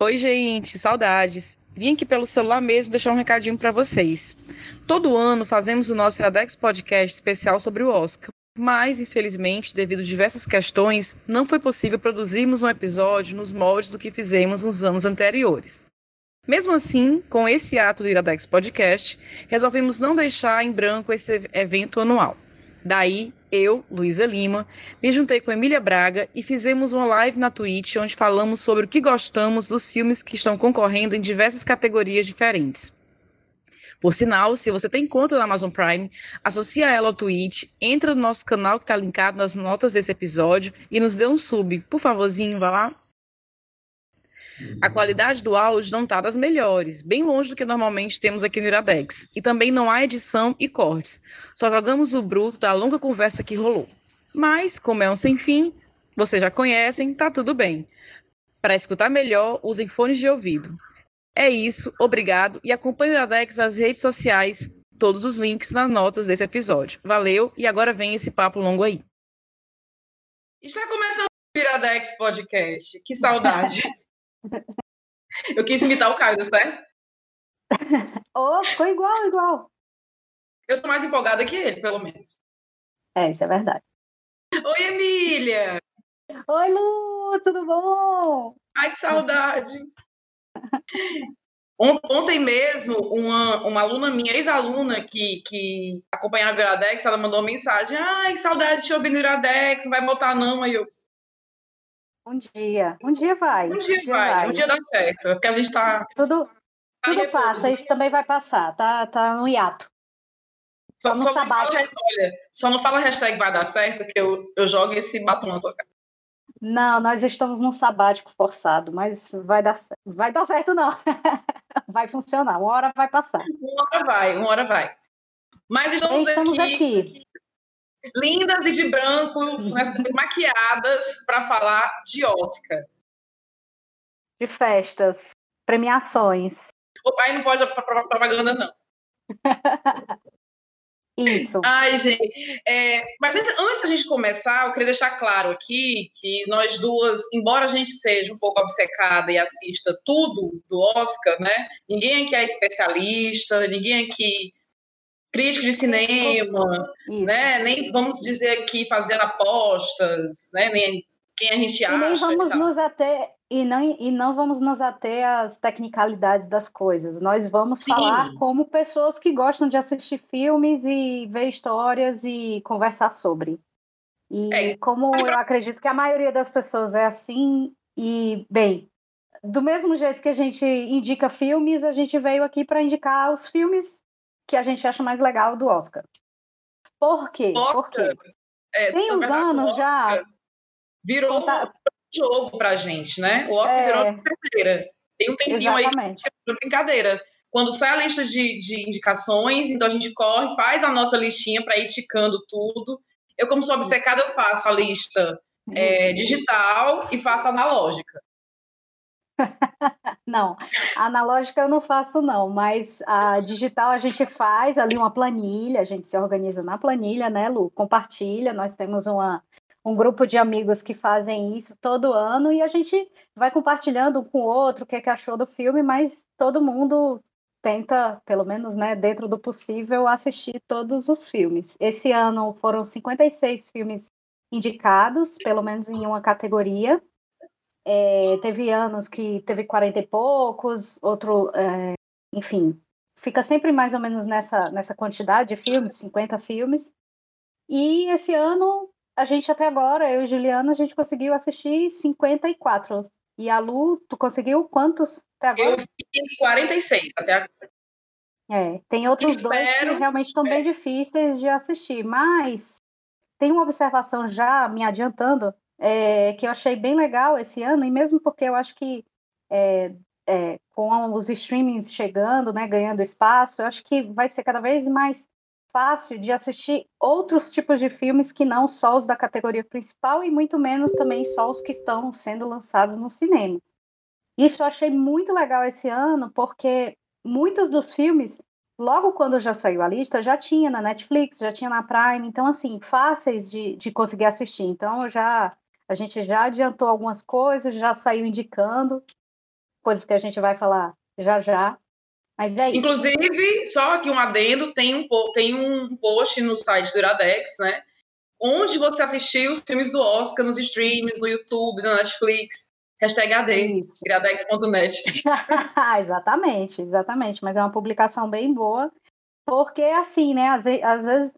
Oi, gente, saudades. Vim aqui pelo celular mesmo deixar um recadinho para vocês. Todo ano fazemos o nosso Iradex Podcast especial sobre o Oscar, mas, infelizmente, devido a diversas questões, não foi possível produzirmos um episódio nos moldes do que fizemos nos anos anteriores. Mesmo assim, com esse ato do Iradex Podcast, resolvemos não deixar em branco esse evento anual. Daí, eu, Luísa Lima, me juntei com Emília Braga e fizemos uma live na Twitch onde falamos sobre o que gostamos dos filmes que estão concorrendo em diversas categorias diferentes. Por sinal, se você tem conta na Amazon Prime, associa ela ao Twitch, entra no nosso canal que está linkado nas notas desse episódio e nos dê um sub. Por favorzinho, vá lá. A qualidade do áudio não está das melhores, bem longe do que normalmente temos aqui no Iradex. E também não há edição e cortes. Só jogamos o bruto da longa conversa que rolou. Mas, como é um sem fim, vocês já conhecem, tá tudo bem. Para escutar melhor, usem fones de ouvido. É isso, obrigado e acompanhe o Iradex nas redes sociais, todos os links nas notas desse episódio. Valeu e agora vem esse papo longo aí. Está começando o Iradex Podcast. Que saudade. Eu quis imitar o Caio, deu certo? Oh, ficou igual, igual. Eu sou mais empolgada que ele, pelo menos. É, isso é verdade. Oi, Emília! Oi, Lu, tudo bom? Ai, que saudade! Ontem mesmo, uma, uma aluna minha, ex-aluna, que, que acompanhava o Iradex, ela mandou uma mensagem: Ai, que saudade de te ouvir no Iradex, não vai botar não. Aí eu, um dia, um dia vai. Um dia, um dia vai, vai, um dia dá certo. É porque a gente tá. Tudo, tá tudo passa, isso também vai passar, tá, tá no hiato. Só, no só, não fala, olha, só não fala hashtag vai dar certo, que eu, eu jogo esse batom na tua cara. Não, nós estamos num sabático forçado, mas vai dar certo. Vai dar certo, não. vai funcionar, uma hora vai passar. Uma hora vai, uma hora vai. Mas estamos, estamos aqui, aqui lindas e de branco, maquiadas, para falar de Oscar. De festas, premiações. O pai não pode propaganda, não. Isso. Ai, gente. É, mas antes da gente começar, eu queria deixar claro aqui que nós duas, embora a gente seja um pouco obcecada e assista tudo do Oscar, né? Ninguém aqui é especialista, ninguém aqui crítico de cinema, Isso. né? Nem vamos dizer aqui fazendo apostas, né? Nem quem a gente acha. E nem vamos nos ater e não e não vamos nos ater às tecnicalidades das coisas. Nós vamos Sim. falar como pessoas que gostam de assistir filmes e ver histórias e conversar sobre. E é. como eu acredito que a maioria das pessoas é assim e bem, do mesmo jeito que a gente indica filmes, a gente veio aqui para indicar os filmes que a gente acha mais legal do Oscar. Por quê? Oscar, Porque é, tem uns anos já. Virou conta... um jogo pra gente, né? O Oscar é... virou uma brincadeira. Tem um tempinho Exatamente. aí que brincadeira. Quando sai a lista de, de indicações, então a gente corre, faz a nossa listinha para ir ticando tudo. Eu, como sou obcecada, eu faço a lista é, digital e faço analógica. não, analógica eu não faço, não, mas a digital a gente faz ali uma planilha, a gente se organiza na planilha, né, Lu? Compartilha, nós temos uma, um grupo de amigos que fazem isso todo ano e a gente vai compartilhando um com o outro o que, é que achou do filme, mas todo mundo tenta, pelo menos, né, dentro do possível, assistir todos os filmes. Esse ano foram 56 filmes indicados, pelo menos em uma categoria. É, teve anos que teve 40 e poucos, outro, é, enfim, fica sempre mais ou menos nessa, nessa quantidade de filmes, 50 filmes. E esse ano, a gente até agora, eu e Juliana, a gente conseguiu assistir 54. E a Lu, tu conseguiu quantos até agora? Eu vi 46 até agora. É, tem outros Espero, dois que realmente estão é. bem difíceis de assistir, mas tem uma observação já me adiantando é, que eu achei bem legal esse ano, e mesmo porque eu acho que é, é, com os streamings chegando, né, ganhando espaço, eu acho que vai ser cada vez mais fácil de assistir outros tipos de filmes que não só os da categoria principal e muito menos também só os que estão sendo lançados no cinema. Isso eu achei muito legal esse ano, porque muitos dos filmes, logo quando já saiu a lista, já tinha na Netflix, já tinha na Prime, então, assim, fáceis de, de conseguir assistir. Então, eu já a gente já adiantou algumas coisas, já saiu indicando. coisas que a gente vai falar já já. Mas é isso. Inclusive, só aqui um adendo, tem um, tem um post no site do Iradex, né? Onde você assistiu os filmes do Oscar nos streams, no YouTube, na Netflix. Hashtag AD, iradex.net. exatamente, exatamente. Mas é uma publicação bem boa, porque assim, né? Às, às vezes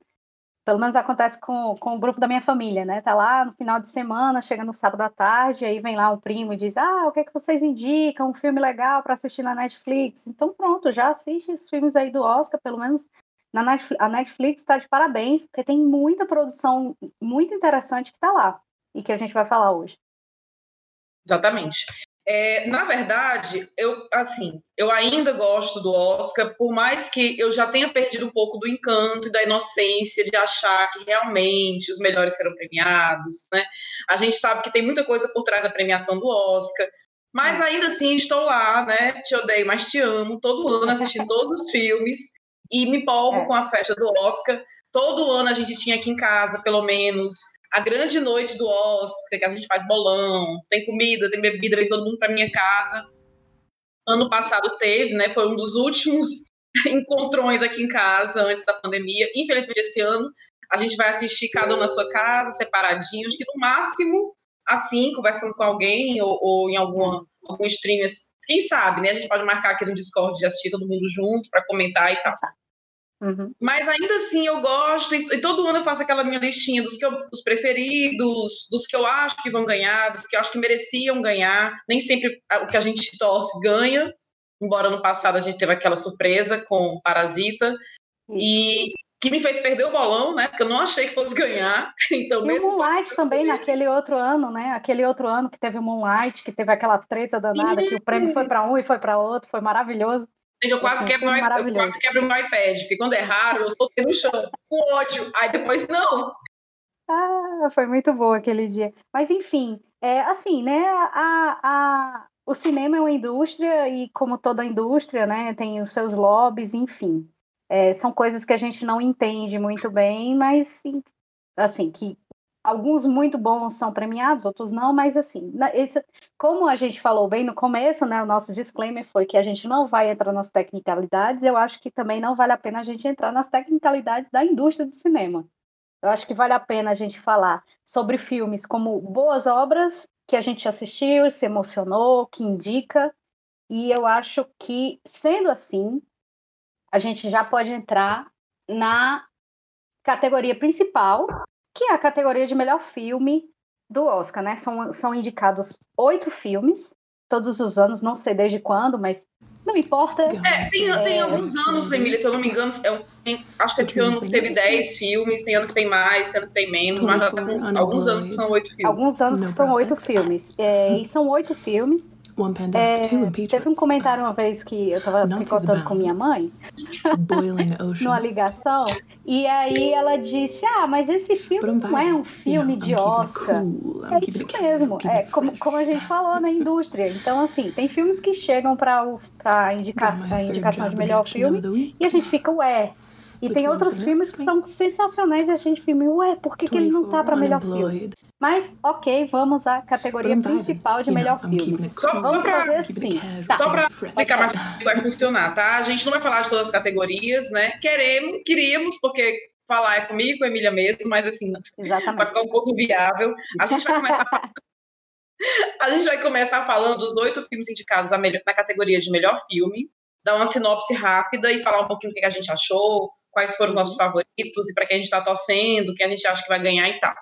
pelo menos acontece com, com o grupo da minha família, né? Tá lá no final de semana, chega no sábado à tarde, aí vem lá um primo e diz: Ah, o que é que vocês indicam? Um filme legal para assistir na Netflix. Então, pronto, já assiste os filmes aí do Oscar, pelo menos na Netflix, a Netflix está de parabéns, porque tem muita produção muito interessante que está lá e que a gente vai falar hoje. Exatamente. É, na verdade, eu assim, eu ainda gosto do Oscar, por mais que eu já tenha perdido um pouco do encanto e da inocência de achar que realmente os melhores serão premiados, né? A gente sabe que tem muita coisa por trás da premiação do Oscar, mas é. ainda assim estou lá, né? Te odeio, mas te amo, todo ano assistindo todos os filmes e me empolgo é. com a festa do Oscar. Todo ano a gente tinha aqui em casa, pelo menos, a grande noite do Oscar, que a gente faz bolão, tem comida, tem bebida, vem todo mundo para minha casa. Ano passado teve, né? Foi um dos últimos encontrões aqui em casa antes da pandemia. Infelizmente, esse ano a gente vai assistir cada um na sua casa, separadinhos, que no máximo assim, conversando com alguém ou, ou em alguma, algum stream, quem sabe, né? A gente pode marcar aqui no Discord de assistir todo mundo junto para comentar e tal. Uhum. Mas ainda assim eu gosto, e todo ano eu faço aquela minha listinha dos, que eu, dos preferidos, dos que eu acho que vão ganhar, dos que eu acho que mereciam ganhar. Nem sempre o que a gente torce ganha, embora no passado a gente teve aquela surpresa com Parasita, e que me fez perder o bolão, né? Porque eu não achei que fosse ganhar. Então, e o Moonlight também, naquele outro ano, né? Aquele outro ano que teve o Moonlight, que teve aquela treta danada, e... que o prêmio foi para um e foi para outro, foi maravilhoso. Eu quase, quebro meu, eu quase quebro meu iPad, porque quando é raro, eu soltei no chão, com ódio. Aí depois, não. Ah, foi muito bom aquele dia. Mas, enfim, é assim, né? A, a, o cinema é uma indústria e, como toda indústria, né, tem os seus lobbies, enfim. É, são coisas que a gente não entende muito bem, mas, assim, que alguns muito bons são premiados, outros não, mas assim, esse, como a gente falou bem no começo, né, o nosso disclaimer foi que a gente não vai entrar nas tecnicalidades, eu acho que também não vale a pena a gente entrar nas tecnicalidades da indústria do cinema. Eu acho que vale a pena a gente falar sobre filmes como boas obras que a gente assistiu, se emocionou, que indica, e eu acho que, sendo assim, a gente já pode entrar na categoria principal, que é a categoria de melhor filme do Oscar, né? São, são indicados oito filmes, todos os anos, não sei desde quando, mas não importa. É, tem, é, tem alguns anos, Emília, se eu não me engano, é, tem, acho que tem ano que teve dez filmes, tem ano que tem mais, tem ano que tem menos, mas alguns anos que são oito filmes. Alguns anos que são oito filmes. É, e são oito filmes é. Teve um comentário uma vez que eu estava picotando com minha mãe, numa ligação, e aí ela disse: Ah, mas esse filme não é um filme de Oscar. É isso mesmo, é como, como a gente falou na indústria. Então, assim, tem filmes que chegam para a indicação de melhor filme e a gente fica, ué, e tem outros filmes que são sensacionais e a gente filme, ué, por que, que ele não tá para melhor filme? Mas, ok, vamos à categoria principal de melhor filme. Só, vamos só pra, fazer assim. Tá. Só para explicar mais como vai funcionar, tá? A gente não vai falar de todas as categorias, né? Queremos, queríamos, porque falar é comigo, com a Emília mesmo, mas assim, Exatamente. vai ficar um pouco inviável. A gente vai começar A gente vai começar falando dos oito filmes indicados na categoria de melhor filme, dar uma sinopse rápida e falar um pouquinho o que a gente achou, quais foram os nossos favoritos e para quem a gente está torcendo, quem a gente acha que vai ganhar e tal.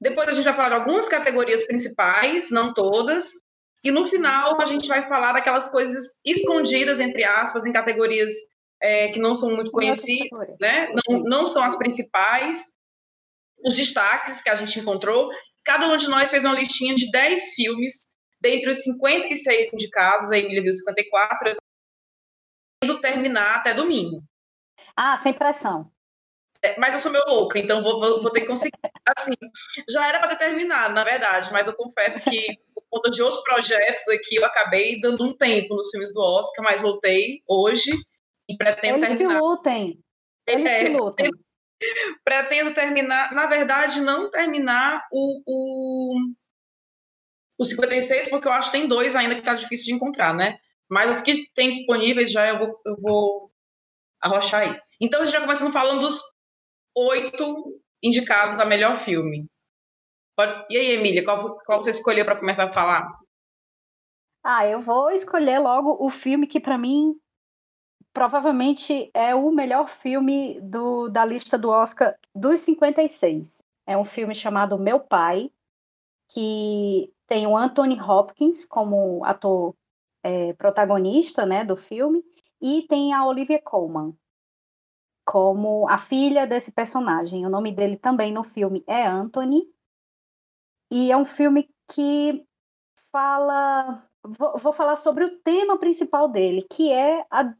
Depois a gente vai falar de algumas categorias principais, não todas, e no final a gente vai falar daquelas coisas escondidas, entre aspas, em categorias é, que não são muito conhecidas, né? não, não são as principais, os destaques que a gente encontrou. Cada um de nós fez uma listinha de 10 filmes, dentre os 56 indicados, a Emília viu 54, eu terminar até domingo. Ah, sem pressão. É, mas eu sou meio louca, então vou, vou, vou ter que conseguir. Assim, já era para ter terminado, na verdade, mas eu confesso que, por conta de outros projetos aqui, eu acabei dando um tempo nos filmes do Oscar, mas voltei hoje e pretendo Eles terminar. Que lutem. Eles é, que lutem. Pretendo terminar, na verdade, não terminar o, o Os 56, porque eu acho que tem dois ainda que tá difícil de encontrar, né? Mas os que tem disponíveis já eu vou, eu vou arrochar aí. Então a gente já começando falando dos oito indicados a melhor filme. E aí, Emília, qual, qual você escolheu para começar a falar? Ah, eu vou escolher logo o filme que para mim provavelmente é o melhor filme do, da lista do Oscar dos 56. É um filme chamado Meu Pai, que tem o Anthony Hopkins como ator é, protagonista né, do filme, e tem a Olivia Colman como a filha desse personagem. O nome dele também no filme é Anthony. E é um filme que fala. Vou, vou falar sobre o tema principal dele, que é a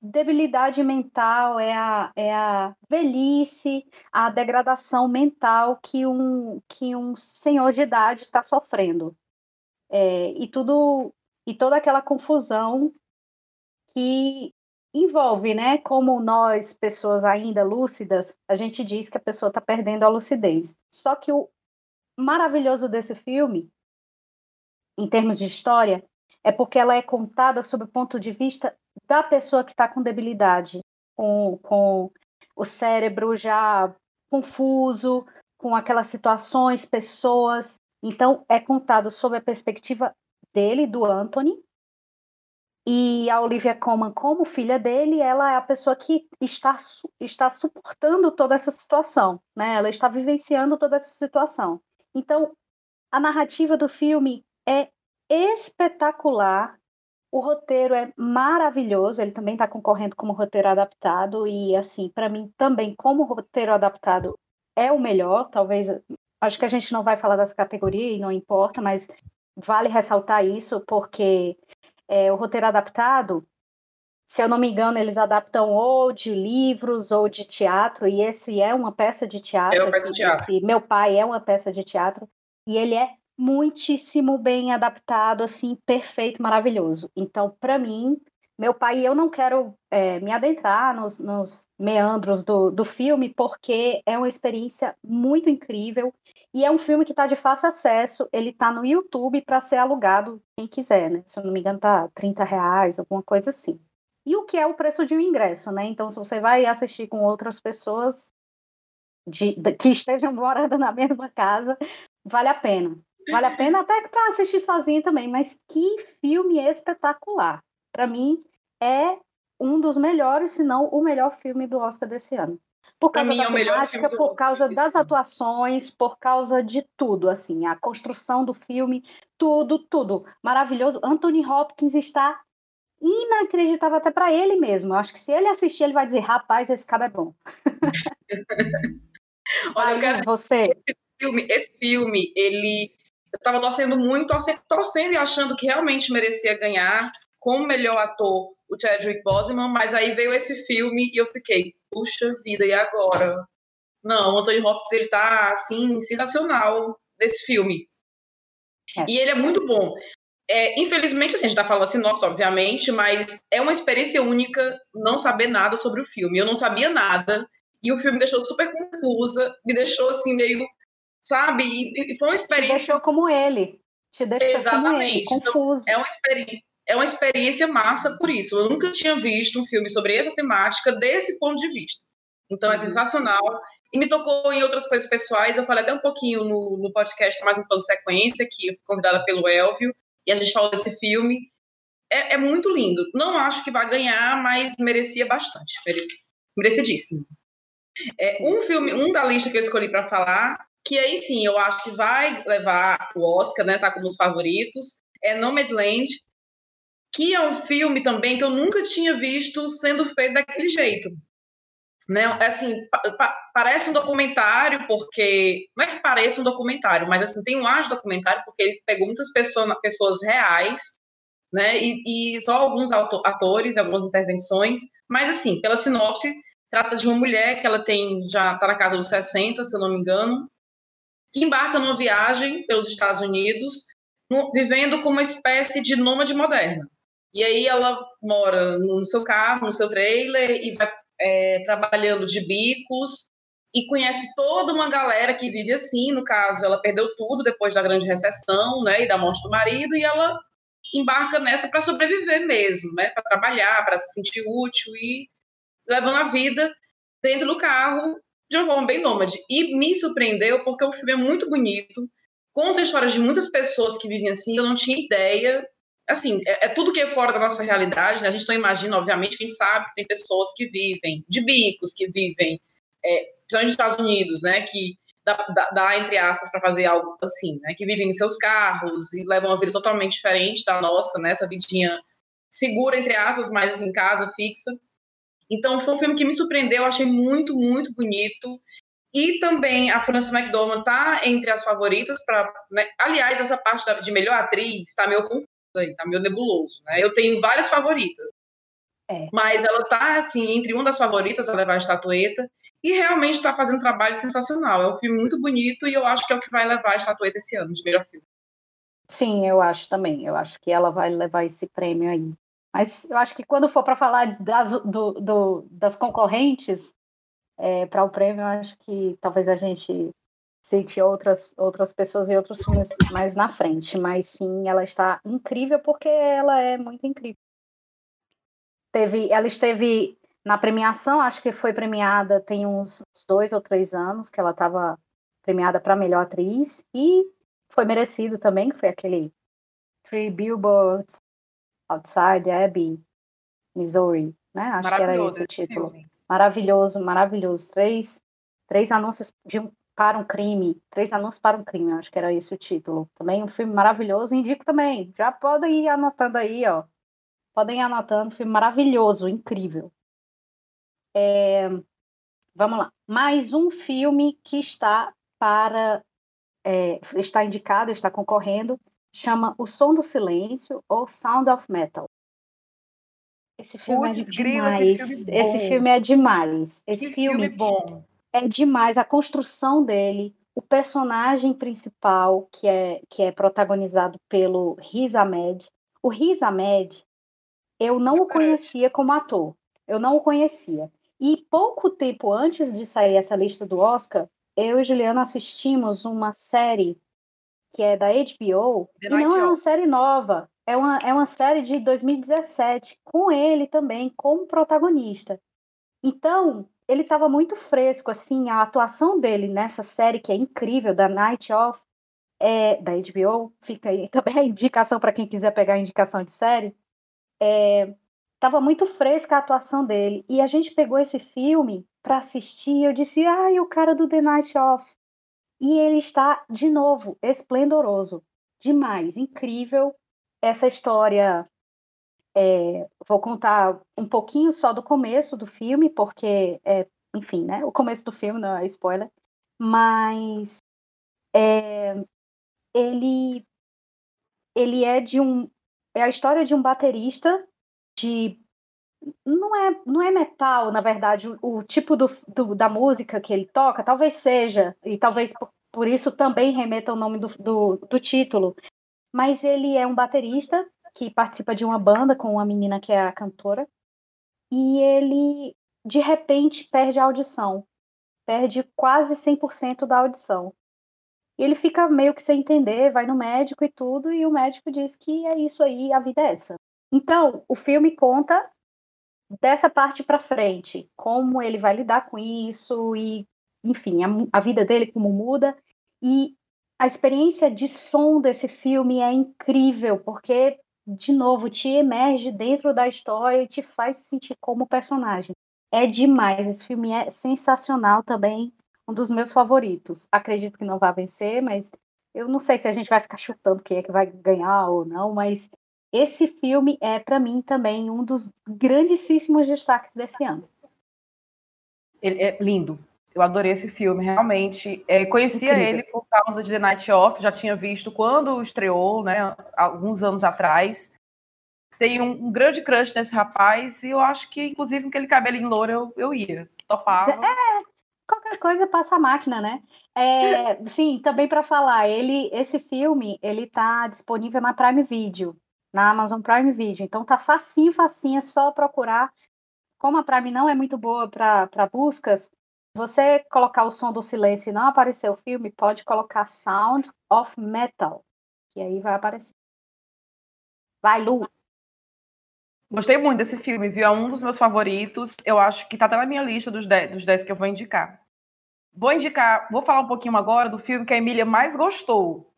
debilidade mental, é a, é a velhice, a degradação mental que um, que um senhor de idade está sofrendo. É, e tudo e toda aquela confusão que envolve, né? Como nós, pessoas ainda lúcidas, a gente diz que a pessoa está perdendo a lucidez. Só que o maravilhoso desse filme, em termos de história, é porque ela é contada sob o ponto de vista da pessoa que está com debilidade, com, com o cérebro já confuso, com aquelas situações, pessoas. Então, é contado sob a perspectiva dele, do Anthony, e a Olivia Colman, como filha dele, ela é a pessoa que está, está suportando toda essa situação, né? Ela está vivenciando toda essa situação. Então, a narrativa do filme é espetacular. O roteiro é maravilhoso. Ele também está concorrendo como roteiro adaptado e, assim, para mim também como roteiro adaptado é o melhor. Talvez, acho que a gente não vai falar dessa categoria e não importa, mas vale ressaltar isso porque é, o roteiro adaptado, se eu não me engano, eles adaptam ou de livros ou de teatro, e esse é uma peça de teatro. É uma peça de teatro. Esse, meu pai é uma peça de teatro, e ele é muitíssimo bem adaptado, assim, perfeito, maravilhoso. Então, para mim, meu pai, eu não quero é, me adentrar nos, nos meandros do, do filme, porque é uma experiência muito incrível. E é um filme que está de fácil acesso, ele está no YouTube para ser alugado quem quiser, né? Se eu não me engano, tá 30 reais, alguma coisa assim. E o que é o preço de um ingresso, né? Então, se você vai assistir com outras pessoas de, de, que estejam morando na mesma casa, vale a pena. Vale a pena até para assistir sozinho também, mas que filme espetacular. Para mim, é um dos melhores, se não o melhor filme do Oscar desse ano por causa mim, da é temática, por causa das atuações, por causa de tudo, assim, a construção do filme, tudo, tudo. Maravilhoso. Anthony Hopkins está inacreditável até para ele mesmo. Eu acho que se ele assistir, ele vai dizer, rapaz, esse cabo é bom. Olha, Aí, quero você. Esse filme, esse filme, ele eu estava torcendo muito, torcendo e achando que realmente merecia ganhar como melhor ator o Chadwick Boseman, mas aí veio esse filme e eu fiquei, puxa vida, e agora? Não, o Anthony Hopkins, ele tá, assim, sensacional nesse filme. É. E ele é muito bom. É, infelizmente, assim, a gente tá falando sinopse, obviamente, mas é uma experiência única não saber nada sobre o filme. Eu não sabia nada, e o filme me deixou super confusa, me deixou, assim, meio, sabe? E, e foi uma experiência... Te deixou como ele. Te deixou Exatamente. ele, confuso. Então, é uma experiência é uma experiência massa por isso. Eu nunca tinha visto um filme sobre essa temática desse ponto de vista. Então é uhum. sensacional. E me tocou em outras coisas pessoais. Eu falei até um pouquinho no, no podcast Mais um Plano Sequência, que fui convidada pelo Elvio, e a gente falou desse filme. É, é, muito lindo. Não acho que vai ganhar, mas merecia bastante. Merecia, merecidíssimo. É, um filme, um da lista que eu escolhi para falar, que aí sim eu acho que vai levar o Oscar, né? Tá como os favoritos. É Nomadland, que é um filme também que eu nunca tinha visto sendo feito daquele jeito. Né? Assim, pa pa parece um documentário, porque. Não é que pareça um documentário, mas assim, tem um ar de documentário, porque ele pegou muitas pessoas, pessoas reais, né? E, e só alguns atores, algumas intervenções. Mas, assim, pela sinopse, trata de uma mulher que ela tem, já está na casa dos 60, se eu não me engano, que embarca numa viagem pelos Estados Unidos, no, vivendo como uma espécie de nômade moderna. E aí ela mora no seu carro, no seu trailer, e vai é, trabalhando de bicos e conhece toda uma galera que vive assim. No caso, ela perdeu tudo depois da grande recessão, né, e da morte do marido, e ela embarca nessa para sobreviver mesmo, né, para trabalhar, para se sentir útil e levando a vida dentro do carro de uma forma bem nômade. E me surpreendeu porque o filme é muito bonito, conta histórias de muitas pessoas que vivem assim, eu não tinha ideia. Assim, é, é tudo que é fora da nossa realidade, né? A gente não imagina, obviamente, quem sabe que tem pessoas que vivem de bicos, que vivem, é, principalmente nos Estados Unidos, né? Que dá, dá, dá entre aspas, para fazer algo assim, né? Que vivem em seus carros e levam uma vida totalmente diferente da nossa, né? Essa vidinha segura, entre aspas, mas assim, em casa, fixa. Então, foi um filme que me surpreendeu, eu achei muito, muito bonito. E também a Frances McDormand está entre as favoritas para. Né? Aliás, essa parte de melhor atriz está meio aí, está meio nebuloso. Né? Eu tenho várias favoritas. É. Mas ela está assim, entre uma das favoritas a levar a estatueta. E realmente está fazendo um trabalho sensacional. É um filme muito bonito e eu acho que é o que vai levar a estatueta esse ano de melhor filme. Sim, eu acho também. Eu acho que ela vai levar esse prêmio aí. Mas eu acho que quando for para falar das, do, do, das concorrentes é, para o prêmio, eu acho que talvez a gente cite outras, outras pessoas e outros filmes mais na frente. Mas sim, ela está incrível porque ela é muito incrível. Teve, ela esteve na premiação, acho que foi premiada tem uns dois ou três anos que ela estava premiada para melhor atriz e foi merecido também, que foi aquele Three Billboards Outside Abbey, Missouri, né? Acho que era esse o título. Filme. Maravilhoso, maravilhoso. Três, três anúncios de um, para um crime. Três anúncios para um crime, acho que era esse o título. Também um filme maravilhoso. Indico também. Já podem ir anotando aí, ó. Podem ir anotando. Filme maravilhoso, incrível. É, vamos lá. Mais um filme que está para. É, está indicado, está concorrendo chama O Som do Silêncio ou Sound of Metal. Esse filme Puts, é demais. Filme Esse filme é demais. Esse filme, filme bom. É demais. A construção dele, o personagem principal que é que é protagonizado pelo Riz Ahmed. O Riz Ahmed, eu não o conhecia como ator. Eu não o conhecia. E pouco tempo antes de sair essa lista do Oscar, eu e Juliana assistimos uma série que é da HBO, The e não Show. é uma série nova, é uma, é uma série de 2017, com ele também como protagonista. Então, ele estava muito fresco, assim, a atuação dele nessa série que é incrível, da Night Of, é, da HBO, fica aí também a indicação para quem quiser pegar a indicação de série, estava é, muito fresca a atuação dele. E a gente pegou esse filme para assistir, eu disse, ai, o cara do The Night Of. E ele está, de novo, esplendoroso. Demais, incrível. Essa história. É, vou contar um pouquinho só do começo do filme, porque, é, enfim, né? O começo do filme não é spoiler, mas é, ele ele é de um é a história de um baterista de não é, não é metal, na verdade, o, o tipo do, do, da música que ele toca, talvez seja, e talvez por, por isso também remeta o nome do, do, do título. Mas ele é um baterista que participa de uma banda com uma menina que é a cantora, e ele, de repente, perde a audição. Perde quase 100% da audição. E ele fica meio que sem entender, vai no médico e tudo, e o médico diz que é isso aí, a vida é essa. Então, o filme conta dessa parte para frente, como ele vai lidar com isso e, enfim, a, a, vida dele como muda e a experiência de som desse filme é incrível porque de novo te emerge dentro da história e te faz se sentir como personagem. É demais, esse filme é sensacional também, um dos meus favoritos. Acredito que não vai vencer, mas eu não sei se a gente vai ficar chutando quem é que vai ganhar ou não, mas esse filme é, para mim, também um dos grandíssimos destaques desse ano. Ele é lindo. Eu adorei esse filme, realmente. É, conhecia Incrível. ele por causa de The Night Off, já tinha visto quando estreou, né, alguns anos atrás. Tem um, um grande crush nesse rapaz e eu acho que, inclusive, com aquele cabelinho louro, eu, eu ia, topava. É, qualquer coisa passa a máquina, né? É, sim, também para falar, ele, esse filme, ele está disponível na Prime Video na Amazon Prime Video. Então tá facinho, facinho, é só procurar. Como a Prime não é muito boa para buscas, você colocar o som do silêncio e não aparecer o filme, pode colocar Sound of Metal, que aí vai aparecer. Vai, Lu. Gostei muito desse filme, viu? É um dos meus favoritos. Eu acho que tá até na minha lista dos 10, dos 10 que eu vou indicar. Vou indicar, vou falar um pouquinho agora do filme que a Emília mais gostou.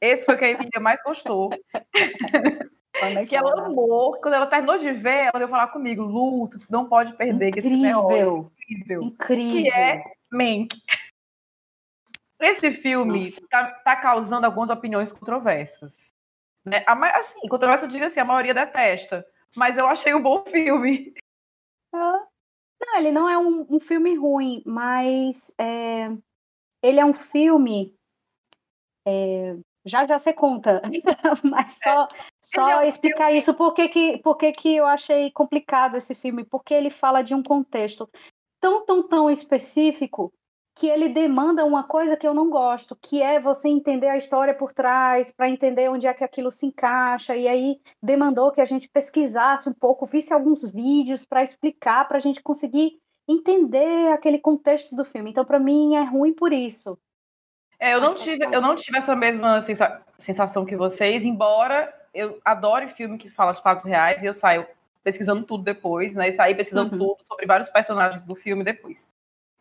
Esse foi o que a Emília mais gostou. que ela amou. Quando ela terminou de ver, ela veio falar comigo, Lu, tu não pode perder, incrível, que esse filme é incrível. incrível. Que é Mank. Esse filme tá, tá, causando algumas opiniões controversas. Né? A, assim, controvérsia eu digo assim, a maioria detesta. Mas eu achei um bom filme. Não, ele não é um, um filme ruim, mas é, ele é um filme é, já já você conta, mas só, é. só é explicar isso, por que, que, por que, que eu achei complicado esse filme, porque ele fala de um contexto tão, tão, tão específico que ele demanda uma coisa que eu não gosto, que é você entender a história por trás, para entender onde é que aquilo se encaixa, e aí demandou que a gente pesquisasse um pouco, visse alguns vídeos para explicar, para a gente conseguir entender aquele contexto do filme. Então, para mim, é ruim por isso. É, eu não tive, eu não tive essa mesma sensa sensação que vocês, embora eu adore filme que fala de fatos reais e eu saio pesquisando tudo depois, né? E saí pesquisando uhum. tudo sobre vários personagens do filme depois.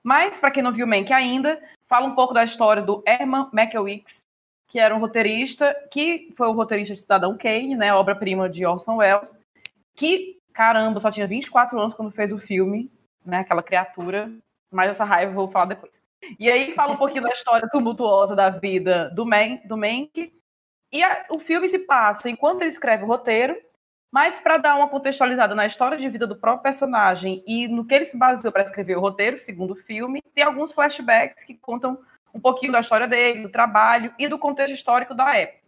Mas, para quem não viu Mank ainda, fala um pouco da história do Herman Mankiewicz, que era um roteirista, que foi o roteirista de Cidadão Kane, né? Obra-prima de Orson Welles, que, caramba, só tinha 24 anos quando fez o filme, né? Aquela criatura. Mas essa raiva eu vou falar depois. E aí fala um pouquinho da história tumultuosa da vida do, Man, do Mank. E a, o filme se passa enquanto ele escreve o roteiro, mas para dar uma contextualizada na história de vida do próprio personagem e no que ele se baseou para escrever o roteiro, segundo o filme, tem alguns flashbacks que contam um pouquinho da história dele, do trabalho e do contexto histórico da época.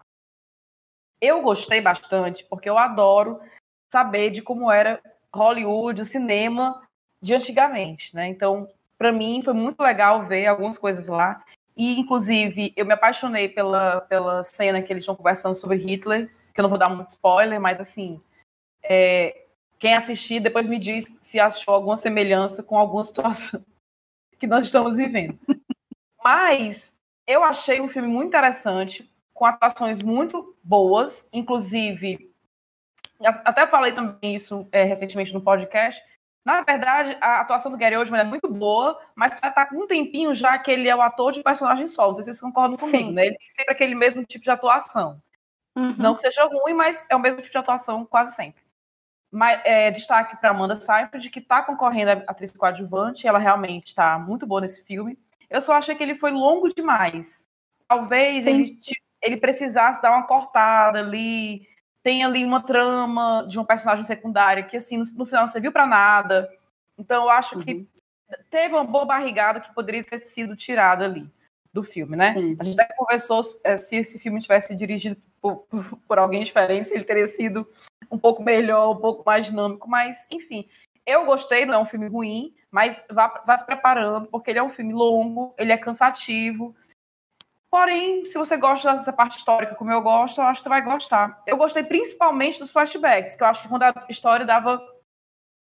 Eu gostei bastante, porque eu adoro saber de como era Hollywood, o cinema de antigamente, né? Então, para mim foi muito legal ver algumas coisas lá. E, inclusive, eu me apaixonei pela, pela cena que eles estão conversando sobre Hitler, que eu não vou dar muito spoiler, mas, assim, é, quem assistir depois me diz se achou alguma semelhança com alguma situação que nós estamos vivendo. Mas eu achei um filme muito interessante, com atuações muito boas, inclusive, até falei também isso é, recentemente no podcast, na verdade, a atuação do Gary Oldman é muito boa, mas está tá com um tempinho já que ele é o ator de personagem solo. Não sei se vocês concordam comigo, Sim. né? Ele tem sempre aquele mesmo tipo de atuação. Uhum. Não que seja ruim, mas é o mesmo tipo de atuação quase sempre. Mas, é, destaque para Amanda Seyfried, que está concorrendo a atriz coadjuvante. Ela realmente está muito boa nesse filme. Eu só achei que ele foi longo demais. Talvez ele, ele precisasse dar uma cortada ali, tem ali uma trama de um personagem secundário que, assim, no, no final não serviu para nada. Então, eu acho uhum. que teve uma boa barrigada que poderia ter sido tirada ali do filme, né? Sim. A gente até conversou é, se esse filme tivesse dirigido por, por, por, alguém diferente, se ele teria sido um pouco melhor, um pouco mais dinâmico, mas, enfim. Eu gostei, não é um filme ruim, mas vá, vá se preparando, porque ele é um filme longo, ele é cansativo, Porém, se você gosta dessa parte histórica como eu gosto, eu acho que você vai gostar. Eu gostei principalmente dos flashbacks, que eu acho que quando a história dava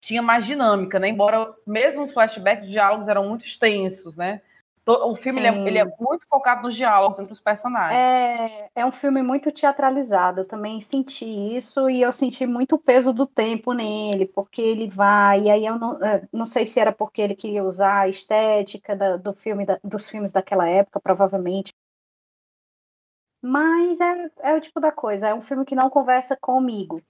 tinha mais dinâmica, né? Embora mesmo os flashbacks, os diálogos eram muito extensos, né? O filme ele é, ele é, muito focado nos diálogos entre os personagens. É, é um filme muito teatralizado. Eu também senti isso e eu senti muito o peso do tempo nele, porque ele vai. E aí eu não, é, não sei se era porque ele queria usar a estética da, do filme, da, dos filmes daquela época, provavelmente mas é, é o tipo da coisa, é um filme que não conversa comigo.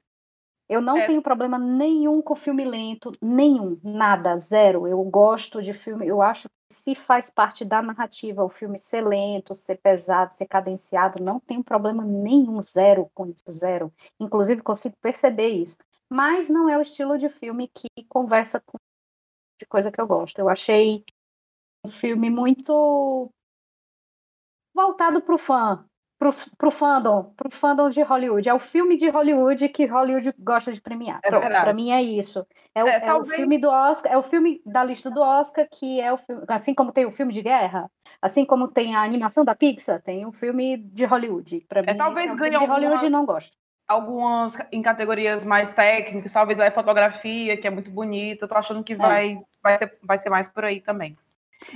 Eu não é. tenho problema nenhum com filme lento, nenhum, nada, zero. Eu gosto de filme, eu acho que se faz parte da narrativa o filme ser lento, ser pesado, ser cadenciado, não tenho problema nenhum, zero com isso, zero. Inclusive consigo perceber isso. Mas não é o estilo de filme que conversa com de coisa que eu gosto. Eu achei um filme muito voltado para o fã, pro, pro fandom, pro fandom de Hollywood. É o filme de Hollywood que Hollywood gosta de premiar. É para mim é isso. É, o, é, é o filme do Oscar, é o filme da lista do Oscar que é o filme, assim como tem o filme de guerra, assim como tem a animação da Pixar, tem o um filme de Hollywood. Para é, mim, talvez é ganhe de Hollywood alguma... não gosto algumas em categorias mais técnicas, talvez vai fotografia, que é muito bonita. Eu tô achando que é. vai, vai, ser, vai ser mais por aí também.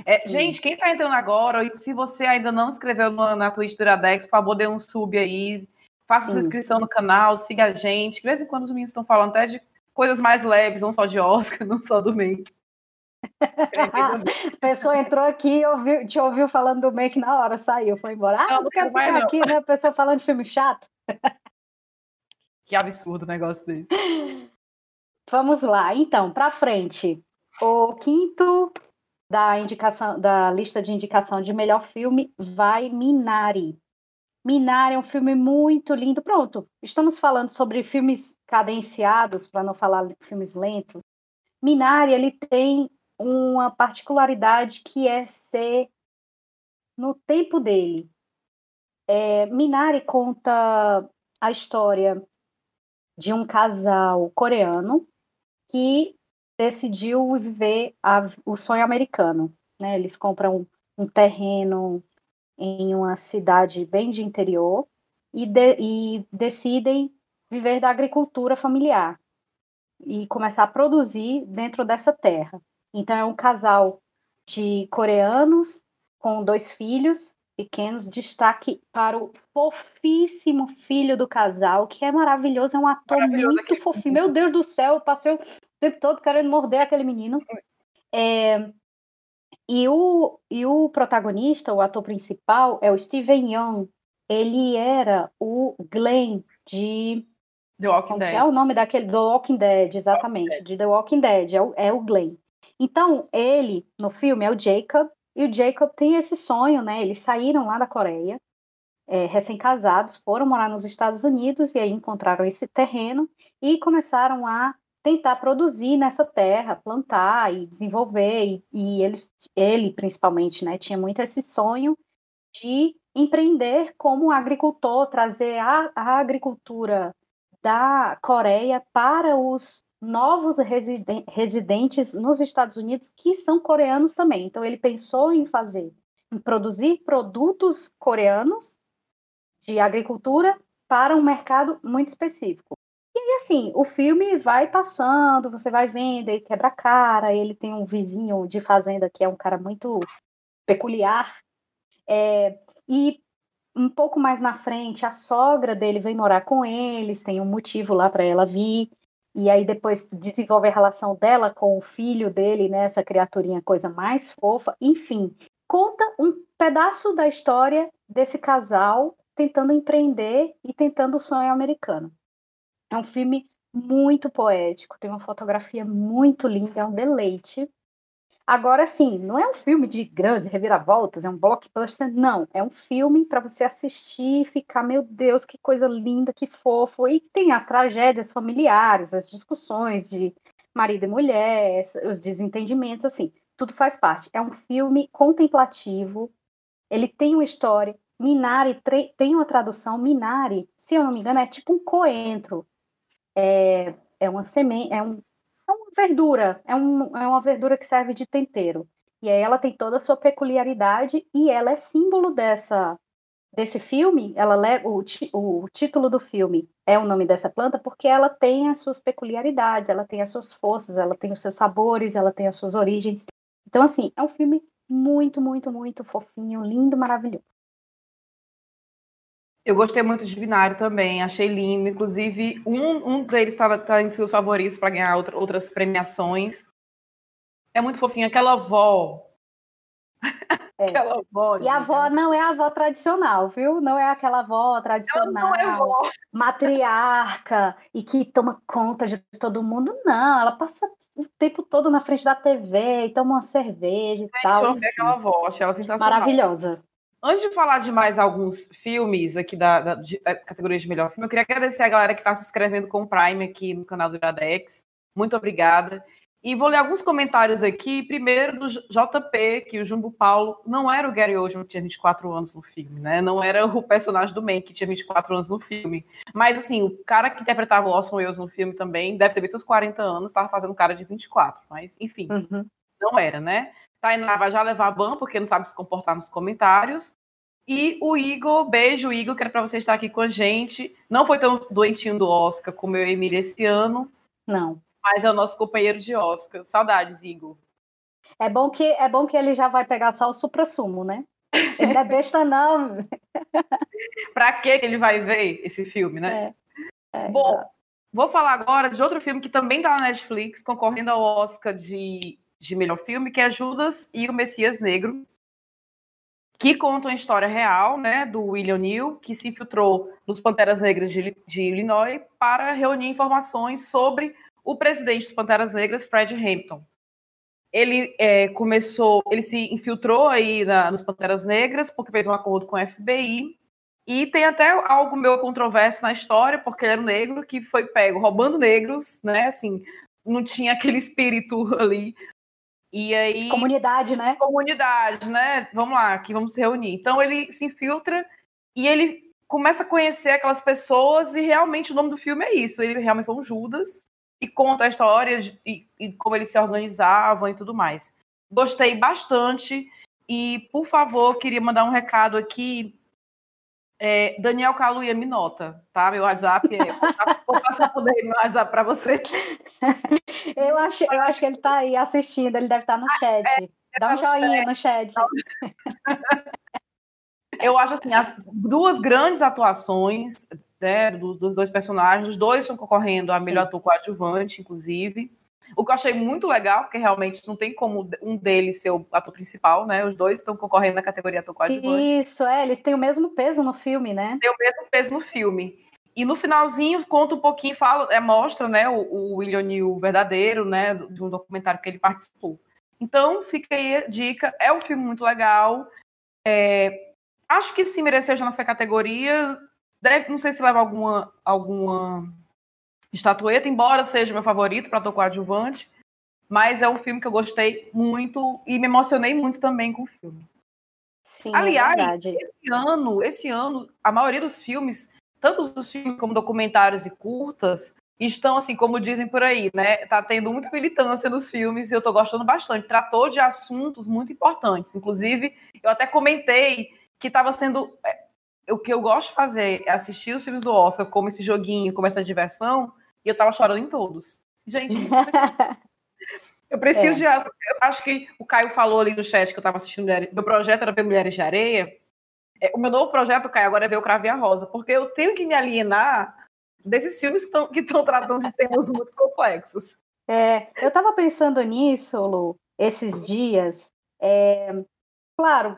É, gente, quem está entrando agora, se você ainda não inscreveu na, na Twitch do Iradex, por favor, dê um sub aí, faça sua inscrição no canal, siga a gente. De vez em quando os meninos estão falando até de coisas mais leves, não só de Oscar, não só do Make. a pessoa entrou aqui e ouviu, te ouviu falando do Make na hora, saiu, foi embora. Ah, não, não quero ficar não. aqui, né? A pessoa falando de filme chato. Que absurdo o negócio desse. Vamos lá, então, para frente. O quinto da indicação da lista de indicação de melhor filme vai Minari. Minari é um filme muito lindo. Pronto, estamos falando sobre filmes cadenciados, para não falar filmes lentos. Minari ele tem uma particularidade que é ser no tempo dele. É, Minari conta a história de um casal coreano que decidiu viver a, o sonho americano. Né? Eles compram um terreno em uma cidade bem de interior e, de, e decidem viver da agricultura familiar e começar a produzir dentro dessa terra. Então é um casal de coreanos com dois filhos pequenos, destaque para o fofíssimo filho do casal, que é maravilhoso, é um ator muito fofinho. Meu Deus do céu, eu passei tempo todo querendo morder aquele menino. É, e, o, e o protagonista, o ator principal, é o Steven Yeun. Ele era o Glenn de. The Walking Dead. É o nome daquele. The Walking Dead, exatamente. Walking Dead. De The Walking Dead, é o, é o Glenn. Então, ele, no filme, é o Jacob, e o Jacob tem esse sonho, né? Eles saíram lá da Coreia, é, recém-casados, foram morar nos Estados Unidos e aí encontraram esse terreno e começaram a tentar produzir nessa terra, plantar e desenvolver. E, e eles, ele, principalmente, né, tinha muito esse sonho de empreender como agricultor, trazer a, a agricultura da Coreia para os novos residentes nos Estados Unidos que são coreanos também. Então ele pensou em fazer, em produzir produtos coreanos de agricultura para um mercado muito específico. Assim, o filme vai passando, você vai vendo, ele quebra a cara, ele tem um vizinho de fazenda que é um cara muito peculiar. É, e um pouco mais na frente, a sogra dele vem morar com eles, tem um motivo lá para ela vir e aí depois desenvolve a relação dela com o filho dele, né, essa criaturinha, coisa mais fofa, enfim, conta um pedaço da história desse casal tentando empreender e tentando o sonho americano. É um filme muito poético, tem uma fotografia muito linda, é um deleite. Agora, sim, não é um filme de grandes reviravoltas, é um blockbuster, não. É um filme para você assistir e ficar, meu Deus, que coisa linda, que fofo. E tem as tragédias familiares, as discussões de marido e mulher, os desentendimentos, assim, tudo faz parte. É um filme contemplativo, ele tem uma história. Minari tem uma tradução, Minari, se eu não me engano, é tipo um coentro. É, é uma semente, é um, verdura, é, um, é uma verdura que serve de tempero. E aí ela tem toda a sua peculiaridade e ela é símbolo dessa desse filme. Ela leva o, o título do filme é o nome dessa planta porque ela tem as suas peculiaridades, ela tem as suas forças, ela tem os seus sabores, ela tem as suas origens. Então assim, é um filme muito, muito, muito fofinho, lindo, maravilhoso. Eu gostei muito de Binário também, achei lindo. Inclusive, um, um deles estava tá entre seus favoritos para ganhar outra, outras premiações. É muito fofinho. Aquela avó. É. aquela avó. E a avó não é a avó tradicional, viu? Não é aquela avó tradicional, é avó. matriarca e que toma conta de todo mundo. Não, ela passa o tempo todo na frente da TV e toma uma cerveja e Gente, tal. Eu aquela avó, achei ela sensacional. Maravilhosa. Antes de falar de mais alguns filmes aqui da, da, da categoria de melhor filme, eu queria agradecer a galera que está se inscrevendo com o Prime aqui no canal do Iradex. Muito obrigada. E vou ler alguns comentários aqui. Primeiro do JP, que o Jumbo Paulo não era o Gary Oldman que tinha 24 anos no filme, né? Não era o personagem do Man que tinha 24 anos no filme. Mas, assim, o cara que interpretava o Orson Welles no filme também deve ter seus 40 anos, estava fazendo cara de 24. Mas, enfim, uhum. não era, né? Tainá vai já levar ban, porque não sabe se comportar nos comentários. E o Igor, beijo, Igor, que era para você estar aqui com a gente. Não foi tão doentinho do Oscar como eu e Emília esse ano. Não. Mas é o nosso companheiro de Oscar. Saudades, Igor. É bom que é bom que ele já vai pegar só o supra-sumo, né? Ele não é besta, não. pra que ele vai ver esse filme, né? É, é, bom, vou falar agora de outro filme que também tá na Netflix, concorrendo ao Oscar de, de melhor filme, que é Judas e o Messias Negro, que conta uma história real, né, do William Neal, que se infiltrou nos Panteras Negras de, de Illinois para reunir informações sobre o presidente dos Panteras Negras, Fred Hampton. Ele é, começou, ele se infiltrou aí na, nos Panteras Negras porque fez um acordo com o FBI e tem até algo meio controverso na história porque ele era um negro que foi pego roubando negros, né? Assim, não tinha aquele espírito ali. E aí comunidade, né? Comunidade, né? Vamos lá, aqui vamos se reunir. Então ele se infiltra e ele começa a conhecer aquelas pessoas e realmente o nome do filme é isso. Ele realmente foi um Judas e conta a história de, e, e como eles se organizavam e tudo mais. Gostei bastante e, por favor, queria mandar um recado aqui. É, Daniel Caluia me nota, tá? Meu WhatsApp é. Vou passar por aí meu WhatsApp para você. Eu acho, eu acho que ele está aí assistindo, ele deve estar tá no ah, chat. É, Dá um joinha no chat. Eu acho assim, as duas grandes atuações né, dos, dos, dois personagens, os dois estão concorrendo a melhor Sim. ator coadjuvante, inclusive. O que eu achei muito legal, porque realmente não tem como um deles ser o ator principal, né? Os dois estão concorrendo na categoria ator coadjuvante. Isso, é, eles têm o mesmo peso no filme, né? Tem o mesmo peso no filme. E no finalzinho conta um pouquinho, fala, é, mostra, né, o, o William Neal verdadeiro, né, de um documentário que ele participou. Então, fica aí a dica. É um filme muito legal. É, acho que se merecer já nessa categoria, Deve, não sei se leva alguma, alguma estatueta, embora seja meu favorito para tocar adjuvante, mas é um filme que eu gostei muito e me emocionei muito também com o filme. Sim, é Aliás, é esse ano, esse ano, a maioria dos filmes, tanto os filmes como documentários e curtas, estão assim, como dizem por aí, né? Tá tendo muita militância nos filmes e eu tô gostando bastante. Tratou de assuntos muito importantes. Inclusive, eu até comentei que estava sendo é, o que eu gosto de fazer é assistir os filmes do Oscar como esse joguinho, como essa diversão, e eu tava chorando em todos. Gente, eu preciso é. de. Eu acho que o Caio falou ali no chat que eu tava assistindo. Meu projeto era ver Mulheres de Areia. É, o meu novo projeto, Caio, agora é ver o Crave a Rosa, porque eu tenho que me alienar desses filmes que estão tratando de temas muito complexos. É, eu estava pensando nisso, Lu, esses dias. É, claro,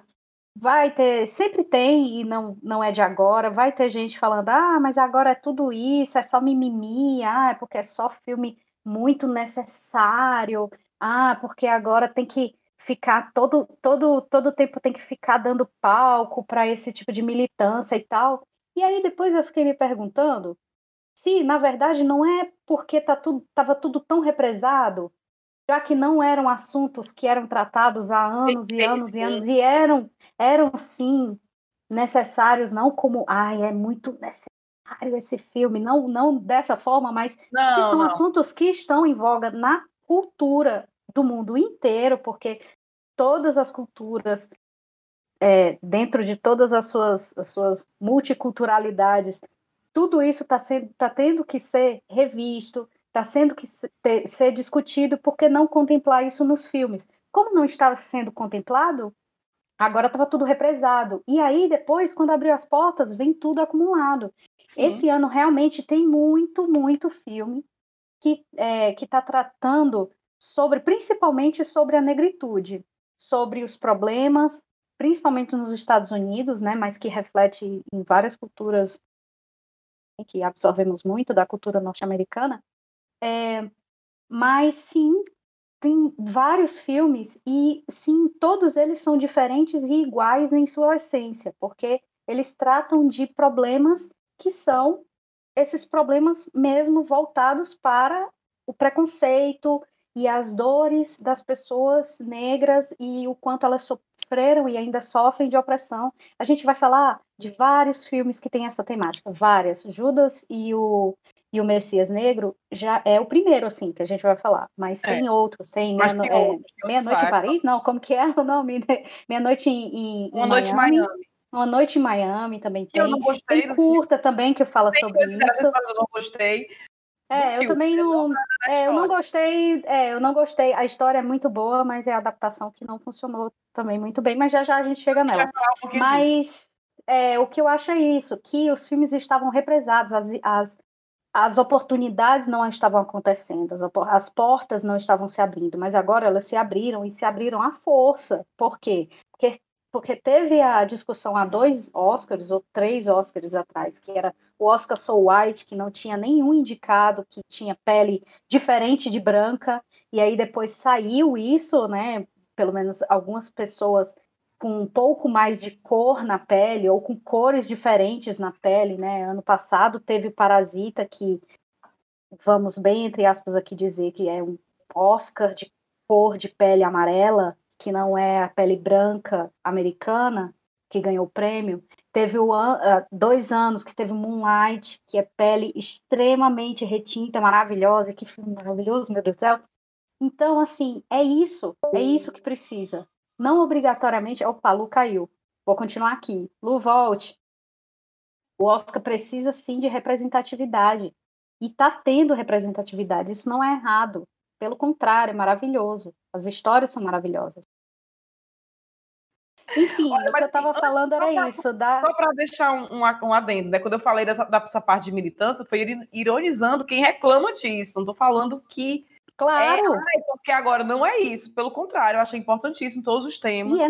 vai ter, sempre tem, e não, não é de agora, vai ter gente falando, ah, mas agora é tudo isso, é só mimimi, ah, é porque é só filme muito necessário, ah, porque agora tem que ficar todo todo todo tempo tem que ficar dando palco para esse tipo de militância e tal. E aí depois eu fiquei me perguntando se na verdade não é porque tá tudo tava tudo tão represado já que não eram assuntos que eram tratados há anos e anos e anos, e eram, eram sim necessários, não como, ai, é muito necessário esse filme, não, não dessa forma, mas não, que são não. assuntos que estão em voga na cultura do mundo inteiro, porque todas as culturas, é, dentro de todas as suas, as suas multiculturalidades, tudo isso está tá tendo que ser revisto, está sendo que ter, ser discutido, por que não contemplar isso nos filmes? Como não estava sendo contemplado, agora estava tudo represado. E aí, depois, quando abriu as portas, vem tudo acumulado. Sim. Esse ano realmente tem muito, muito filme que é, está tratando sobre, principalmente sobre a negritude, sobre os problemas, principalmente nos Estados Unidos, né, mas que reflete em várias culturas que absorvemos muito da cultura norte-americana, é, mas sim, tem vários filmes e sim, todos eles são diferentes e iguais em sua essência, porque eles tratam de problemas que são esses problemas mesmo voltados para o preconceito e as dores das pessoas negras e o quanto elas sofreram e ainda sofrem de opressão. A gente vai falar de vários filmes que têm essa temática, várias. Judas e o e o Messias Negro já é o primeiro, assim, que a gente vai falar. Mas é. tem outros, tem Meia-Noite é, Meia em Paris, não, como que é o nome? Meia-Noite em, em, Uma Noite em Miami. Uma Noite em Miami também tem. Eu não gostei. Tem curta também que fala tem sobre isso. Eu não gostei. É, eu também não. É, eu não gostei. É, eu não gostei. A história é muito boa, mas é a adaptação que não funcionou também muito bem. Mas já já a gente chega nela. Um mas é, o que eu acho é isso, que os filmes estavam represados, as, as, as oportunidades não estavam acontecendo, as, as portas não estavam se abrindo, mas agora elas se abriram e se abriram à força. Por quê? Porque porque teve a discussão há dois Oscars ou três Oscars atrás, que era o Oscar So White, que não tinha nenhum indicado que tinha pele diferente de branca, e aí depois saiu isso, né? Pelo menos algumas pessoas com um pouco mais de cor na pele ou com cores diferentes na pele, né? Ano passado teve o Parasita que vamos bem entre aspas aqui dizer que é um Oscar de cor de pele amarela, que não é a pele branca americana, que ganhou o prêmio. Teve o, uh, dois anos que teve Moonlight, que é pele extremamente retinta, maravilhosa. Que filme maravilhoso, meu Deus do céu. Então, assim, é isso. É isso que precisa. Não obrigatoriamente. Opa, Lu caiu. Vou continuar aqui. Lu, volte. O Oscar precisa sim de representatividade. E está tendo representatividade. Isso não é errado. Pelo contrário, é maravilhoso. As histórias são maravilhosas. Enfim, Olha, o que eu estava falando era pra, isso. Da... Só para deixar um, um, um, adendo, né? Quando eu falei dessa, dessa parte de militância, foi ironizando quem reclama disso. Não estou falando que. Claro. É, porque agora não é isso. Pelo contrário, eu achei importantíssimo todos os temas. E é,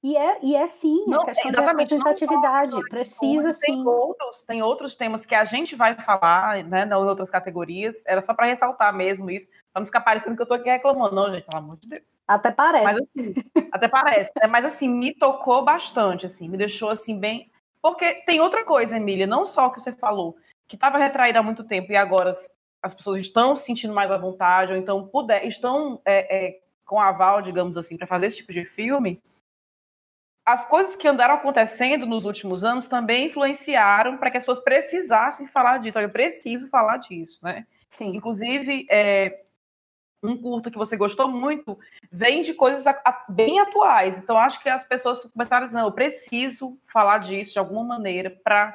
e é, e é sim, não, exatamente, da representatividade. Não, precisa sim. Tem outros, tem outros temas que a gente vai falar, né, em outras categorias. Era só para ressaltar mesmo isso, para não ficar parecendo que eu estou aqui reclamando, não, gente, pelo amor de Deus. Até parece. Mas assim, até parece. Né, mas assim, me tocou bastante, assim, me deixou assim bem. Porque tem outra coisa, Emília, não só o que você falou, que estava retraída há muito tempo e agora as pessoas estão se sentindo mais à vontade, ou então puder, estão é, é, com aval, digamos assim, para fazer esse tipo de filme as coisas que andaram acontecendo nos últimos anos também influenciaram para que as pessoas precisassem falar disso. Eu preciso falar disso, né? Sim. Inclusive, é, um curto que você gostou muito vem de coisas bem atuais. Então, acho que as pessoas começaram a dizer, não, eu preciso falar disso de alguma maneira para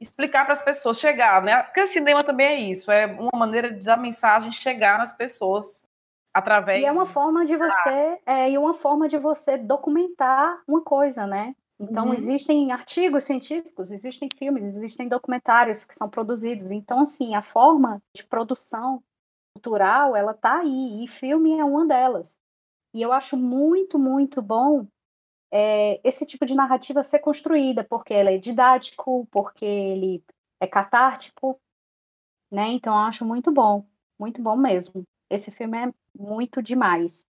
explicar para as pessoas, chegar, né? Porque o cinema também é isso, é uma maneira da mensagem chegar nas pessoas através. E é uma forma de você, é, e uma forma de você documentar uma coisa, né? Então uhum. existem artigos científicos, existem filmes, existem documentários que são produzidos. Então, assim, a forma de produção cultural, ela tá aí, e filme é uma delas. E eu acho muito, muito bom é, esse tipo de narrativa ser construída, porque ela é didático, porque ele é catártico, né? Então, eu acho muito bom, muito bom mesmo. Esse filme é muito demais.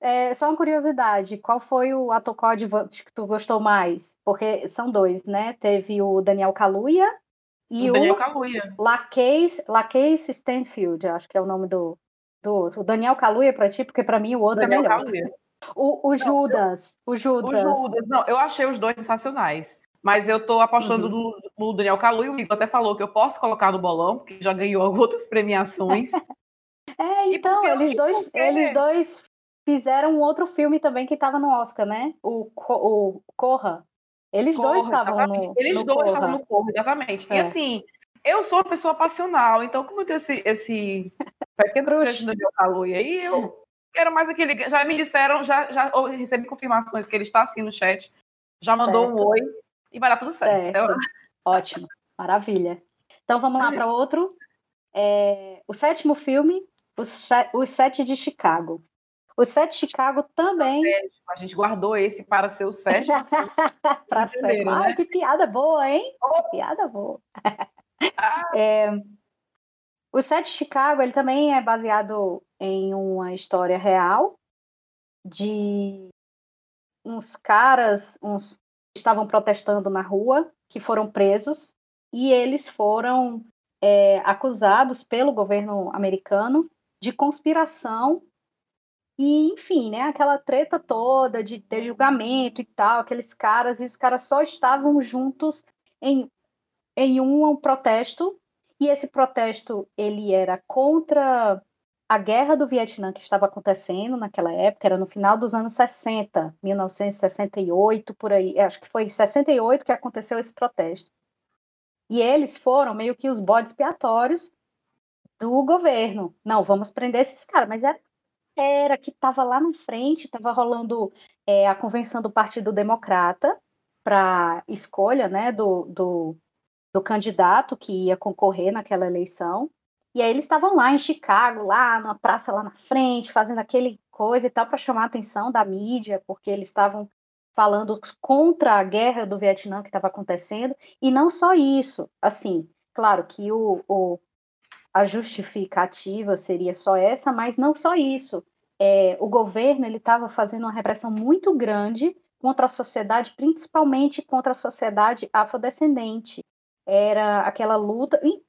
É, só uma curiosidade, qual foi o ator coadjuvante que tu gostou mais? Porque são dois, né? Teve o Daniel Kaluuya e o, Daniel Kaluuya. Lakeith Stanfield, acho que é o nome do, do outro. O Daniel Kaluuya para ti, porque para mim o outro é Daniel é melhor. O, o Judas, não, eu, o Judas. O Judas, não, eu achei os dois sensacionais. Mas eu tô apostando uhum. no, no Daniel Kaluuya, o Igor até falou que eu posso colocar no bolão, porque já ganhou outras premiações. É, então, eles dois, porque... eles dois fizeram um outro filme também que estava no Oscar, né? O, o Corra. Eles Corra, dois estavam no Eles no dois Corra. estavam no Corra, exatamente. É. E assim, eu sou uma pessoa passional, então como eu tenho esse, esse pequeno crush no Daniel aí, eu quero mais aquele... Já me disseram, já, já recebi confirmações que ele está assim no chat, já mandou certo. um oi e vai dar tudo certo. certo. Então... Ótimo, maravilha. Então vamos lá para outro. É, o sétimo filme os, sete de Chicago. O sete de Chicago também. A gente guardou esse para ser o sétimo. para ser. Né? Ah, que piada boa, hein? Oh. piada boa. Ah. é, o Sete de Chicago ele também é baseado em uma história real de uns caras, uns estavam protestando na rua, que foram presos e eles foram é, acusados pelo governo americano de conspiração e, enfim, né, aquela treta toda de ter julgamento e tal, aqueles caras, e os caras só estavam juntos em, em um protesto, e esse protesto, ele era contra a guerra do Vietnã que estava acontecendo naquela época, era no final dos anos 60, 1968, por aí, acho que foi em 68 que aconteceu esse protesto. E eles foram meio que os bodes expiatórios do governo. Não, vamos prender esses caras, mas era, era que estava lá na frente, estava rolando é, a convenção do Partido Democrata para escolha né, do, do, do candidato que ia concorrer naquela eleição. E aí eles estavam lá em Chicago, lá na praça lá na frente, fazendo aquele coisa e tal para chamar a atenção da mídia, porque eles estavam falando contra a guerra do Vietnã que estava acontecendo. E não só isso, assim, claro que o, o a justificativa seria só essa, mas não só isso. É, o governo ele estava fazendo uma repressão muito grande contra a sociedade, principalmente contra a sociedade afrodescendente. Era aquela luta, e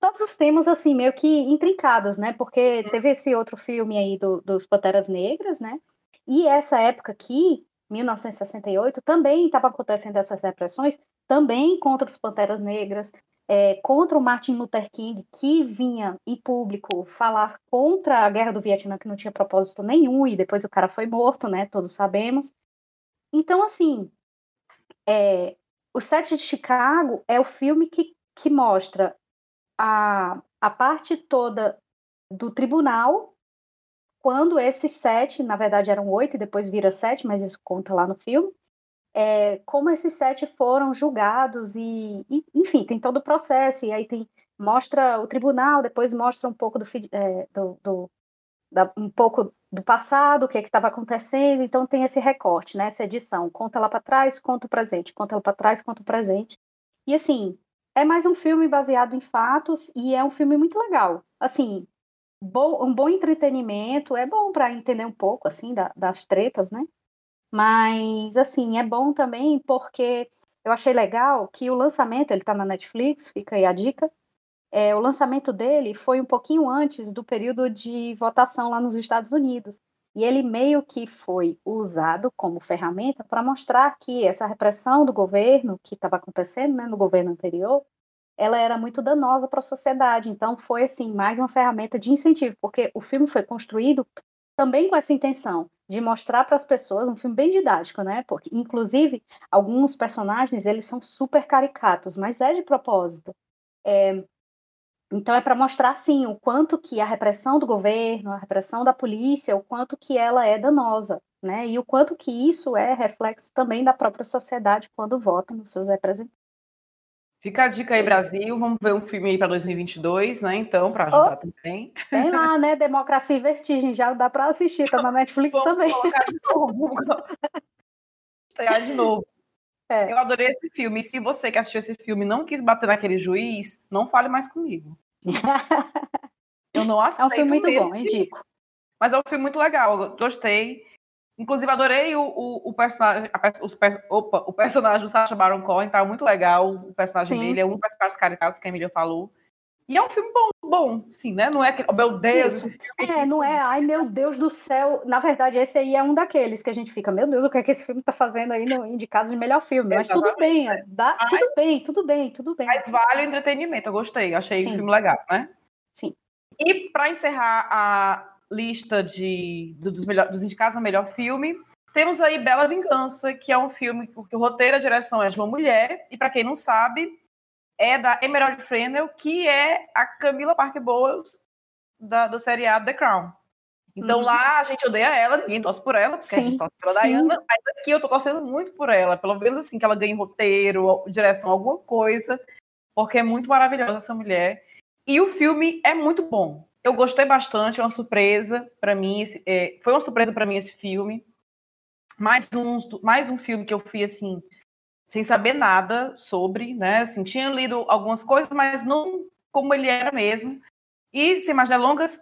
todos os temas assim meio que intrincados, né? Porque teve esse outro filme aí do, dos Panteras Negras, né? E essa época aqui, 1968, também estava acontecendo essas repressões, também contra os Panteras Negras, é, contra o Martin Luther King, que vinha em público falar contra a guerra do Vietnã, que não tinha propósito nenhum, e depois o cara foi morto, né? Todos sabemos. Então, assim, é, o Sete de Chicago é o filme que, que mostra a, a parte toda do tribunal, quando esses sete, na verdade eram oito e depois vira sete, mas isso conta lá no filme, é, como esses sete foram julgados e, e, enfim, tem todo o processo, e aí tem, mostra o tribunal, depois mostra um pouco do, é, do, do da, um pouco do passado, o que é estava acontecendo, então tem esse recorte, né, essa edição, conta lá para trás, conta o presente, conta lá para trás, conta o presente, e assim, é mais um filme baseado em fatos e é um filme muito legal, assim, bom, um bom entretenimento, é bom para entender um pouco, assim, da, das tretas, né, mas, assim, é bom também porque eu achei legal que o lançamento, ele está na Netflix, fica aí a dica. É, o lançamento dele foi um pouquinho antes do período de votação lá nos Estados Unidos. E ele meio que foi usado como ferramenta para mostrar que essa repressão do governo que estava acontecendo né, no governo anterior, ela era muito danosa para a sociedade. Então foi assim mais uma ferramenta de incentivo, porque o filme foi construído também com essa intenção de mostrar para as pessoas um filme bem didático, né? Porque inclusive alguns personagens eles são super caricatos, mas é de propósito. É, então é para mostrar sim o quanto que a repressão do governo, a repressão da polícia, o quanto que ela é danosa, né? E o quanto que isso é reflexo também da própria sociedade quando vota nos seus representantes. Fica a dica aí, Brasil. Vamos ver um filme aí para 2022, né? Então, para ajudar oh, também. Tem lá, né? Democracia e Vertigem, já dá para assistir, tá na Netflix Vamos também. Colocar de novo. De novo. É. Eu adorei esse filme. E se você que assistiu esse filme não quis bater naquele juiz, não fale mais comigo. Eu não aceito. É um filme muito mesmo. bom, indico. Mas é um filme muito legal. Gostei. Inclusive, adorei o, o, o personagem. A, os, opa, o personagem do Sacha Baron Cohen, tá muito legal. O personagem Sim. dele é um dos personagens caricatos que a Emília falou. E é um filme bom, bom, sim, né? Não é que, oh, meu Deus, esse filme. É, não é, ai meu Deus do céu. Na verdade, esse aí é um daqueles que a gente fica, meu Deus, o que é que esse filme tá fazendo aí no indicado de melhor filme? Mas tudo bem, é, dá, mas, tudo bem, tudo bem, tudo bem. Mas vale o entretenimento, eu gostei, achei sim. o filme legal, né? Sim. E para encerrar a lista de, dos, melhor, dos indicados ao melhor filme, temos aí Bela Vingança, que é um filme que o roteiro e a direção é de uma mulher, e para quem não sabe, é da Emerald Fennell, que é a Camila Parker Bowles da, do seriado The Crown. Então uhum. lá a gente odeia ela, ninguém torce por ela, porque sim, a gente torce pela. Diana, mas aqui eu tô torcendo muito por ela, pelo menos assim, que ela ganhe roteiro, direção, alguma coisa, porque é muito maravilhosa essa mulher. E o filme é muito bom. Eu gostei bastante, é uma surpresa para mim, é, foi uma surpresa para mim esse filme mais um, mais um filme que eu fui assim, sem saber nada sobre, né? Assim, tinha lido algumas coisas, mas não como ele era mesmo. E, sem mais delongas,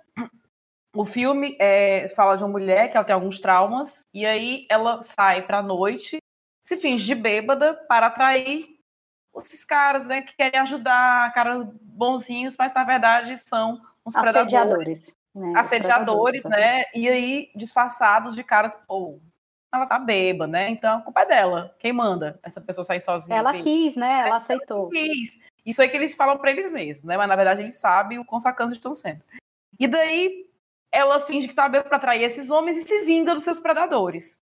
o filme é, fala de uma mulher que ela tem alguns traumas, e aí ela sai para a noite, se finge de bêbada para atrair esses caras, né, que querem ajudar, caras bonzinhos, mas na verdade são uns assediadores, predadores. Né? Assediadores, né? E aí disfarçados de caras, pô, ela tá bêbada, né? Então a culpa é dela. Quem manda essa pessoa sair sozinha? Ela quis, né? Ela aceitou. Quis. Isso aí que eles falam para eles mesmos, né? Mas na verdade eles sabem o quão sacanos estão sendo. E daí ela finge que tá bêbada para atrair esses homens e se vinga dos seus predadores.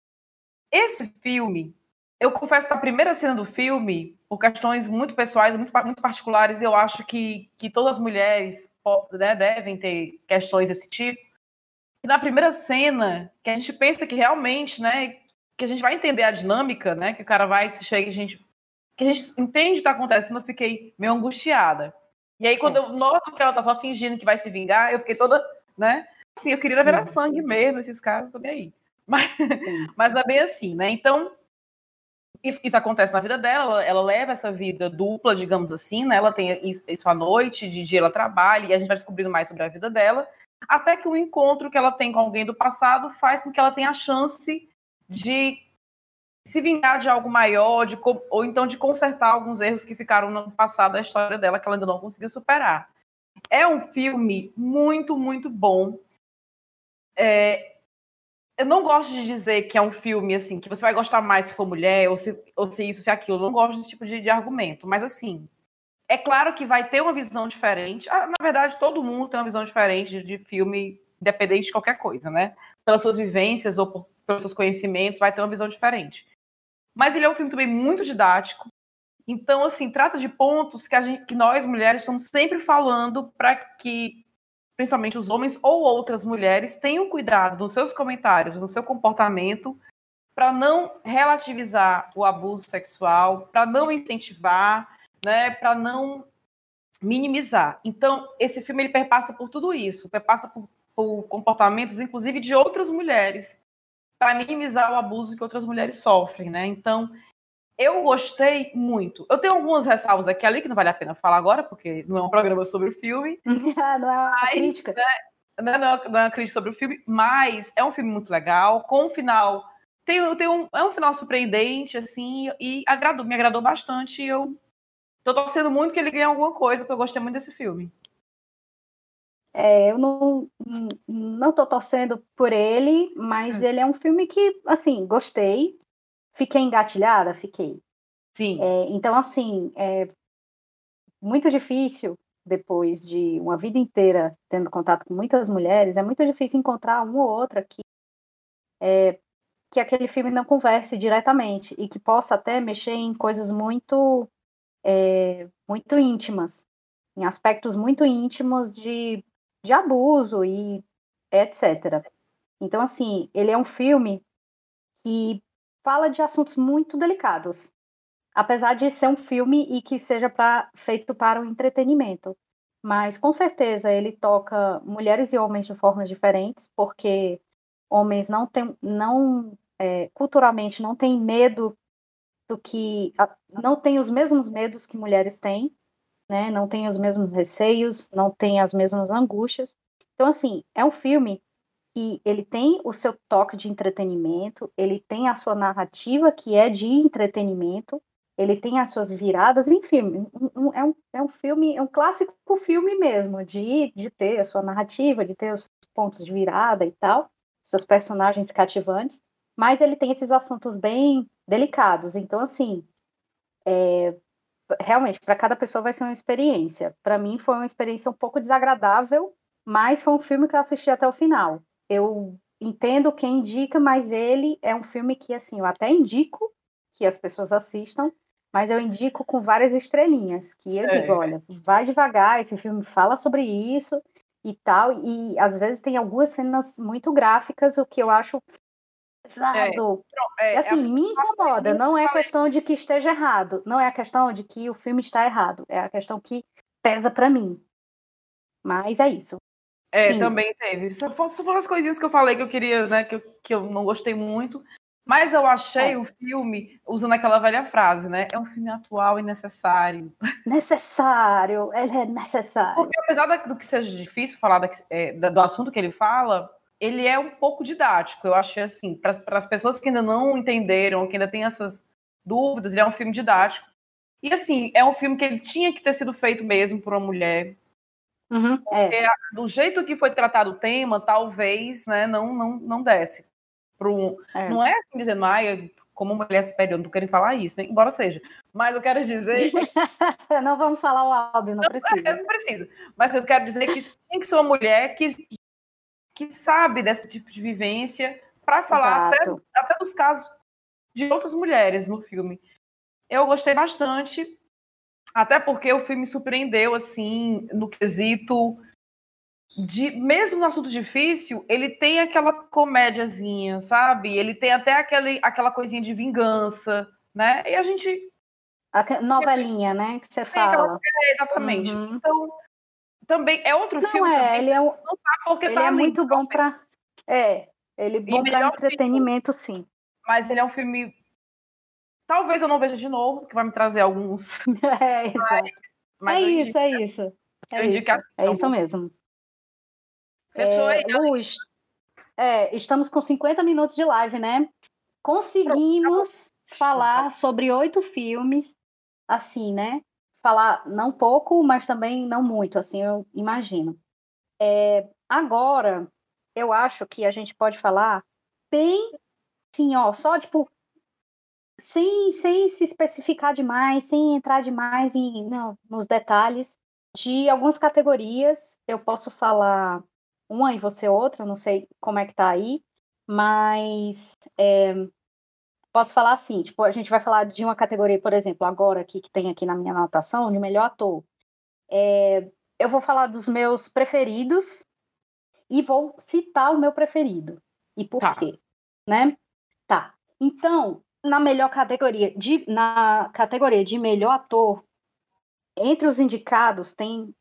Esse filme, eu confesso que a primeira cena do filme, por questões muito pessoais, muito, muito particulares, eu acho que, que todas as mulheres né, devem ter questões desse tipo. Na primeira cena, que a gente pensa que realmente, né, que a gente vai entender a dinâmica, né, que o cara vai, se chega, a gente, que a gente entende o que está acontecendo, eu fiquei meio angustiada. E aí, quando é. eu noto que ela tá só fingindo que vai se vingar, eu fiquei toda, né, assim, eu queria ver a sangue mesmo, esses caras, tô nem aí. Mas, mas não é bem assim, né? Então, isso, isso, acontece na vida dela, ela, ela, leva essa vida dupla, digamos assim, né? Ela tem isso, isso à noite, de dia ela trabalha, e a gente vai descobrindo mais sobre a vida dela, até que o encontro que ela tem com alguém do passado faz com que ela tenha a chance de se vingar de algo maior, de, ou então de consertar alguns erros que ficaram no passado da história dela, que ela ainda não conseguiu superar. É um filme muito, muito bom. É, eu não gosto de dizer que é um filme assim que você vai gostar mais se for mulher ou se, ou se isso, se aquilo. Eu não gosto desse tipo de, de argumento. Mas assim, é claro que vai ter uma visão diferente. Ah, na verdade, todo mundo tem uma visão diferente de, filme, independente de qualquer coisa, né? Pelas suas vivências ou por, pelos seus conhecimentos, vai ter uma visão diferente. Mas ele é um filme também muito didático. Então, assim, trata de pontos que, a gente, que nós mulheres estamos sempre falando para que principalmente os homens ou outras mulheres, tenham cuidado nos seus comentários, no seu comportamento, para não relativizar o abuso sexual, para não incentivar, né, para não minimizar. Então, esse filme ele perpassa por tudo isso, perpassa por, por comportamentos, inclusive, de outras mulheres, para minimizar o abuso que outras mulheres sofrem, né? Então, eu gostei muito. Eu tenho algumas ressalvas aqui ali que não vale a pena falar agora, porque não é um programa sobre o filme. não é uma mas, crítica. Né, não, é, não é uma crítica sobre o filme, mas é um filme muito legal, com um final. Tem, tem um, é um final surpreendente, assim, e agradou, me agradou bastante. E eu tô torcendo muito que ele ganhe alguma coisa, porque eu gostei muito desse filme. É, eu não, não tô torcendo por ele, mas hum. ele é um filme que, assim, gostei. Fiquei engatilhada? Fiquei. Sim. É, então, assim, é muito difícil, depois de uma vida inteira tendo contato com muitas mulheres, é muito difícil encontrar uma ou outra que, é, que aquele filme não converse diretamente e que possa até mexer em coisas muito, é, muito íntimas, em aspectos muito íntimos de, de abuso e etc. Então, assim, ele é um filme que fala de assuntos muito delicados, apesar de ser um filme e que seja pra, feito para o entretenimento. Mas com certeza ele toca mulheres e homens de formas diferentes, porque homens não têm, não é, culturalmente não têm medo do que, não têm os mesmos medos que mulheres têm, né? Não têm os mesmos receios, não têm as mesmas angústias. Então assim é um filme que ele tem o seu toque de entretenimento, ele tem a sua narrativa que é de entretenimento, ele tem as suas viradas, enfim, é, um, é um filme, é um clássico filme mesmo, de, de ter a sua narrativa, de ter os pontos de virada e tal, seus personagens cativantes, mas ele tem esses assuntos bem delicados, então assim, é, realmente, para cada pessoa vai ser uma experiência. Para mim foi uma experiência um pouco desagradável, mas foi um filme que eu assisti até o final eu entendo quem indica, mas ele é um filme que, assim, eu até indico que as pessoas assistam, mas eu indico com várias estrelinhas, que eu é. digo, olha, vai devagar, esse filme fala sobre isso e tal, e às vezes tem algumas cenas muito gráficas, o que eu acho pesado. É, é, assim, assim, me incomoda, não é questão de que esteja errado, não é a questão de que o filme está errado, é a questão que pesa para mim. Mas é isso. É, Sim. também teve. Só foram as coisinhas que eu falei que eu queria, né? Que eu, que eu não gostei muito. Mas eu achei é. o filme, usando aquela velha frase, né? É um filme atual e necessário. Necessário, ele é necessário. Porque apesar do que seja difícil falar da, é, do assunto que ele fala, ele é um pouco didático. Eu achei assim, para as pessoas que ainda não entenderam, que ainda têm essas dúvidas, ele é um filme didático. E assim, é um filme que ele tinha que ter sido feito mesmo por uma mulher. Uhum, Porque é. do jeito que foi tratado o tema, talvez né, não, não, não desce. Um, é. Não é assim dizendo, ah, como mulher superior, não querem falar isso, né? embora seja. Mas eu quero dizer. não vamos falar o óbvio, não, não precisa. Não precisa. Mas eu quero dizer que tem que ser uma mulher que, que sabe desse tipo de vivência para falar até, até dos casos de outras mulheres no filme. Eu gostei bastante, até porque o filme surpreendeu, assim, no quesito de, mesmo no assunto difícil, ele tem aquela comédiazinha, sabe? Ele tem até aquele, aquela coisinha de vingança, né? E a gente. A novelinha, né? Que você fala. É, exatamente. Uhum. Então, também é outro não filme. É, ele é um, não sabe porque ele tá é ali, muito bom para. É, ele é bom para entretenimento, filme. sim. Mas ele é um filme. Talvez eu não veja de novo, que vai me trazer alguns. É, exato. Mas, mas é, isso, é isso, é isso. É isso mesmo. Fechou é, aí. Luz, é, estamos com 50 minutos de live, né? Conseguimos falar sobre oito filmes, assim, né? Falar não pouco, mas também não muito, assim, eu imagino. É, agora, eu acho que a gente pode falar bem, sim, ó, só tipo, sem, sem se especificar demais, sem entrar demais em, não, nos detalhes de algumas categorias. Eu posso falar uma e você outra, não sei como é que tá aí, mas é, posso falar assim, tipo, a gente vai falar de uma categoria, por exemplo, agora aqui que tem aqui na minha anotação, de melhor ator. É, eu vou falar dos meus preferidos e vou citar o meu preferido. E por tá. quê? Né? Tá. Então, na melhor categoria, de, na categoria de melhor ator, entre os indicados tem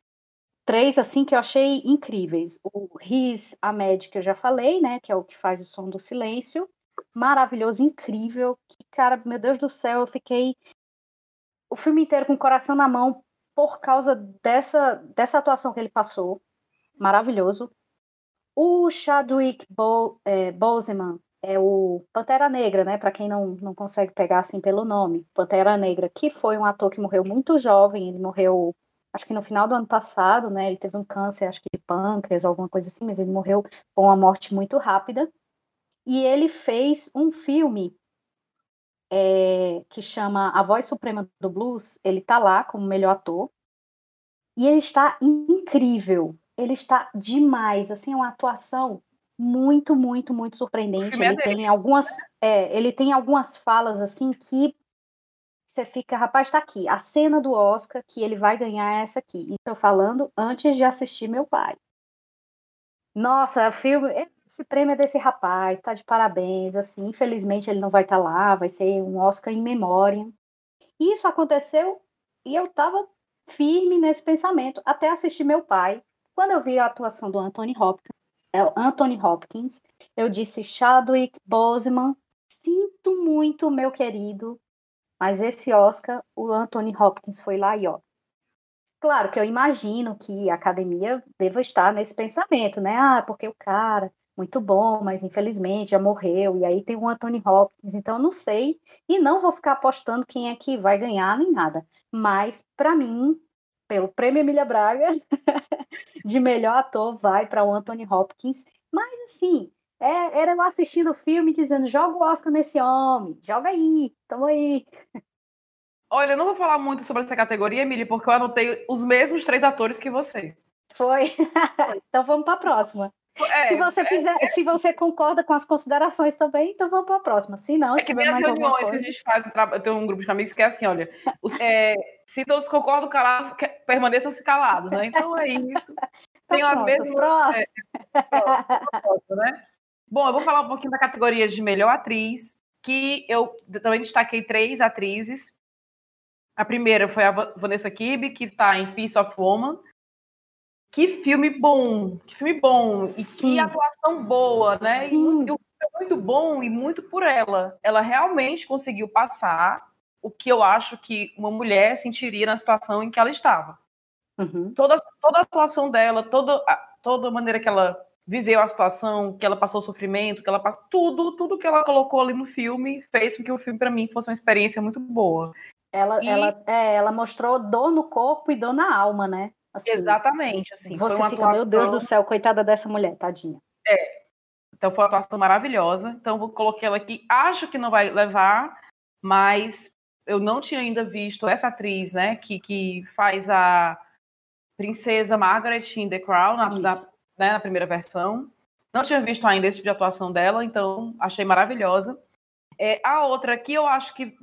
três assim que eu achei incríveis. O Riz Ahmed, que eu já falei, né, que é o que faz o som do silêncio, maravilhoso, incrível. Que cara, meu Deus do céu, eu fiquei o filme inteiro com o coração na mão por causa dessa dessa atuação que ele passou. Maravilhoso. O Chadwick Bo, é, Boseman é o Pantera Negra, né? Para quem não, não consegue pegar assim pelo nome, Pantera Negra, que foi um ator que morreu muito jovem, ele morreu acho que no final do ano passado, né? Ele teve um câncer, acho que de pâncreas, alguma coisa assim, mas ele morreu com uma morte muito rápida. E ele fez um filme é, que chama A Voz Suprema do Blues. Ele tá lá como melhor ator. E ele está incrível. Ele está demais. Assim, é uma atuação muito, muito, muito surpreendente. Ele tem algumas, é, ele tem algumas falas assim que você fica, rapaz, tá aqui, a cena do Oscar que ele vai ganhar é essa aqui. Estou falando antes de assistir meu pai. Nossa, o filme, esse prêmio é desse rapaz, tá de parabéns, assim, infelizmente ele não vai estar tá lá, vai ser um Oscar em memória. Isso aconteceu e eu tava firme nesse pensamento até assistir meu pai. Quando eu vi a atuação do Anthony Hopkins, é, Anthony Hopkins, eu disse Chadwick Boseman, sinto muito, meu querido, mas esse Oscar, o Anthony Hopkins foi lá e ó. Claro que eu imagino que a academia deva estar nesse pensamento, né? Ah, porque o cara, muito bom, mas infelizmente já morreu, e aí tem o Anthony Hopkins, então eu não sei, e não vou ficar apostando quem é que vai ganhar nem nada. Mas, para mim, pelo Prêmio Emília Braga, de melhor ator vai para o Anthony Hopkins. Mas, assim, é, era eu assistindo o filme dizendo: joga o Oscar nesse homem, joga aí, tamo aí. Olha, eu não vou falar muito sobre essa categoria, Emília, porque eu anotei os mesmos três atores que você. Foi. então vamos para a próxima. É, se você fizer, é, é... se você concorda com as considerações também, então vamos para a próxima. Se não, é que minhas reuniões que a gente faz, tenho um grupo de amigos que é assim, olha, os, é, se todos concordam calados, permaneçam-se calados, né? Então é isso. Então, Tenho as mesmas. Próximo. É, próximo, né? Bom, eu vou falar um pouquinho da categoria de melhor atriz, que eu também destaquei três atrizes. A primeira foi a Vanessa Kibe, que está em Piece of Woman. Que filme bom, que filme bom, e Sim. que atuação boa, né? E, e muito bom e muito por ela. Ela realmente conseguiu passar o que eu acho que uma mulher sentiria na situação em que ela estava. Uhum. Toda, toda a atuação dela, toda, toda a maneira que ela viveu a situação, que ela passou sofrimento, que ela passou tudo, tudo que ela colocou ali no filme fez com que o filme para mim fosse uma experiência muito boa. Ela, e... ela, é, ela mostrou dor no corpo e dor na alma, né? Assim, Exatamente, assim. Você fica, atuação... meu Deus do céu, coitada dessa mulher, tadinha. É. Então foi uma atuação maravilhosa. Então vou coloquei ela aqui. Acho que não vai levar, mas eu não tinha ainda visto essa atriz, né, que, que faz a princesa Margaret in The Crown na, na né, na primeira versão. Não tinha visto ainda esse tipo de atuação dela, então achei maravilhosa. É, a outra que eu acho que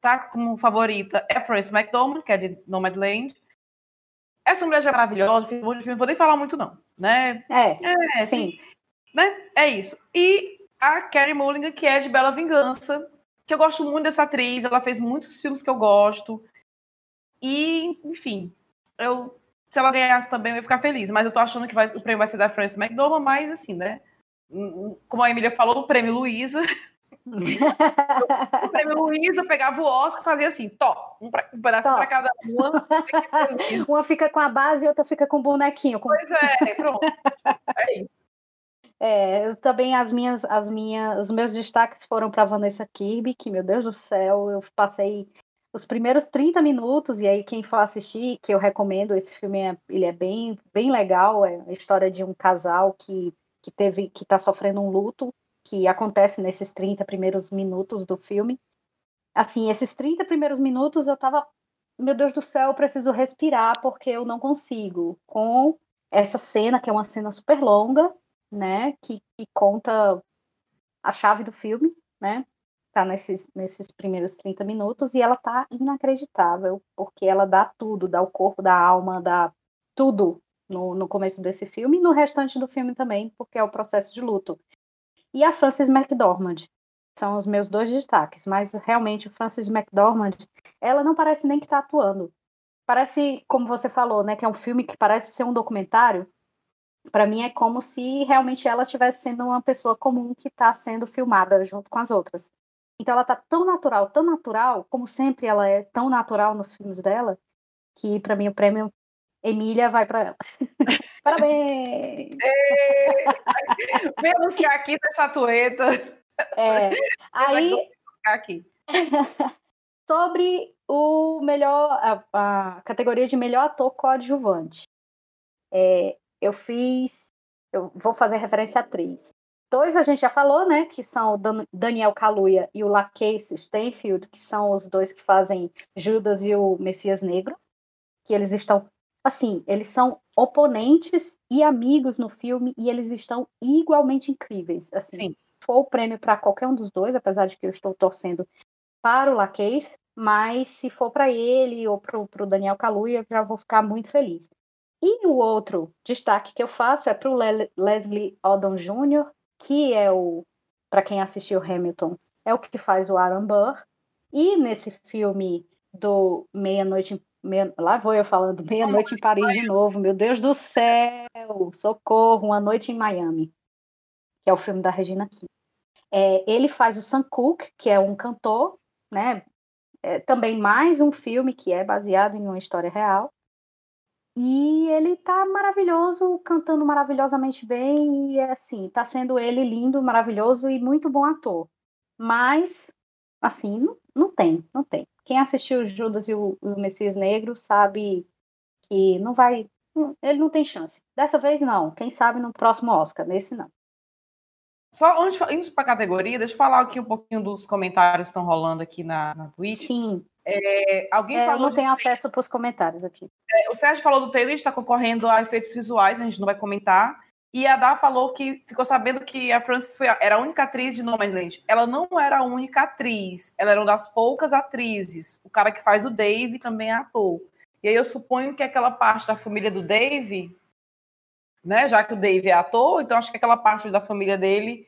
tá como favorita é Frances McDormand, que é de Nomadland. Essa mulher já é maravilhosa, não vou nem falar muito não, né? É, é sim. Assim, né? É isso. E a Carrie Mulligan, que é de Bela Vingança, que eu gosto muito dessa atriz, ela fez muitos filmes que eu gosto. E, enfim, eu se ela ganhasse também, eu ia ficar feliz. Mas eu tô achando que vai, o prêmio vai ser da Frances McDormand, mas assim, né? Como a Emília falou, o prêmio Luísa. o prêmio Luísa pegava o Oscar e fazia assim, tó, um, pra, um pedaço para cada uma. uma fica com a base e outra fica com o bonequinho. Com... Pois é, pronto. É isso. É, eu também as minhas, as minhas, os meus destaques foram para Vanessa Kirby, que meu Deus do céu, eu passei os primeiros 30 minutos, e aí quem for assistir, que eu recomendo, esse filme é, ele é bem, bem legal, é a história de um casal que, que teve, que está sofrendo um luto, que acontece nesses 30 primeiros minutos do filme. Assim, esses 30 primeiros minutos eu tava, meu Deus do céu, eu preciso respirar, porque eu não consigo, com essa cena, que é uma cena super longa, né, que, que conta a chave do filme, né, tá nesses, nesses primeiros 30 minutos e ela tá inacreditável, porque ela dá tudo, dá o corpo, dá a alma, dá tudo no, no começo desse filme e no restante do filme também, porque é o processo de luto. E a Frances McDormand são os meus dois destaques, mas realmente a Frances McDormand, ela não parece nem que tá atuando. Parece, como você falou, né, que é um filme que parece ser um documentário. Para mim é como se realmente ela estivesse sendo uma pessoa comum que está sendo filmada junto com as outras. Então ela tá tão natural, tão natural, como sempre ela é tão natural nos filmes dela, que para mim o prêmio Emília vai para ela. Parabéns! Vem buscar aqui essa estatueta. É. Aí aqui. Sobre o melhor a, a, categoria de melhor ator coadjuvante. É, eu fiz eu vou fazer referência a três. Dois a gente já falou, né? Que são o Daniel Kaluuya e o Lakeith Stanfield, que são os dois que fazem Judas e o Messias Negro. Que eles estão, assim, eles são oponentes e amigos no filme e eles estão igualmente incríveis. Assim, Sim. for o prêmio para qualquer um dos dois, apesar de que eu estou torcendo para o Lakeith, mas se for para ele ou para o Daniel Kaluuya, já vou ficar muito feliz. E o outro destaque que eu faço é para o Leslie Odom Jr., que é o, para quem assistiu Hamilton, é o que faz o Aaron Burr. E nesse filme do Meia-Noite, meia, lá vou eu falando, Meia-Noite em Paris de novo, meu Deus do céu, socorro, Uma Noite em Miami, que é o filme da Regina King. É, ele faz o Sam Cooke, que é um cantor, né? É, também mais um filme que é baseado em uma história real. E ele tá maravilhoso, cantando maravilhosamente bem, e é assim, tá sendo ele lindo, maravilhoso e muito bom ator. Mas, assim, não, não tem, não tem. Quem assistiu Judas e o, o Messias Negro sabe que não vai. Ele não tem chance. Dessa vez não. Quem sabe no próximo Oscar, nesse não. Só antes, indo para a categoria, deixa eu falar aqui um pouquinho dos comentários que estão rolando aqui na, na Twitch. Sim. É, alguém é, falou. Eu não tenho acesso para os comentários aqui. É, o Sérgio falou do Taylor, está concorrendo a efeitos visuais, a gente não vai comentar. E a Dá falou que ficou sabendo que a Frances foi, era a única atriz de Nomadland. Ela não era a única atriz, ela era uma das poucas atrizes. O cara que faz o Dave também é ator. E aí eu suponho que aquela parte da família do Dave, né? Já que o Dave é ator, então acho que aquela parte da família dele,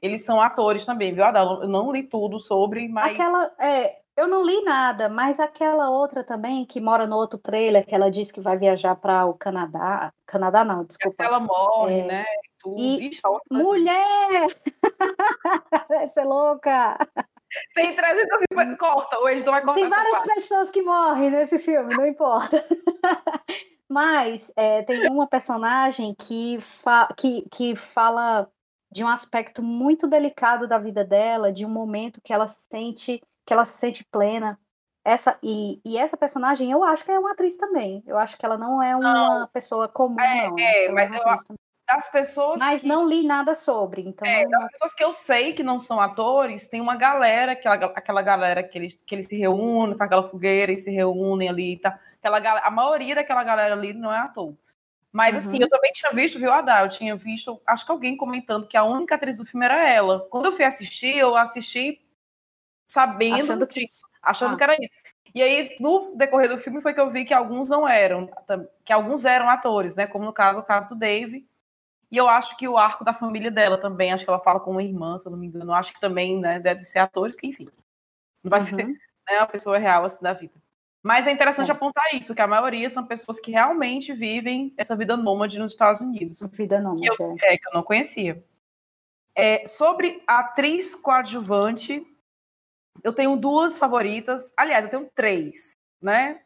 eles são atores também, viu, Adá? Eu não li tudo sobre, mas. Aquela, é, eu não li nada, mas aquela outra também que mora no outro trailer, que ela diz que vai viajar para o Canadá. Canadá não, desculpa. Ela morre, é... né? Tudo. E... Mulher! Vai ser louca! Tem 350. Corta, o editor vai cortar. Tem várias pessoas que morrem nesse filme, não importa. Mas é, tem uma personagem que, fa que, que fala de um aspecto muito delicado da vida dela, de um momento que ela sente que ela se sente plena. Essa, e, e essa personagem, eu acho que é uma atriz também. Eu acho que ela não é uma não. pessoa comum, é, não. É, é mas eu, das pessoas. Mas que, não li nada sobre. Então é, das pessoas que eu sei que não são atores, tem uma galera, aquela, aquela galera que eles, que eles se reúnem, faz aquela fogueira e se reúnem ali. Tá, aquela, a maioria daquela galera ali não é ator. Mas, assim, uhum. assim, eu também tinha visto, viu, Adá? Eu tinha visto, acho que alguém comentando que a única atriz do filme era ela. Quando eu fui assistir, eu assisti sabendo achando que, disso, achando ah. que era isso. E aí, no decorrer do filme, foi que eu vi que alguns não eram, que alguns eram atores, né? Como no caso, o caso do Dave. E eu acho que o arco da família dela também, acho que ela fala com uma irmã, se eu não me engano. Acho que também, né, deve ser ator, que enfim. Não vai uhum. ser né, uma pessoa real assim da vida. Mas é interessante é. apontar isso, que a maioria são pessoas que realmente vivem essa vida nômade nos Estados Unidos. Vida nômade. Que eu, é. é, que eu não conhecia. É, sobre a atriz coadjuvante, eu tenho duas favoritas. Aliás, eu tenho três, né?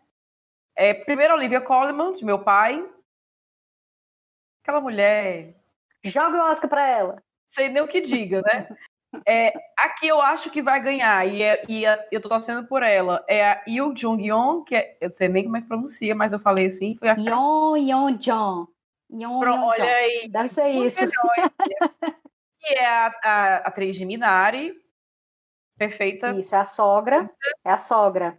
É, primeiro, Olivia Colman, de meu pai. Aquela mulher. Joga o Oscar para ela. Sei nem o que diga, né? É, aqui eu acho que vai ganhar, e, é, e a, eu tô torcendo por ela. É a Yoo Jung-yeon, que é, eu não sei nem como é que pronuncia, mas eu falei assim. Foi a Yeon Yeon Jong. Yeon, Pro, olha aí. Deve ser isso. que é a, a, a atriz de Minari, perfeita. Isso, é a sogra. É a sogra.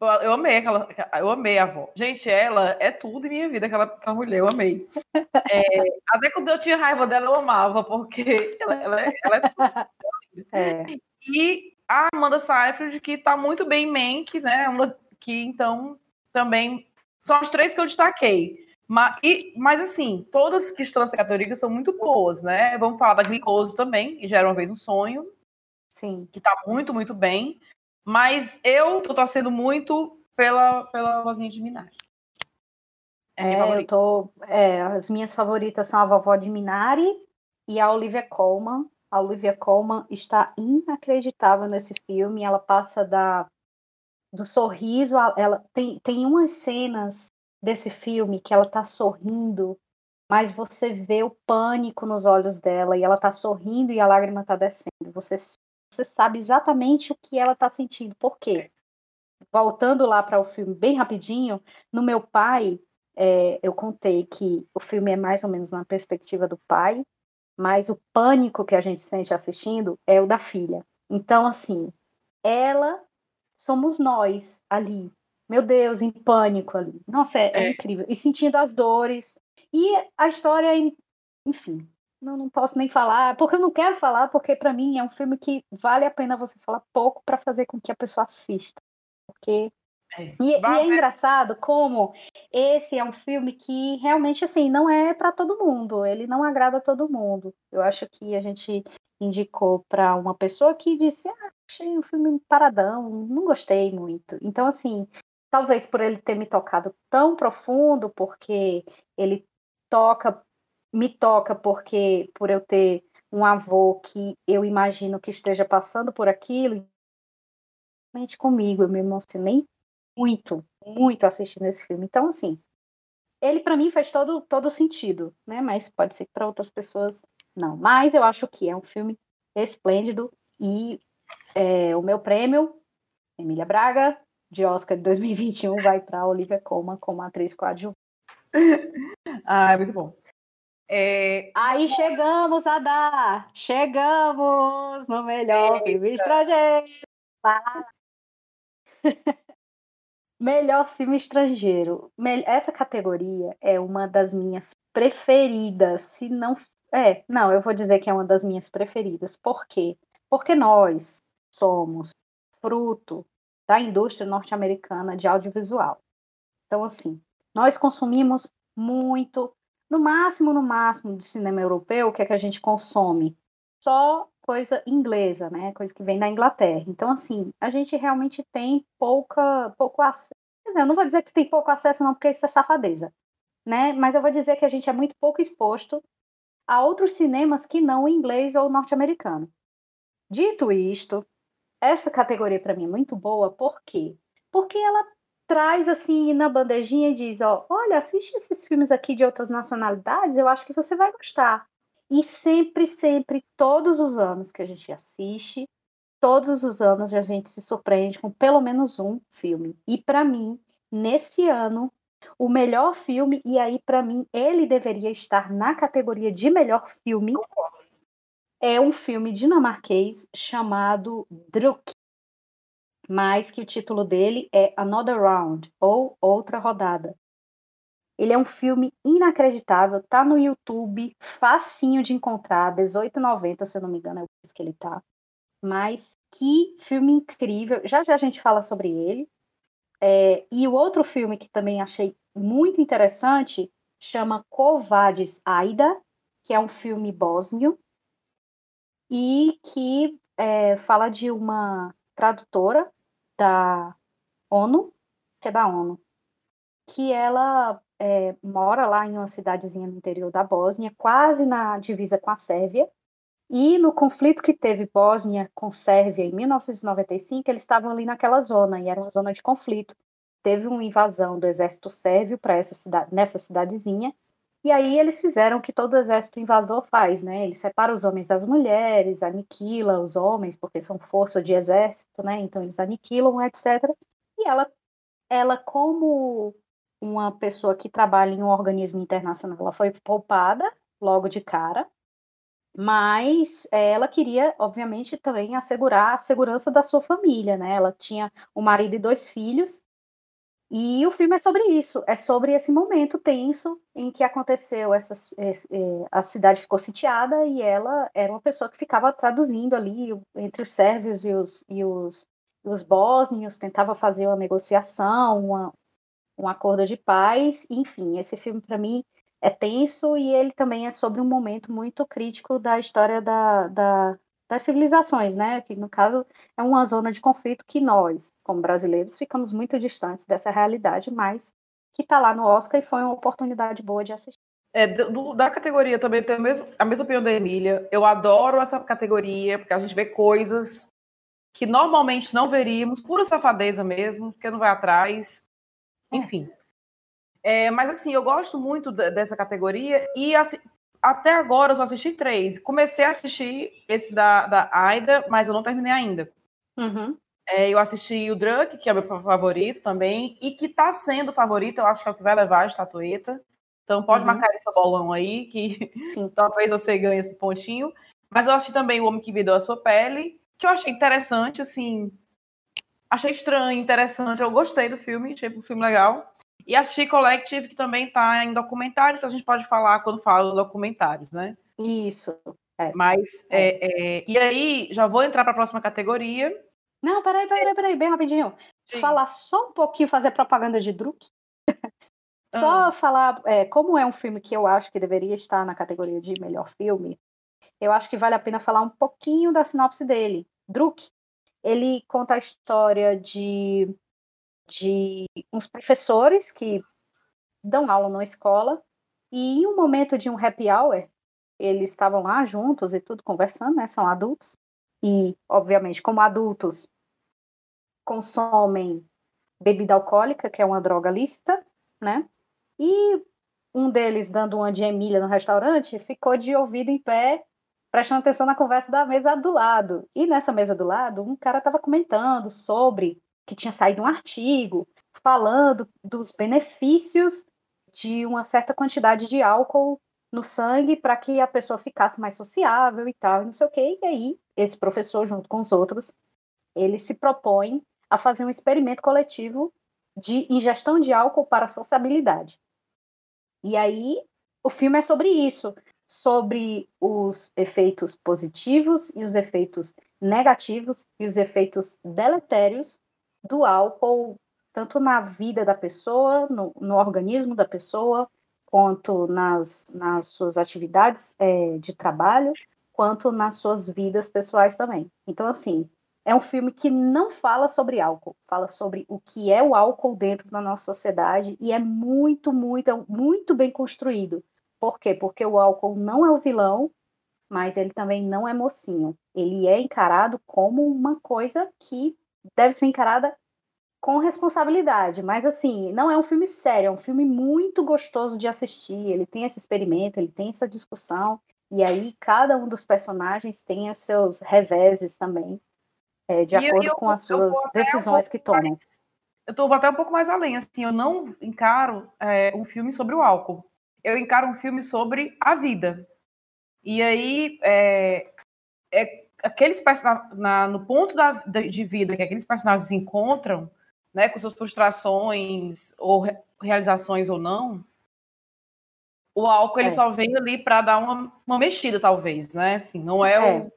Eu, eu amei aquela. Eu amei a avó. Gente, ela é tudo em minha vida, aquela, aquela mulher, eu amei. É, até quando eu tinha raiva dela, eu amava, porque ela, ela, é, ela é tudo. É. E a Amanda Seyfried, que tá muito bem em Mank, né? Uma, que então também são as três que eu destaquei. Mas, e, mas assim, todas que estão nessa categoria são muito boas, né? Vamos falar da Glicose também, que já era uma vez um sonho. Sim. Que tá muito, muito bem. Mas eu tô torcendo muito pela, pela vozinha de Minari. É, é eu tô. É, as minhas favoritas são a vovó de Minari e a Olivia Colman. A Olivia Colman está inacreditável nesse filme. Ela passa da do sorriso, ela tem, tem umas cenas desse filme que ela tá sorrindo, mas você vê o pânico nos olhos dela e ela tá sorrindo e a lágrima tá descendo. Você, você sabe exatamente o que ela tá sentindo. Por quê? Voltando lá para o filme bem rapidinho, no meu pai, é, eu contei que o filme é mais ou menos na perspectiva do pai, mas o pânico que a gente sente assistindo é o da filha. Então, assim, ela somos nós ali, meu Deus, em pânico ali. Nossa, é, é. é incrível. E sentindo as dores. E a história, enfim, não, não posso nem falar, porque eu não quero falar, porque para mim é um filme que vale a pena você falar pouco para fazer com que a pessoa assista. Porque. É. E, e, é engraçado como esse é um filme que realmente assim não é para todo mundo, ele não agrada a todo mundo. Eu acho que a gente indicou para uma pessoa que disse: ah, achei um filme paradão, não gostei muito. Então, assim, talvez por ele ter me tocado tão profundo, porque ele toca, me toca porque por eu ter um avô que eu imagino que esteja passando por aquilo, comigo, eu me emocionei muito, muito assistindo esse filme. Então, assim, ele para mim faz todo todo sentido, né? Mas pode ser que para outras pessoas não. Mas eu acho que é um filme esplêndido e é, o meu prêmio, Emília Braga, de Oscar de 2021 vai para Olivia Colman como atriz coadjuvante. ah, muito bom. É... Aí chegamos a dar, chegamos no melhor Eita. filme estrangeiro. Ah. melhor filme estrangeiro. Essa categoria é uma das minhas preferidas, se não é, não, eu vou dizer que é uma das minhas preferidas. Por quê? Porque nós somos fruto da indústria norte-americana de audiovisual. Então, assim, nós consumimos muito, no máximo, no máximo, de cinema europeu, o que é que a gente consome? Só coisa inglesa, né? Coisa que vem da Inglaterra. Então, assim, a gente realmente tem pouca, pouco acesso. Eu não vou dizer que tem pouco acesso, não, porque isso é safadeza, né? Mas eu vou dizer que a gente é muito pouco exposto a outros cinemas que não inglês ou norte-americano. Dito isto, esta categoria para mim é muito boa, por quê? Porque ela traz assim na bandejinha e diz, ó, olha, assiste esses filmes aqui de outras nacionalidades, eu acho que você vai gostar. E sempre, sempre, todos os anos que a gente assiste, todos os anos a gente se surpreende com pelo menos um filme. E para mim, nesse ano, o melhor filme, e aí para mim ele deveria estar na categoria de melhor filme, é um filme dinamarquês chamado Druk, mas que o título dele é Another Round, ou Outra Rodada. Ele é um filme inacreditável, tá no YouTube, facinho de encontrar, 18,90, se eu não me engano, é o que ele tá. Mas que filme incrível! Já já a gente fala sobre ele. É, e o outro filme que também achei muito interessante chama Covades Aida, que é um filme bósnio e que é, fala de uma tradutora da ONU, que é da ONU, que ela é, mora lá em uma cidadezinha no interior da Bósnia, quase na divisa com a Sérvia, e no conflito que teve Bósnia com Sérvia em 1995, eles estavam ali naquela zona, e era uma zona de conflito. Teve uma invasão do exército sérvio para essa cidade, nessa cidadezinha, e aí eles fizeram o que todo exército invasor faz, né? Ele separa os homens das mulheres, aniquila os homens, porque são força de exército, né? Então eles aniquilam, etc. E ela, ela como uma pessoa que trabalha em um organismo internacional, ela foi poupada logo de cara, mas ela queria, obviamente, também assegurar a segurança da sua família, né? Ela tinha um marido e dois filhos, e o filme é sobre isso, é sobre esse momento tenso em que aconteceu essa, é, a cidade ficou sitiada e ela era uma pessoa que ficava traduzindo ali entre os sérvios e os, e os, os bósnios, tentava fazer uma negociação, uma, um acordo de paz, enfim, esse filme para mim é tenso e ele também é sobre um momento muito crítico da história da, da, das civilizações, né? Que no caso é uma zona de conflito que nós, como brasileiros, ficamos muito distantes dessa realidade, mas que está lá no Oscar e foi uma oportunidade boa de assistir. É, do, da categoria também tenho a mesma, a mesma opinião da Emília. Eu adoro essa categoria, porque a gente vê coisas que normalmente não veríamos, pura safadeza mesmo, porque não vai atrás. Enfim. É, mas assim, eu gosto muito dessa categoria e assim, até agora eu só assisti três. Comecei a assistir esse da, da Aida, mas eu não terminei ainda. Uhum. É, eu assisti o Drunk, que é meu favorito também, e que está sendo favorito, eu acho que é o que vai levar a estatueta. Então pode uhum. marcar esse bolão aí, que talvez você ganhe esse pontinho. Mas eu assisti também O Homem que Vidou a Sua Pele, que eu achei interessante, assim. Achei estranho, interessante. Eu gostei do filme, achei um filme legal. E assisti Collective, que também está em documentário, então a gente pode falar quando fala dos documentários, né? Isso. É. Mas, é. É, e aí, já vou entrar para a próxima categoria. Não, peraí, peraí, peraí, bem rapidinho. Sim. Falar só um pouquinho, fazer propaganda de Druk. só ah. falar é, como é um filme que eu acho que deveria estar na categoria de melhor filme. Eu acho que vale a pena falar um pouquinho da sinopse dele. Druk, ele conta a história de de uns professores que dão aula na escola e em um momento de um happy hour, eles estavam lá juntos e tudo conversando, né? São adultos e, obviamente, como adultos consomem bebida alcoólica, que é uma droga lícita, né? E um deles, dando uma de Emília no restaurante, ficou de ouvido em pé, prestando atenção na conversa da mesa do lado. E nessa mesa do lado, um cara estava comentando sobre que tinha saído um artigo falando dos benefícios de uma certa quantidade de álcool no sangue para que a pessoa ficasse mais sociável e tal, e não sei o quê. E aí, esse professor, junto com os outros, ele se propõe a fazer um experimento coletivo de ingestão de álcool para sociabilidade. E aí, o filme é sobre isso, sobre os efeitos positivos e os efeitos negativos e os efeitos deletérios do álcool, tanto na vida da pessoa, no, no organismo da pessoa, quanto nas, nas suas atividades é, de trabalho, quanto nas suas vidas pessoais também. Então, assim, é um filme que não fala sobre álcool, fala sobre o que é o álcool dentro da nossa sociedade e é muito, muito, muito bem construído. Por quê? Porque o álcool não é o vilão, mas ele também não é mocinho. Ele é encarado como uma coisa que deve ser encarada com responsabilidade, mas assim, não é um filme sério, é um filme muito gostoso de assistir. Ele tem esse experimento, ele tem essa discussão, e aí cada um dos personagens tem os seus reveses também, é, de e acordo eu, com as suas decisões um que tomam. Eu estou até um pouco mais além, assim, eu não encaro é, um filme sobre o álcool, eu encaro um filme sobre a vida. E aí, é, é aqueles personagens, no ponto da, de vida que aqueles personagens encontram, né, com suas frustrações ou realizações ou não, o álcool ele é. só vem ali para dar uma, uma mexida, talvez, né? Assim, não é, é. O,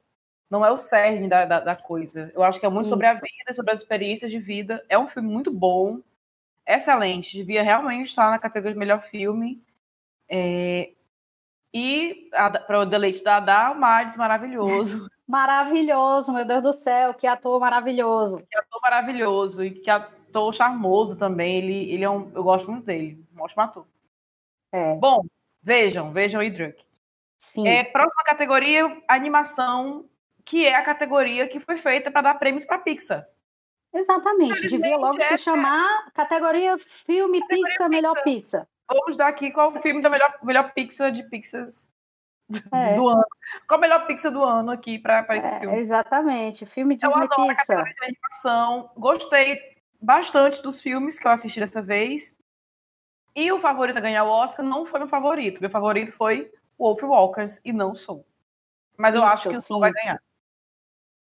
não é o cerne da, da, da coisa. Eu acho que é muito Isso. sobre a vida, sobre as experiências de vida. É um filme muito bom, excelente. Devia realmente estar na categoria de melhor filme. É... E para o deleite da Adá, o Mads, maravilhoso. Maravilhoso, meu Deus do céu, que ator maravilhoso. Que ator maravilhoso e que ator charmoso também. Ele, ele é um, eu gosto muito dele, um ótimo ator. É. Bom, vejam, vejam o Druk. Sim. É, próxima categoria, animação, que é a categoria que foi feita para dar prêmios para Pixar. Exatamente, devia logo é, se chamar categoria filme categoria Pixar, Pixar, melhor Pixar. Vamos dar aqui qual o filme da melhor, melhor Pixar de Pixars é. do ano. Qual a melhor Pixar do ano aqui para esse é, filme? Exatamente, filme Disney eu adoro Pixar. A de animação. Gostei bastante dos filmes que eu assisti dessa vez. E o favorito a ganhar o Oscar não foi meu favorito. Meu favorito foi Wolf Walkers e não Soul. Mas eu Isso, acho que o Soul vai ganhar.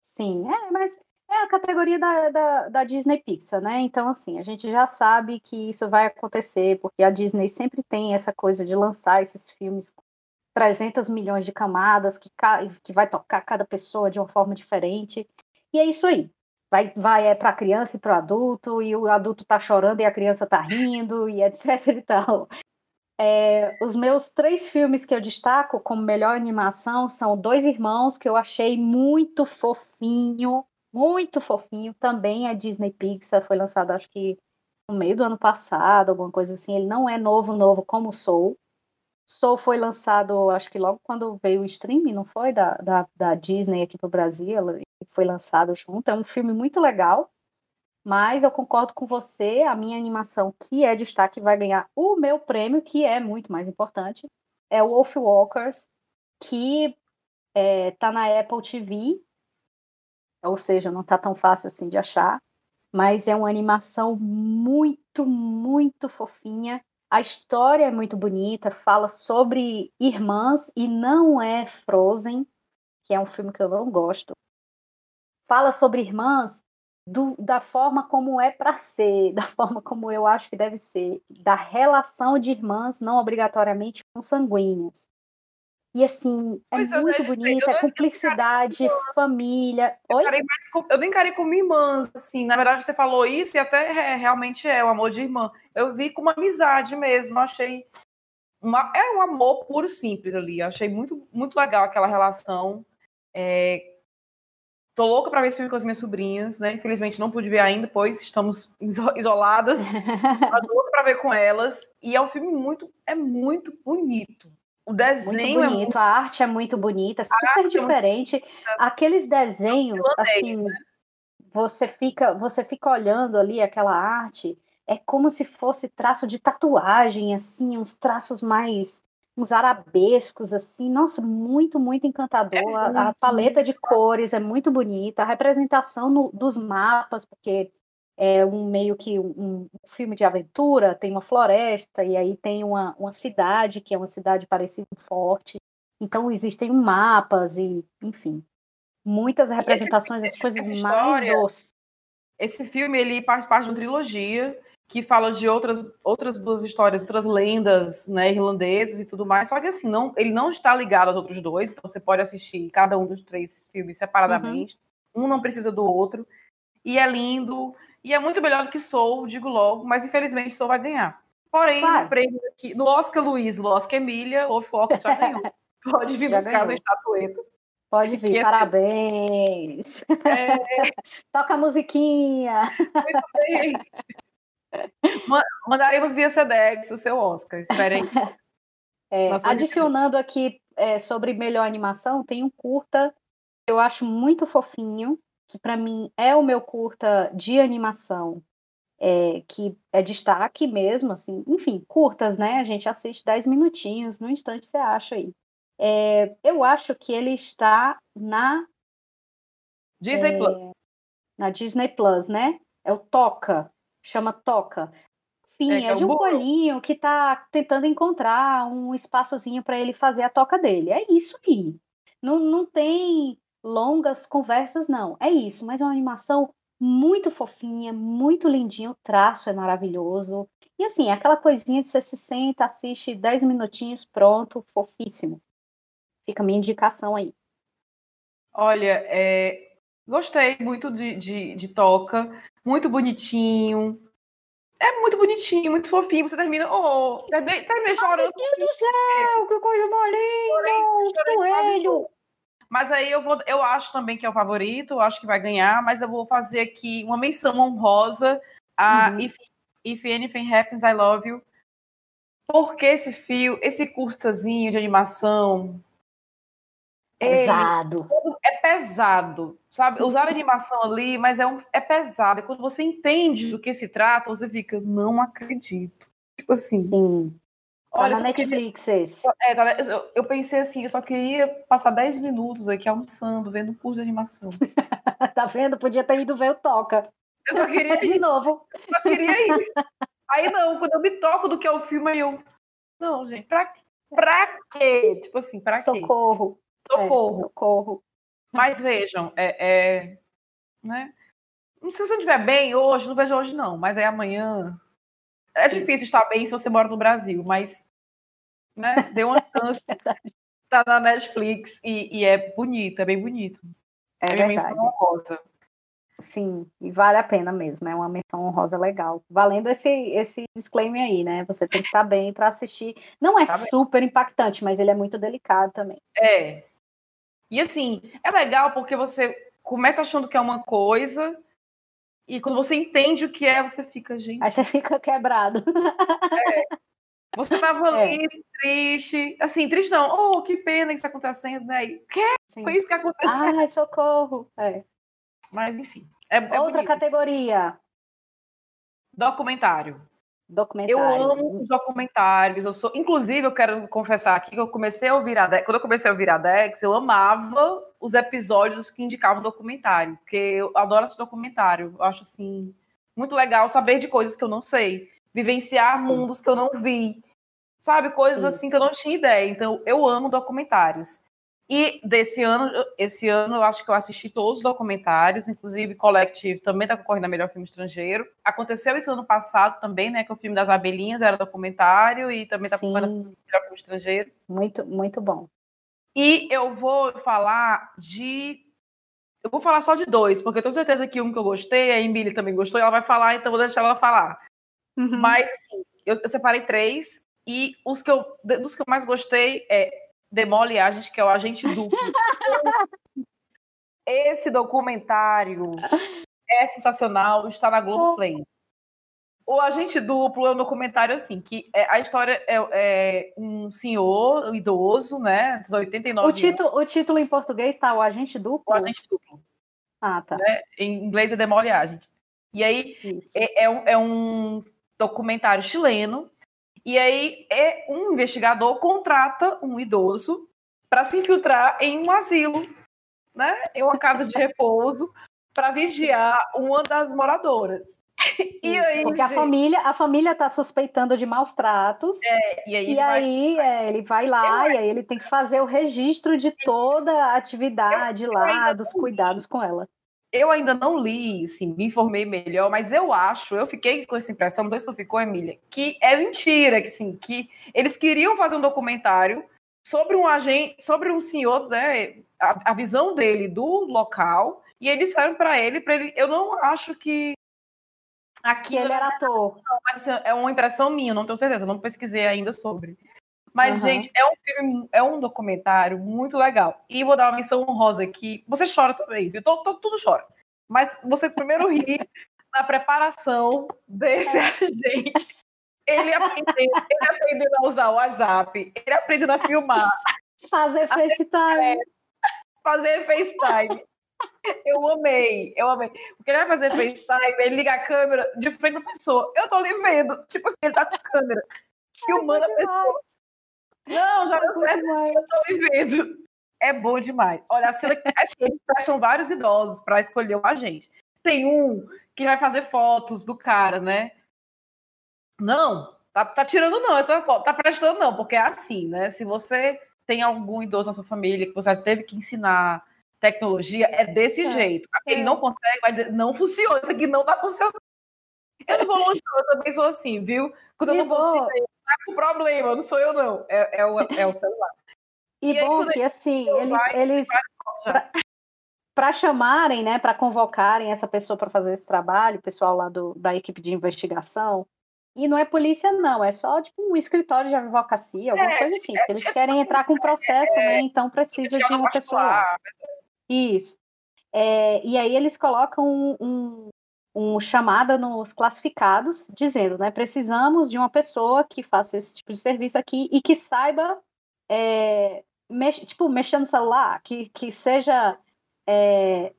Sim, é, mas é a categoria da, da, da, Disney Pixar, né? Então, assim, a gente já sabe que isso vai acontecer, porque a Disney sempre tem essa coisa de lançar esses filmes 300 milhões de camadas, que, que vai tocar cada pessoa de uma forma diferente. E é isso aí. Vai, vai é para a criança e para o adulto, e o adulto está chorando e a criança está rindo, e etc e tal. É, os meus três filmes que eu destaco como melhor animação são Dois Irmãos, que eu achei muito fofinho, muito fofinho. Também é Disney Pixar, foi lançado acho que no meio do ano passado, alguma coisa assim. Ele não é novo, novo como Soul. Soul foi lançado, acho que logo quando veio o streaming, não foi? Da, da, da Disney aqui para o Brasil, foi lançado junto. É um filme muito legal, mas eu concordo com você, a minha animação que é destaque vai ganhar o meu prêmio, que é muito mais importante, é o Wolf Walkers, que é, tá na Apple TV, ou seja, não está tão fácil assim de achar, mas é uma animação muito, muito fofinha a história é muito bonita, fala sobre irmãs e não é Frozen, que é um filme que eu não gosto. Fala sobre irmãs do, da forma como é para ser, da forma como eu acho que deve ser, da relação de irmãs não obrigatoriamente consanguíneas. E assim, é pois muito bonita, é complexidade, família. Eu, Oi? Mais, eu nem encarei como irmãs, assim. Na verdade, você falou isso e até é, realmente é o amor de irmã. Eu vi como amizade mesmo, achei. Uma, é um amor puro simples ali. achei muito, muito legal aquela relação. É, tô louca para ver esse filme com as minhas sobrinhas, né? Infelizmente não pude ver ainda, pois estamos isoladas. Tô louca para ver com elas. E é um filme muito, é muito bonito o desenho muito bonito, é muito... a arte é muito bonita, super diferente. É muito... Aqueles desenhos, assim, né? você fica, você fica olhando ali aquela arte, é como se fosse traço de tatuagem, assim, uns traços mais uns arabescos, assim, nossa, muito, muito encantador. É a, a, paleta de cores é muito bonita, a representação no, dos mapas, porque é um meio que um, um, filme de aventura, tem uma floresta e aí tem uma, uma cidade que é uma cidade parecida com forte. Então existem mapas e, enfim, muitas representações, as coisas história, mais doces. Esse filme ele faz parte de uma trilogia que fala de outras outras duas histórias, outras lendas, né, irlandesas e tudo mais. Só que assim, não, ele não está ligado aos outros dois, então você pode assistir cada um dos três filmes separadamente. Uhum. Um não precisa do outro. E é lindo. E é muito melhor do que Soul, digo logo, mas infelizmente Soul vai ganhar. Porém, no prêmio aqui, no Oscar Luiz, no Oscar Emília, o Foco já ganhou. Pode vir já buscar ganhou. estatueta. Pode vir, que parabéns. É... Toca a musiquinha. Muito bem. Mandaremos via Sedex o seu Oscar, esperem. É, adicionando aqui é, sobre melhor animação, tem um curta que eu acho muito fofinho, que para mim é o meu curta de animação, é, que é destaque mesmo, assim, enfim, curtas, né? A gente assiste 10 minutinhos, no instante você acha aí. É, eu acho que ele está na Disney é, Plus. Na Disney Plus, né? É o Toca, chama Toca. Enfim, é, é, é de um coelhinho que está tentando encontrar um espaçozinho para ele fazer a toca dele. É isso aí. Não, não tem longas conversas, não. É isso, mas é uma animação muito fofinha, muito lindinha, o traço é maravilhoso. E assim, é aquela coisinha de você se senta, assiste 10 minutinhos, pronto, fofíssimo. Fica a minha indicação aí. Olha, é, gostei muito de, de, de Toca, muito bonitinho. É muito bonitinho, muito fofinho. Você termina, oh, termina, termina chorando. Meu Deus do céu, que coisa malinha, coelho. Mas aí eu vou, eu acho também que é o favorito, acho que vai ganhar, mas eu vou fazer aqui uma menção honrosa a uhum. If, If Anything Happens, I Love You. Porque esse fio, esse curtazinho de animação, pesado. é pesado, sabe? Usar animação ali, mas é, um, é pesado. E quando você entende do que se trata, você fica, não acredito. Tipo assim. Sim. Tá olha, na Netflix queria... esse. É, tá, eu, eu, pensei assim, eu só queria passar 10 minutos aqui almoçando, vendo um curso de animação. tá vendo? Podia ter ido ver o Toca. Eu só queria de novo. Eu só queria isso. Aí não, quando eu me toco do que é o filme, aí eu. Não, gente, pra, pra quê? Tipo assim, pra Socorro. quê? Socorro. Socorro. É, socorro. Mas vejam, é, é, né? Se você não estiver bem hoje, não vejo hoje, não, mas é amanhã. É difícil estar bem se você mora no Brasil, mas né, deu uma chance. tá na Netflix e, e, é bonito, é bem bonito. É, é verdade. honrosa. Sim, e vale a pena mesmo, é uma menção honrosa legal. Valendo esse, esse disclaimer aí, né? Você tem que estar bem para assistir. Não é tá super impactante, mas ele é muito delicado também. É, e assim, é legal porque você começa achando que é uma coisa, e quando você entende o que é, você fica, gente. Aí você fica quebrado. É. Você tava é. ali é. triste, assim, triste não, oh, que pena que isso tá acontecendo, né? E, que? Sim. Foi isso que aconteceu. Ai, socorro. É. Mas enfim. É, é Outra categoria. Documentário. Documentário. Eu amo os documentários. Eu sou, inclusive, eu quero confessar aqui que eu comecei a ouvir a Dex, quando eu comecei a ouvir a Dex, eu amava os episódios que indicavam documentário, porque eu adoro esse documentário. Eu acho assim muito legal saber de coisas que eu não sei, vivenciar mundos que eu não vi, sabe, coisas Sim. assim que eu não tinha ideia. Então, eu amo documentários. E desse ano, esse ano eu acho que eu assisti todos os documentários, inclusive Collective também está concorrendo a melhor filme estrangeiro. Aconteceu isso ano passado também, né? Que o filme das abelhinhas era documentário e também está concorrendo a melhor filme estrangeiro. Muito, muito bom. E eu vou falar de. Eu vou falar só de dois, porque eu tenho certeza que um que eu gostei, a Emily também gostou, e ela vai falar, então vou deixar ela falar. Uhum. Mas, assim, eu, eu separei três, e os que eu, dos que eu mais gostei é Demole Agent, que é o agente duplo. Esse documentário é sensacional, está na Globoplay. O Agente Duplo é um documentário assim, que é, a história é, é, um senhor um idoso, né, 89 o título, anos. O título em português está O Agente Duplo? O Agente Duplo. Ah, tá. Né? Em inglês é Demole Agent. E aí é, é, um, é um documentário chileno e aí é um investigador contrata um idoso para se infiltrar em um asilo, né? Em uma casa de repouso para vigiar uma das moradoras. E aí, porque a família, a família está suspeitando de maus tratos. É, e aí, e aí vai... é, ele vai lá eu... e aí ele tem que fazer o registro de toda a atividade eu, lá, eu dos cuidados com ela. Eu ainda não li, assim, me informei melhor, mas eu acho, eu fiquei com essa impressão, não sei se tu ficou, Emília, que é mentira, que sim, que eles queriam fazer um documentário sobre um agente, sobre um senhor, né, a, a visão dele do local, e eles disseram para ele, para ele, eu não acho que aqui ele era ator. Não, mas é uma impressão minha, não tenho certeza, eu não pesquisei ainda sobre. Mas, uhum. gente, é um filme, é um documentário muito legal. E vou dar uma menção honrosa aqui. Você chora também, viu? Todo, todo, tudo chora. Mas você primeiro ri na preparação desse agente. Ele aprendeu, ele aprendeu a usar o WhatsApp, ele aprendeu a filmar. Fazer FaceTime. Fazer FaceTime. Eu amei, eu amei. Porque ele vai fazer FaceTime, ele liga a câmera de frente da pessoa. Eu tô ali vendo, tipo assim, ele tá com a câmera, filmando a pessoa. Não, já não certo, eu tô vivendo. É bom demais. Olha, a cena que eles prestam vários idosos para escolher um agente. Tem um que vai fazer fotos do cara, né? Não, tá, tá tirando não essa foto, tá prestando não, porque é assim, né? Se você tem algum idoso na sua família que você teve que ensinar tecnologia, é desse é. jeito. Ele é. não consegue, vai dizer, não funciona, isso aqui não tá funcionando. Eu não vou longe, eu também sou assim, viu? Quando eu não consigo, tá com problema, não sou eu, não. É, é, o, é o celular. E, e bom que assim, eles. eles para chamarem, né, para convocarem essa pessoa para fazer esse trabalho, o pessoal lá do, da equipe de investigação, e não é polícia, não, é só tipo um escritório de advocacia, alguma é, coisa assim, porque eles querem entrar com processo, né? Então precisa de uma pessoa lá. Isso. É, e aí eles colocam um, um, um, chamada nos classificados, dizendo, né? Precisamos de uma pessoa que faça esse tipo de serviço aqui e que saiba, é, mex, tipo, mexer no celular, que, que seja é,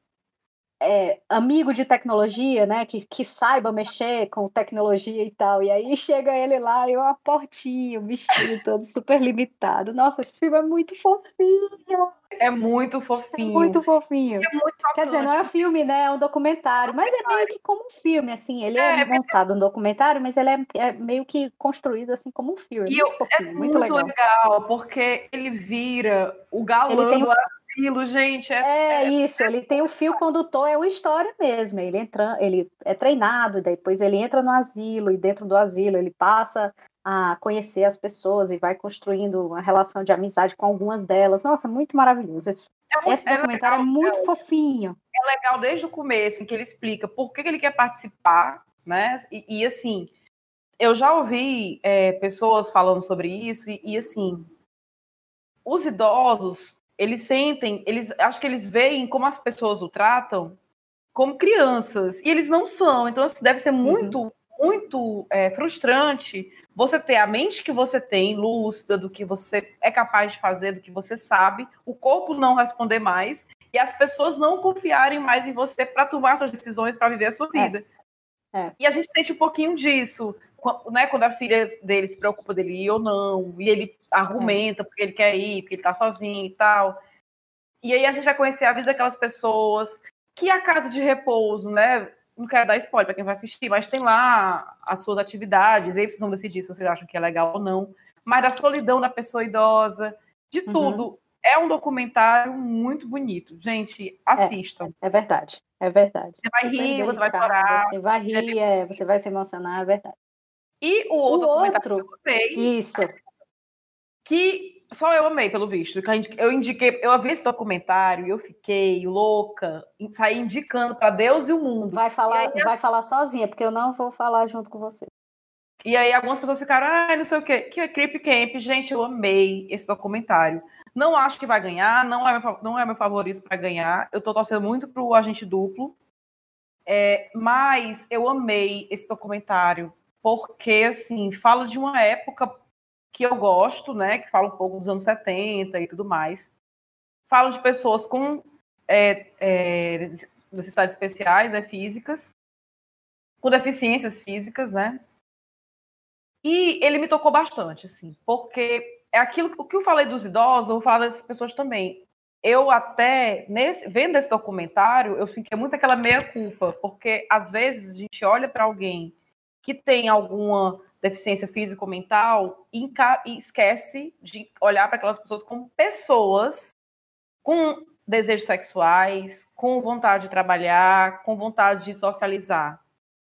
é, amigo de tecnologia, né? Que, que saiba mexer com tecnologia e tal. E aí chega ele lá e uma portinha, um bichinho todo super limitado. Nossa, esse filme é muito fofinho. É muito fofinho. É muito fofinho. É muito Quer dizer, não é um filme, né? É um documentário. Mas é meio que como um filme, assim. Ele é, é montado um documentário, mas ele é, é, meio que construído assim como um filme. E muito eu, fofinho, é muito, muito legal. legal. porque ele vira o galã do asilo, gente. É, é, isso, ele tem o fio condutor, é uma história mesmo. Ele entra, ele é treinado, depois ele entra no asilo, e dentro do asilo ele passa a conhecer as pessoas e vai construindo uma relação de amizade com algumas delas. Nossa, muito maravilhoso. Esse, é muito, esse documentário é, legal, é muito é, fofinho. É legal desde o começo, em que ele explica por que ele quer participar, né? E, e assim, eu já ouvi é, pessoas falando sobre isso, e, e assim, os idosos eles sentem, eles acho que eles veem como as pessoas o tratam como crianças e eles não são. Então assim, deve ser uhum. muito, uhum. muito é, frustrante você ter a mente que você tem, lúcida do que você é capaz de fazer, do que você sabe, o corpo não responder mais e as pessoas não confiarem mais em você para tomar suas decisões, para viver a sua é. vida. É. É. E a gente sente um pouquinho disso né, quando a filha dele se preocupa dele ir ou não, e ele argumenta porque ele quer ir, porque ele tá sozinho e tal. E aí a gente vai conhecer a vida daquelas pessoas, que a casa de repouso, né? Não quero dar spoiler para quem vai assistir, mas tem lá as suas atividades, e aí vocês vão decidir se vocês acham que é legal ou não. Mas da solidão da pessoa idosa, de uhum. tudo. É um documentário muito bonito. Gente, assistam. É, é verdade, é verdade. Você vai rir, você vai chorar. Você vai rir, é, você vai se emocionar, é verdade. E o outro, o outro. que eu amei. Isso. Que só eu amei, pelo visto. Eu indiquei, eu vi esse documentário e eu fiquei louca, saí indicando para Deus e o mundo. Vai falar, aí, vai falar sozinha, porque eu não vou falar junto com você. E aí algumas pessoas ficaram, ah, não sei o quê. Que é Creep Camp, gente, eu amei esse documentário. Não acho que vai ganhar, não é meu, não é meu favorito para ganhar. Eu tô torcendo muito pro Agente Duplo. É, mas eu amei esse documentário porque assim fala de uma época que eu gosto, né? Que fala um pouco dos anos 70 e tudo mais. Falo de pessoas com é, é, necessidades especiais, né, físicas, com deficiências físicas, né? E ele me tocou bastante, assim, porque é aquilo o que eu falei dos idosos, eu vou falar dessas pessoas também. Eu até, nesse, vendo esse documentário, eu fiquei muito aquela meia culpa, porque às vezes a gente olha para alguém que tem alguma deficiência física ou mental e, esquece de olhar para aquelas pessoas como pessoas com desejos sexuais, com vontade de trabalhar, com vontade de socializar.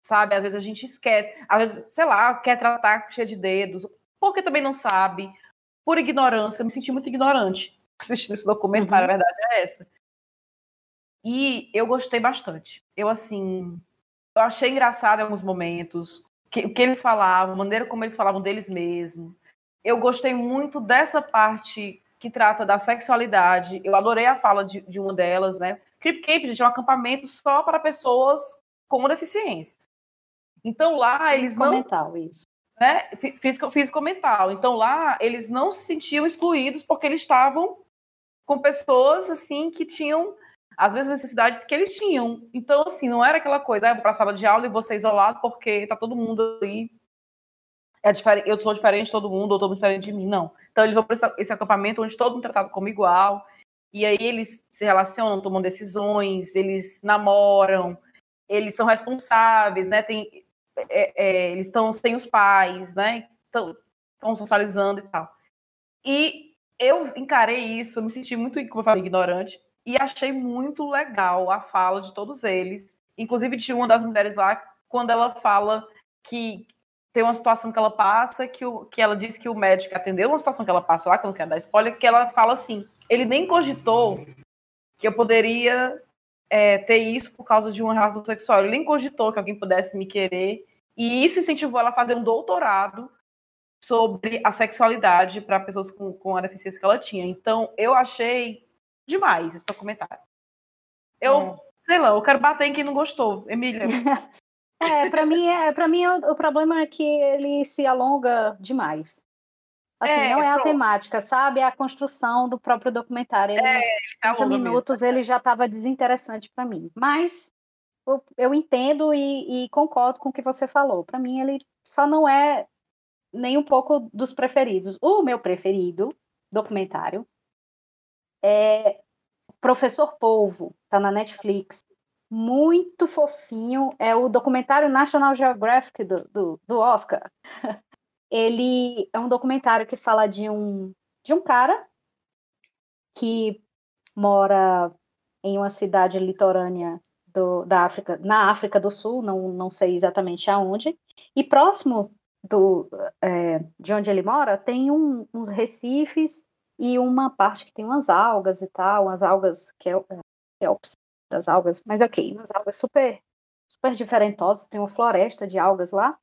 Sabe? Às vezes a gente esquece, às vezes, sei lá, quer tratar cheia de dedos, porque também não sabe, por ignorância. Eu me senti muito ignorante assistindo esse documentário, uhum. a verdade é essa. E eu gostei bastante. Eu, assim, eu achei engraçado em alguns momentos que, o que eles falavam, a maneira como eles falavam deles mesmos. Eu gostei muito dessa parte que trata da sexualidade. Eu adorei a fala de, de uma delas, né? Crip Camp, gente, é um acampamento só para pessoas com deficiências. Então lá eles não. Mental, isso. Né? Físico, físico mental. Então lá eles não se sentiam excluídos porque eles estavam com pessoas assim que tinham as mesmas necessidades que eles tinham. Então, assim, não era aquela coisa, ah, vou para a sala de aula e vou ser isolado porque tá todo mundo ali. É diferente, eu sou diferente de todo mundo, ou todo mundo diferente de mim. Não. Então, eles vão para esse acampamento onde todo mundo é tratado como igual. E aí eles se relacionam, tomam decisões, eles namoram, eles são responsáveis, né? Tem, é, é, eles estão sem os pais, né? Estão socializando e tal. E eu encarei isso, eu me senti muito, como eu falei, ignorante, e achei muito legal a fala de todos eles. Inclusive, tinha uma das mulheres lá, quando ela fala que tem uma situação que ela passa, que, o, que ela diz que o médico atendeu uma situação que ela passa lá, que eu não quero dar spoiler, que ela fala assim: ele nem cogitou que eu poderia é, ter isso por causa de uma relação sexual. Ele nem cogitou que alguém pudesse me querer. E isso incentivou ela a fazer um doutorado sobre a sexualidade para pessoas com, com a deficiência que ela tinha. Então, eu achei demais esse documentário. Eu, é. sei lá, eu quero bater em quem não gostou. Emília. é, para mim, é, para mim o, o, problema é que ele se alonga demais. Assim, é, não é a temática, sabe? É a construção do próprio documentário. Ele, é, 30 minutos mesmo. ele já estava desinteressante para mim. Mas eu, eu entendo e, e, concordo com o que você falou. Para mim, ele só não é nem um pouco dos preferidos. O meu preferido documentário é Professor Polvo, tá na Netflix. Muito fofinho. É o documentário National Geographic do, do, do Oscar. Ele é um documentário que fala de um, de um cara que mora em uma cidade litorânea do, da África, na África do Sul, não, não sei exatamente aonde, e próximo do, é, de onde ele mora tem um, uns recifes e uma parte que tem umas algas e tal, umas algas que é, é das algas, mas ok, umas algas super super diferentosas, tem uma floresta de algas lá.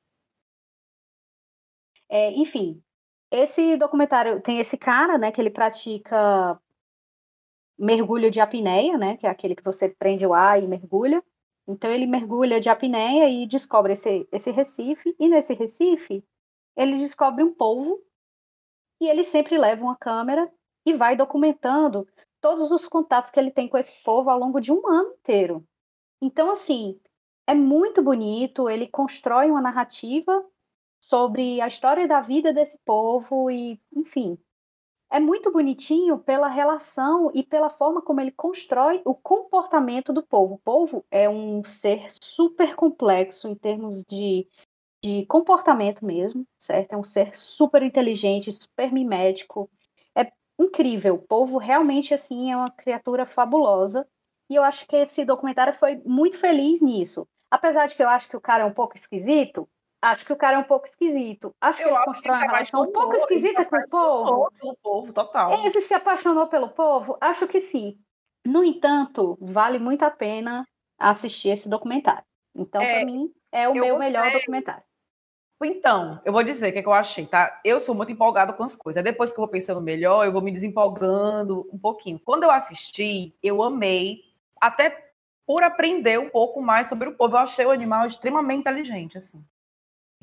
É, enfim, esse documentário tem esse cara, né, que ele pratica mergulho de apneia, né, que é aquele que você prende o ar e mergulha. Então ele mergulha de apneia e descobre esse, esse recife, e nesse recife ele descobre um polvo e ele sempre leva uma câmera e vai documentando todos os contatos que ele tem com esse povo ao longo de um ano inteiro. Então, assim, é muito bonito, ele constrói uma narrativa sobre a história da vida desse povo e, enfim, é muito bonitinho pela relação e pela forma como ele constrói o comportamento do povo. O povo é um ser super complexo em termos de de comportamento mesmo, certo? É um ser super inteligente, super mimético. É incrível. O povo realmente, assim, é uma criatura fabulosa. E eu acho que esse documentário foi muito feliz nisso. Apesar de que eu acho que o cara é um pouco esquisito, acho que o cara é um pouco esquisito. Acho eu que ele constrói uma relação um pouco esquisita com o povo. Pelo povo, total. Ele se apaixonou pelo povo? Acho que sim. No entanto, vale muito a pena assistir esse documentário. Então, é, para mim, é o meu melhor documentário. Então, eu vou dizer o que, é que eu achei, tá? Eu sou muito empolgada com as coisas. Depois que eu vou pensando melhor, eu vou me desempolgando um pouquinho. Quando eu assisti, eu amei, até por aprender um pouco mais sobre o povo. Eu achei o animal extremamente inteligente, assim.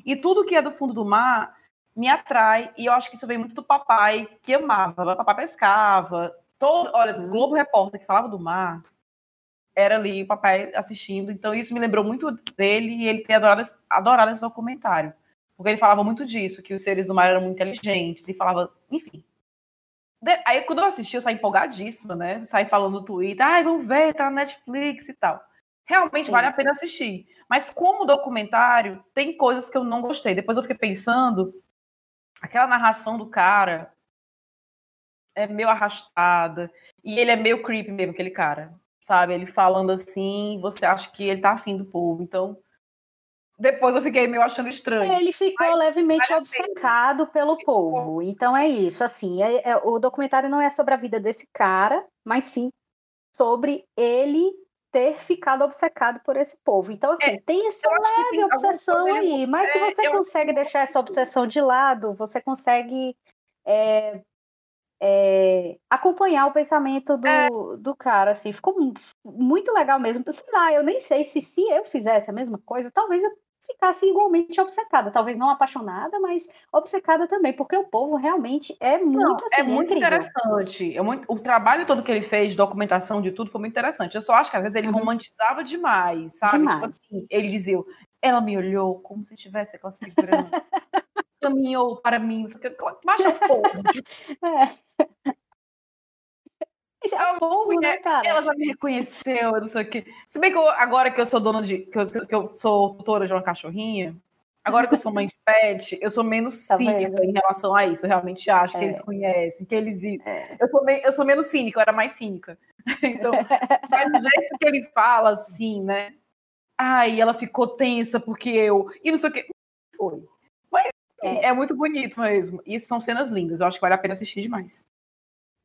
E tudo que é do fundo do mar me atrai, e eu acho que isso vem muito do papai, que amava. Papai pescava. Todo, olha, o Globo Repórter, que falava do mar, era ali o papai assistindo. Então, isso me lembrou muito dele e ele ter adorado, adorado esse documentário. Porque ele falava muito disso, que os seres do mar eram muito inteligentes e falava, enfim. Aí quando eu assisti, eu saí empolgadíssima, né? Saí falando no Twitter, ai, vamos ver, tá na Netflix e tal. Realmente Sim. vale a pena assistir. Mas como documentário, tem coisas que eu não gostei. Depois eu fiquei pensando, aquela narração do cara é meio arrastada. E ele é meio creepy mesmo, aquele cara. Sabe? Ele falando assim, você acha que ele tá afim do povo. Então, depois eu fiquei meio achando estranho. Ele ficou Mas, levemente vale obcecado pelo povo. Então é isso, assim, é, é, o documentário não é sobre a vida desse cara, mas sim sobre ele ter ficado obcecado por esse povo. Então, assim, é, tem essa leve tem obsessão aí. Mas se é, você consegue deixar essa obsessão de lado, você consegue é, é, acompanhar o pensamento do, é. do cara, assim, ficou muito legal mesmo. Sei lá, eu nem sei se se eu fizesse a mesma coisa, talvez eu ficasse igualmente obcecada, talvez não apaixonada, mas obcecada também, porque o povo realmente é muito não, assim, é muito incrível. interessante. É muito, o trabalho todo que ele fez, documentação de tudo, foi muito interessante. Eu só acho que às vezes ele uhum. romantizava demais, sabe? Tipo demais. Tipo assim, ele dizia, ela me olhou como se tivesse aquela segurança. caminhou para mim. Baixa o povo. é. É fogo, né, cara? Ela já me reconheceu, não sei o quê. Se bem que eu, agora que eu sou dona de. Que eu, que eu sou tutora de uma cachorrinha, agora que eu sou mãe de pet, eu sou menos tá cínica vendo? em relação a isso. Eu realmente acho é. que eles conhecem, que eles. É. Eu, sou meio, eu sou menos cínica, eu era mais cínica. Então, mas do jeito que ele fala, assim, né? Ai, ela ficou tensa porque eu. E não sei o quê. Foi. Mas é. é muito bonito mesmo. E são cenas lindas. Eu acho que vale a pena assistir demais.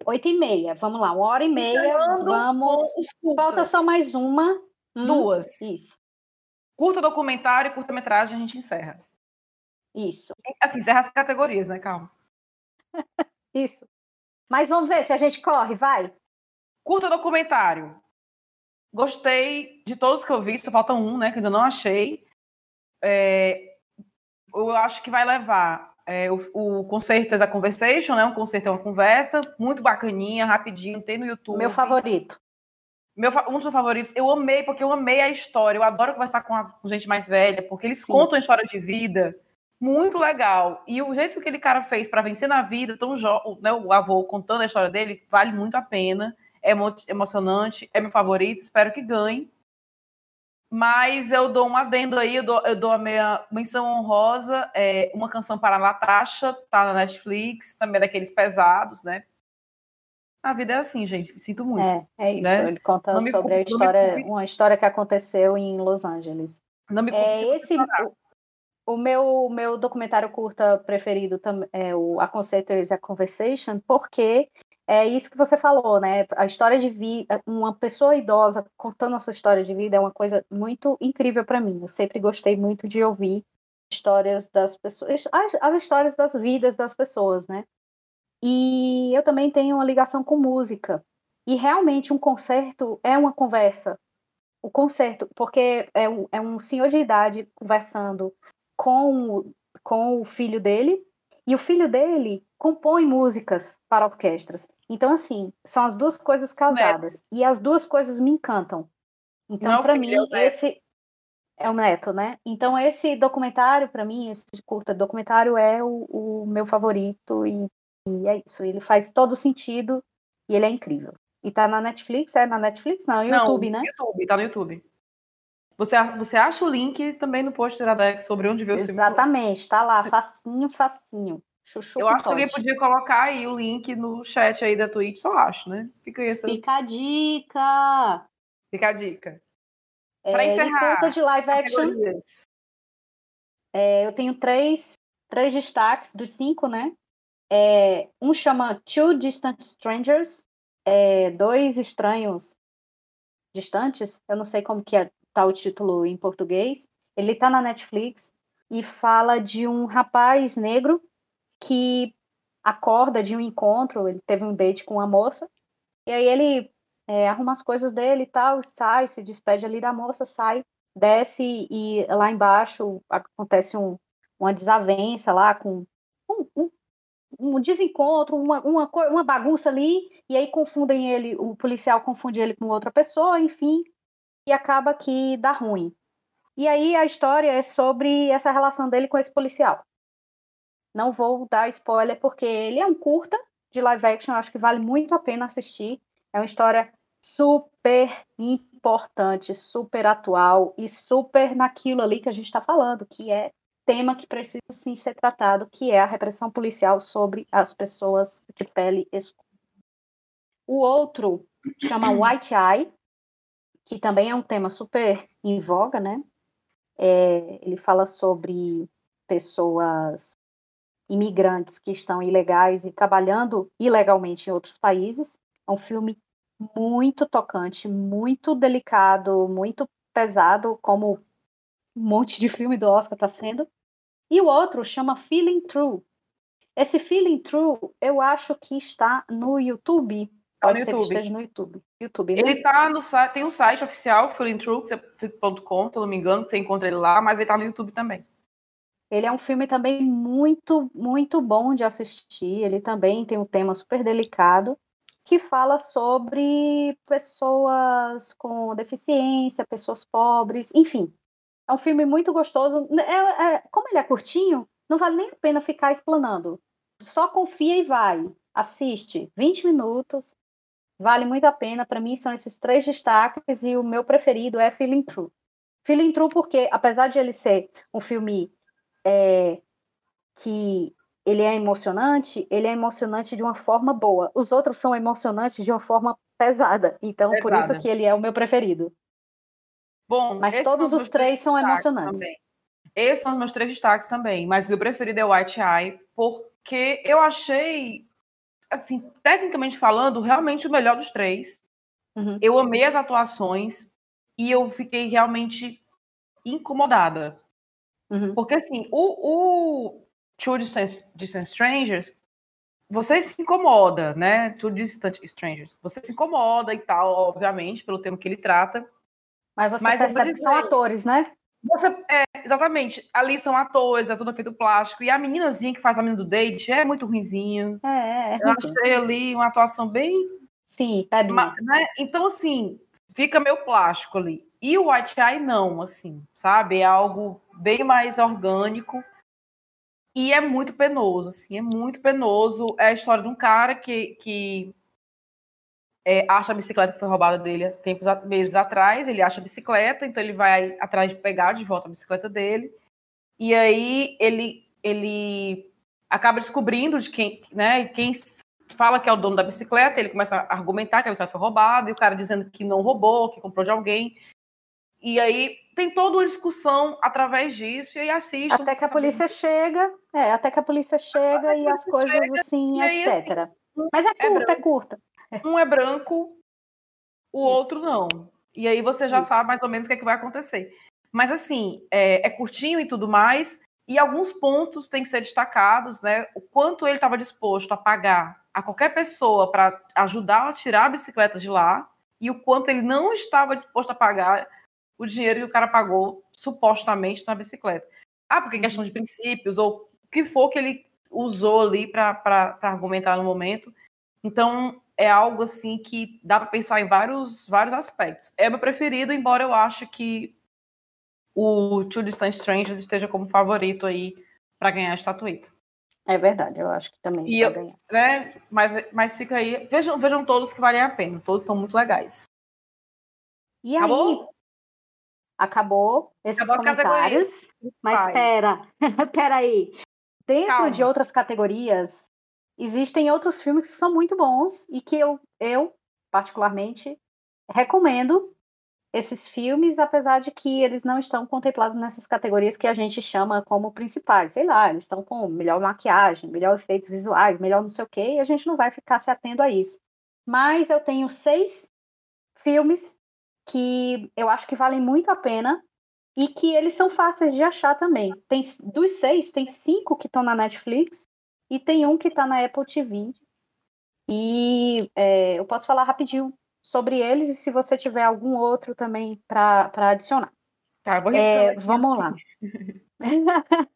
Oito e meia, vamos lá, uma hora e meia, vamos. Falta só mais uma. Hum, Duas. Isso. Curta documentário e curta-metragem a gente encerra. Isso. Assim, encerra as categorias, né, calma. Isso. Mas vamos ver se a gente corre, vai. Curta documentário. Gostei de todos que eu vi, só falta um, né, que ainda não achei. É, eu acho que vai levar é, o, o Concerto a Conversation, né? Um concerto é uma conversa, muito bacaninha, rapidinho, tem no YouTube. Meu favorito. Meu, um dos meus favoritos. Eu amei, porque eu amei a história. Eu adoro conversar com, a, com gente mais velha, porque eles Sim. contam a história de vida muito legal. E o jeito que aquele cara fez para vencer na vida, tão né, o avô contando a história dele, vale muito a pena. É emo emocionante, é meu favorito, espero que ganhe. Mas eu dou um adendo aí, eu dou, eu dou a minha menção honrosa, é uma canção para a Natasha, tá na Netflix, também é daqueles pesados, né? A vida é assim, gente, sinto muito. É, é isso. Né? Ele conta não sobre a história, uma história que aconteceu em Los Angeles. Não me é, esse, o, o meu, meu documentário curta preferido é o A Conceito is a Conversation, porque é isso que você falou, né? A história de vida, uma pessoa idosa contando a sua história de vida é uma coisa muito incrível para mim. Eu sempre gostei muito de ouvir histórias das pessoas, as, as, histórias das vidas das pessoas, né? E eu também tenho uma ligação com música. E realmente um concerto é uma conversa. O concerto, porque é um, é um senhor de idade conversando com, com o filho dele, e o filho dele compõe músicas para orquestras. Então, assim, são as duas coisas casadas. Neto. E as duas coisas me encantam. Então, para mim, é esse é o neto, né? Então, esse documentário, para mim, esse curta documentário é o, o meu favorito. E, e, é isso. Ele faz todo sentido e ele é incrível. E tá na Netflix? É na Netflix? Não, YouTube, Não, né? YouTube, tá no YouTube. Você, você acha o link também no post da Dex sobre onde ver o filme? Exatamente, tá lá, facinho, facinho. Chuchu eu acho que alguém podia colocar aí o link no chat aí da Twitch, só acho, né? Fica aí essa... Fica a dica! Fica a dica. É, Para encerrar. Conta de live action. É, eu tenho três, três destaques dos cinco, né? É, um chama Two Distant Strangers, é, dois estranhos distantes. Eu não sei como que é tá o título em português. Ele está na Netflix e fala de um rapaz negro que acorda de um encontro, ele teve um date com uma moça, e aí ele é, arruma as coisas dele e tal, sai, se despede ali da moça, sai, desce e lá embaixo acontece um, uma desavença lá com um, um, um desencontro, uma, uma, uma bagunça ali, e aí confundem ele, o policial confunde ele com outra pessoa, enfim, e acaba que dá ruim. E aí a história é sobre essa relação dele com esse policial. Não vou dar spoiler porque ele é um curta de live action, acho que vale muito a pena assistir. É uma história super importante, super atual e super naquilo ali que a gente está falando, que é tema que precisa sim ser tratado, que é a repressão policial sobre as pessoas de pele escura. O outro chama White Eye, que também é um tema super em voga, né? É, ele fala sobre pessoas imigrantes que estão ilegais e trabalhando ilegalmente em outros países. É um filme muito tocante, muito delicado, muito pesado, como um monte de filme do Oscar está sendo. E o outro chama Feeling True. Esse Feeling True, eu acho que está no YouTube. Tá Pode no ser YouTube. que esteja no YouTube. YouTube né? Ele tá no site, tem um site oficial, feelingtrue.com, se eu não me engano, você encontra ele lá, mas ele tá no YouTube também. Ele é um filme também muito, muito bom de assistir. Ele também tem um tema super delicado que fala sobre pessoas com deficiência, pessoas pobres, enfim. É um filme muito gostoso. É, é, como ele é curtinho, não vale nem a pena ficar explanando. Só confia e vai. Assiste 20 minutos, vale muito a pena. Para mim, são esses três destaques e o meu preferido é Feeling True. Feeling True porque, apesar de ele ser um filme é, que ele é emocionante, ele é emocionante de uma forma boa. Os outros são emocionantes de uma forma pesada. Então, pesada. por isso que ele é o meu preferido. Bom, mas todos os três são emocionantes. Também. Esses são os meus três destaques também, mas o meu preferido é White Eye, porque eu achei assim, tecnicamente falando, realmente o melhor dos três. Uhum. Eu amei as atuações e eu fiquei realmente incomodada. Uhum. Porque, assim, o, o Two Distant, Distant Strangers, você se incomoda, né? Two Distant Strangers. Você se incomoda e tal, obviamente, pelo tema que ele trata. Mas você Mas percebe que são atores, né? Você, é, exatamente. Ali são atores, é tudo feito plástico. E a meninazinha que faz a menina do date é muito ruimzinha. É, é, é Eu achei ali uma atuação bem. Sim, é bem. Né? Então, assim, fica meio plástico ali. E o White Eye, não, assim, sabe? É algo bem mais orgânico. E é muito penoso, assim, é muito penoso. É a história de um cara que, que é, acha a bicicleta que foi roubada dele tempos, meses atrás, ele acha a bicicleta, então ele vai atrás de pegar de volta a bicicleta dele, e aí ele, ele acaba descobrindo de quem, né, quem fala que é o dono da bicicleta, ele começa a argumentar que a bicicleta foi roubada, e o cara dizendo que não roubou, que comprou de alguém, e aí tem toda uma discussão através disso, e aí assiste. Até que a polícia chega, é, até que a polícia chega e as coisas chega, assim, etc. Assim, Mas é, é curta, é, é curta. Um é branco, o Isso. outro não. E aí você já Isso. sabe mais ou menos o que, é que vai acontecer. Mas assim, é, é, curtinho e tudo mais, e alguns pontos têm que ser destacados, né? O quanto ele estava disposto a pagar a qualquer pessoa para ajudar a tirar a bicicleta de lá, e o quanto ele não estava disposto a pagar o dinheiro que o cara pagou supostamente na bicicleta. Ah, porque é questão de princípios, ou o que for que ele usou ali para argumentar no momento. Então, é algo assim que dá para pensar em vários, vários aspectos. É meu preferido, embora eu ache que o Two Distant Strangers esteja como favorito aí para ganhar a estatueta. É verdade, eu acho que também e eu, ganhar. Né, mas, mas fica aí. Vejam, vejam todos que valem a pena, todos estão muito legais. E Acabou? aí? Acabou esses Acabou comentários. Mas espera, espera aí. Dentro Calma. de outras categorias, existem outros filmes que são muito bons e que eu, eu particularmente, recomendo esses filmes, apesar de que eles não estão contemplados nessas categorias que a gente chama como principais. Sei lá, eles estão com melhor maquiagem, melhor efeitos visuais, melhor não sei o quê, e a gente não vai ficar se atendo a isso. Mas eu tenho seis filmes que eu acho que valem muito a pena e que eles são fáceis de achar também. Tem dos seis, tem cinco que estão na Netflix e tem um que está na Apple TV. E é, eu posso falar rapidinho sobre eles e se você tiver algum outro também para adicionar. Tá, vou é, Vamos lá.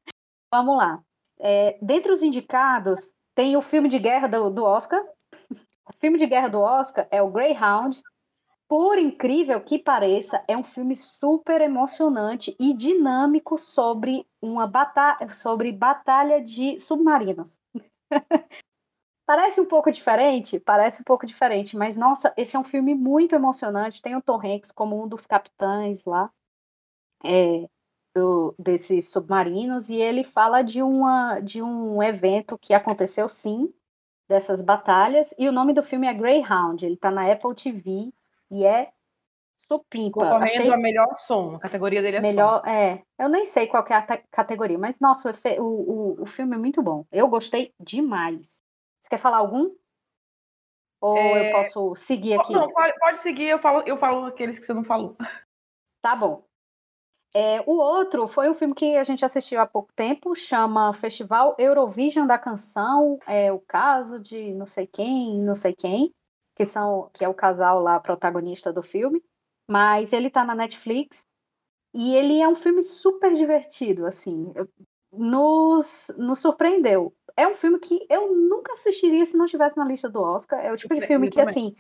vamos lá. É, dentre os indicados, tem o filme de guerra do, do Oscar. O filme de guerra do Oscar é o Greyhound. Por incrível que pareça, é um filme super emocionante e dinâmico sobre uma batalha, sobre batalha de submarinos. Parece um pouco diferente, parece um pouco diferente, mas nossa, esse é um filme muito emocionante. Tem o Tom Hanks como um dos capitães lá é, do, desses submarinos e ele fala de uma de um evento que aconteceu sim dessas batalhas e o nome do filme é Greyhound. Ele está na Apple TV e é supimpa. Concorrendo Achei... a melhor som, a categoria dele é melhor, som. É, eu nem sei qual é a categoria, mas nossa, o, efe... o, o, o, filme é muito bom. Eu gostei demais. Você quer falar algum? Ou é... eu posso seguir aqui? Não, pode seguir, eu falo, eu falo aqueles que você não falou. Tá bom. É, o outro foi um filme que a gente assistiu há pouco tempo, chama Festival Eurovision da Canção, é o caso de não sei quem, não sei quem, que são que é o casal lá protagonista do filme mas ele tá na Netflix e ele é um filme super divertido, assim, nos, nos surpreendeu. É um filme que eu nunca assistiria se não estivesse na lista do Oscar. É o tipo de filme que, assim,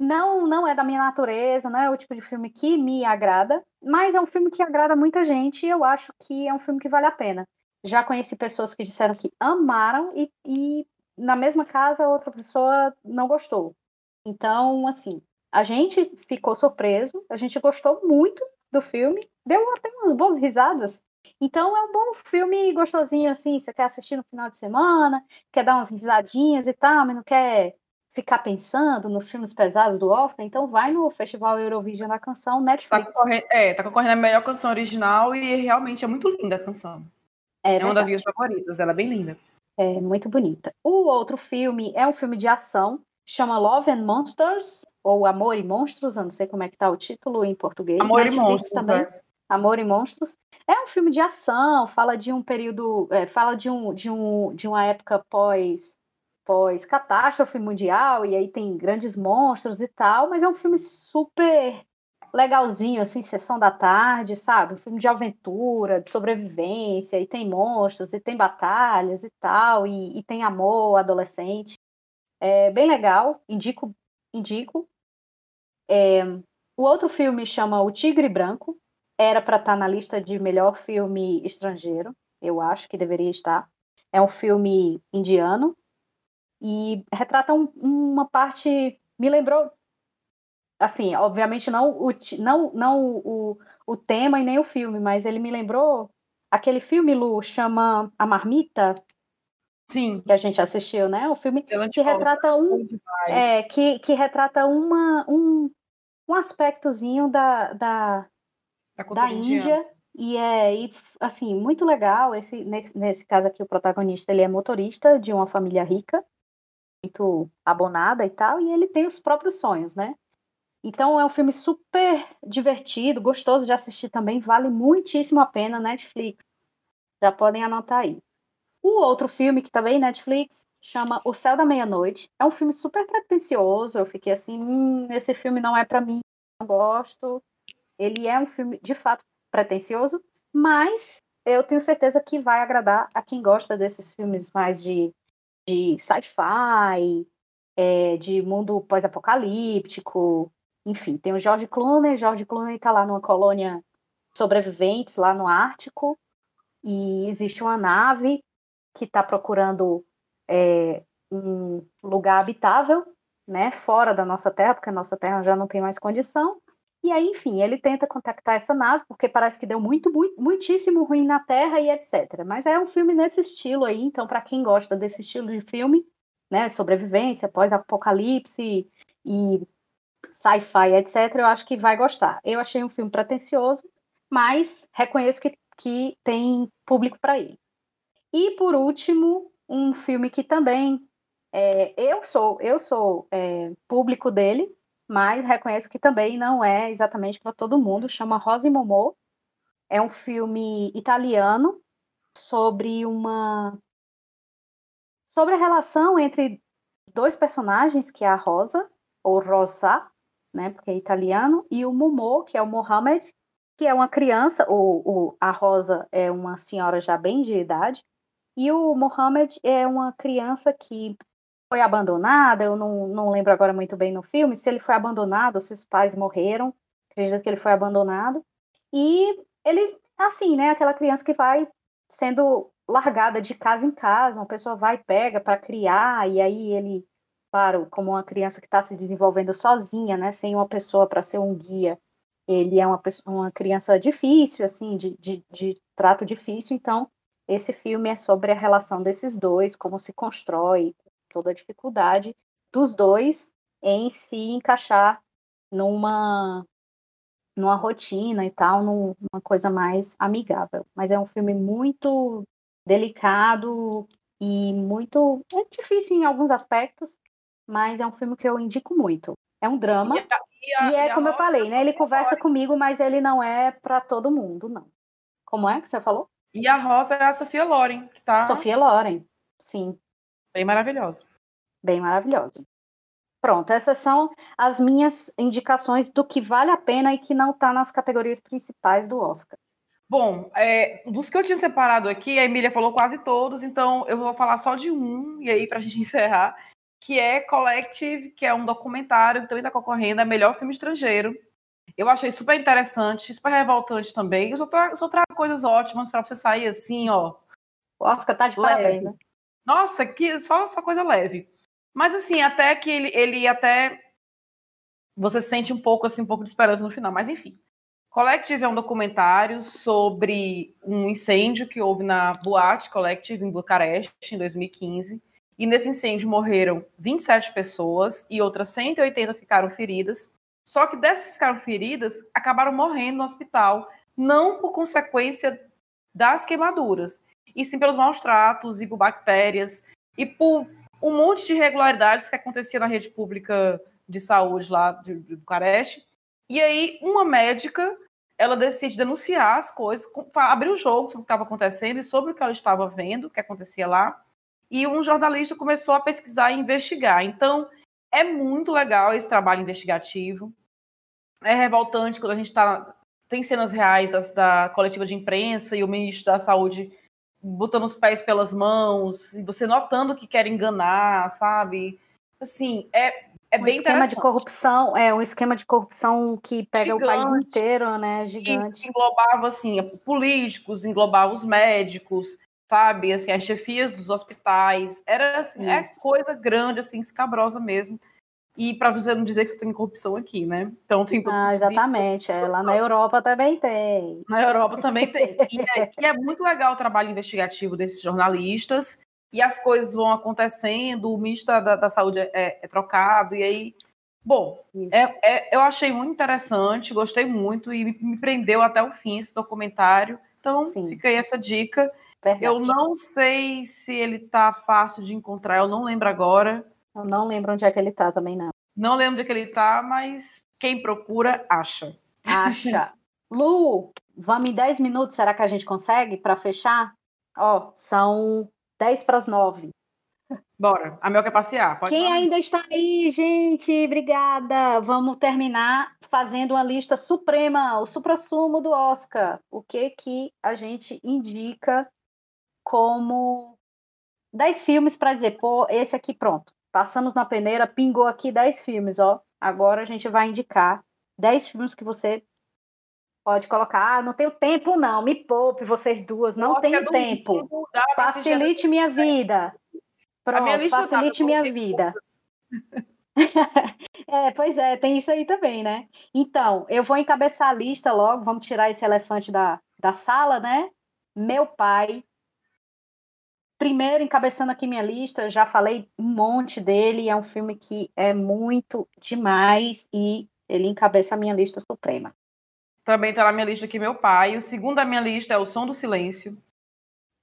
não, não é da minha natureza, não é o tipo de filme que me agrada, mas é um filme que agrada muita gente e eu acho que é um filme que vale a pena. Já conheci pessoas que disseram que amaram e, e na mesma casa outra pessoa não gostou. Então, assim, a gente ficou surpreso, a gente gostou muito do filme, deu até umas boas risadas. Então é um bom filme gostosinho assim, você quer assistir no final de semana, quer dar umas risadinhas e tal, mas não quer ficar pensando nos filmes pesados do Oscar, então vai no Festival Eurovision da canção Netflix. Tá concorrendo, é, tá concorrendo a melhor canção original e realmente é muito linda a canção. É, é uma das minhas favoritas, ela é bem linda. É muito bonita. O outro filme é um filme de ação, chama Love and Monsters, ou Amor e Monstros, eu não sei como é que tá o título em português. Amor Netflix e Monstros também. É. Amor e Monstros. É um filme de ação, fala de um período, é, fala de, um, de, um, de uma época pós pós catástrofe mundial e aí tem grandes monstros e tal, mas é um filme super legalzinho, assim, sessão da tarde, sabe? Um filme de aventura, de sobrevivência, e tem monstros, e tem batalhas e tal, e, e tem amor adolescente. É bem legal, indico, indico. É, o outro filme chama O Tigre Branco, era para estar tá na lista de melhor filme estrangeiro, eu acho que deveria estar. É um filme indiano e retrata um, uma parte, me lembrou assim, obviamente não o, não, não o, o tema e nem o filme, mas ele me lembrou aquele filme, Lu, chama A Marmita. Sim. Que a gente assistiu, né? O filme que retrata um. É, que, que retrata uma, um, um aspectozinho da, da, da, da Índia. E é, e, assim, muito legal. Esse, nesse, nesse caso aqui, o protagonista ele é motorista de uma família rica, muito abonada e tal, e ele tem os próprios sonhos, né? Então é um filme super divertido, gostoso de assistir também, vale muitíssimo a pena Netflix. Já podem anotar aí. O outro filme que também Netflix chama O Céu da Meia-Noite. É um filme super pretensioso. Eu fiquei assim, hum, esse filme não é para mim, não gosto. Ele é um filme de fato pretensioso, mas eu tenho certeza que vai agradar a quem gosta desses filmes mais de, de sci-fi, é, de mundo pós-apocalíptico, enfim, tem o George Clooney, George Clooney está lá numa colônia sobreviventes lá no Ártico e existe uma nave que está procurando é, um lugar habitável, né, fora da nossa Terra, porque a nossa Terra já não tem mais condição. E aí, enfim, ele tenta contactar essa nave, porque parece que deu muito, muito muitíssimo ruim na Terra e etc. Mas é um filme nesse estilo aí, então, para quem gosta desse estilo de filme, né, sobrevivência, pós-apocalipse e sci-fi, etc., eu acho que vai gostar. Eu achei um filme pretencioso, mas reconheço que, que tem público para ele. E por último, um filme que também é, eu sou eu sou é, público dele, mas reconheço que também não é exatamente para todo mundo. Chama Rosa e Momô. É um filme italiano sobre uma sobre a relação entre dois personagens, que é a Rosa ou Rosa, né, porque é italiano, e o Momo, que é o Mohamed, que é uma criança, o, o, a Rosa é uma senhora já bem de idade, e o Mohamed é uma criança que foi abandonada, eu não, não lembro agora muito bem no filme, se ele foi abandonado, se os pais morreram, acredito que ele foi abandonado, e ele, assim, né, aquela criança que vai sendo largada de casa em casa, uma pessoa vai e pega para criar, e aí ele claro, como uma criança que está se desenvolvendo sozinha, né, sem uma pessoa para ser um guia, ele é uma, pessoa, uma criança difícil, assim, de, de, de trato difícil, então esse filme é sobre a relação desses dois, como se constrói toda a dificuldade dos dois em se encaixar numa numa rotina e tal, numa coisa mais amigável. Mas é um filme muito delicado e muito é difícil em alguns aspectos, mas é um filme que eu indico muito. É um drama. E, a, e, a, e é como eu falei, né? Ele conversa comigo, mas ele não é para todo mundo, não. Como é que você falou? E a Rosa é a Sofia Loren, que tá. Sofia Loren, sim. Bem maravilhosa. Bem maravilhosa. Pronto, essas são as minhas indicações do que vale a pena e que não está nas categorias principais do Oscar. Bom, é, dos que eu tinha separado aqui, a Emília falou quase todos, então eu vou falar só de um, e aí para a gente encerrar, que é Collective, que é um documentário que também está concorrendo a melhor filme estrangeiro. Eu achei super interessante, super revoltante também. Eu só trago, só trago coisas ótimas para você sair assim, ó. O Oscar tá de leve. parabéns, né? Nossa, que só, só coisa leve. Mas assim, até que ele, ele até você sente um pouco assim, um pouco de esperança no final, mas enfim. Collective é um documentário sobre um incêndio que houve na Boate Collective em Bucareste em 2015 e nesse incêndio morreram 27 pessoas e outras 180 ficaram feridas. Só que dessas que ficaram feridas, acabaram morrendo no hospital, não por consequência das queimaduras, e sim pelos maus tratos e por bactérias e por um monte de irregularidades que acontecia na rede pública de saúde lá de, de Bucareste. E aí, uma médica, ela decide denunciar as coisas, abrir o jogo sobre o que estava acontecendo e sobre o que ela estava vendo, o que acontecia lá. E um jornalista começou a pesquisar e investigar. Então, é muito legal esse trabalho investigativo. É revoltante quando a gente está. Tem cenas reais das, da coletiva de imprensa e o ministro da Saúde botando os pés pelas mãos, e você notando que quer enganar, sabe? Assim, é, é um bem esquema de corrupção, é um esquema de corrupção que pega Gigante, o país inteiro, né? Gigante. E englobava assim, políticos, englobava os médicos, sabe? Assim, as chefias dos hospitais. Era assim, é coisa grande, assim, escabrosa mesmo. E para você não dizer que você tem corrupção aqui, né? Então tem Ah, exatamente. É, lá na Europa também tem. Na Europa também tem. E é, e é muito legal o trabalho investigativo desses jornalistas. E as coisas vão acontecendo, o ministro da, da Saúde é, é, trocado, e aí. Bom, é, é, eu achei muito interessante, gostei muito e me, me, prendeu até o fim esse documentário. Então, Sim. fica aí essa dica. Verdade. Eu não sei se ele está fácil de encontrar, eu não lembro agora. Eu não lembro onde é que ele está também, não. Não lembro onde é que ele está, mas quem procura, acha. Acha. Lu, vamos em 10 minutos, será que a gente consegue para fechar? Ó, são 10 para as 9. Bora. A Mel quer passear. Pode Quem falar. ainda está aí, gente? Obrigada. Vamos terminar fazendo uma lista suprema, o supra-sumo do Oscar. O que que a gente indica como 10 filmes para dizer, pô, esse aqui pronto passamos na peneira, pingou aqui 10 filmes, ó. Agora a gente vai indicar 10 filmes que você pode colocar. Ah, não tenho tempo, não. Me poupe, vocês duas. Não Nossa, tenho tempo. Facilite minha vida. Pronto, minha facilite minha vida. é, pois é, tem isso aí também, né? Então, eu vou encabeçar a lista logo. Vamos tirar esse elefante da, da sala, né? Meu pai, primeiro, encabeçando aqui minha lista, já falei um monte dele, é um filme que é muito demais e ele encabeça a minha lista suprema. Também está na minha lista aqui meu pai. O segundo da minha lista é O Som do Silêncio.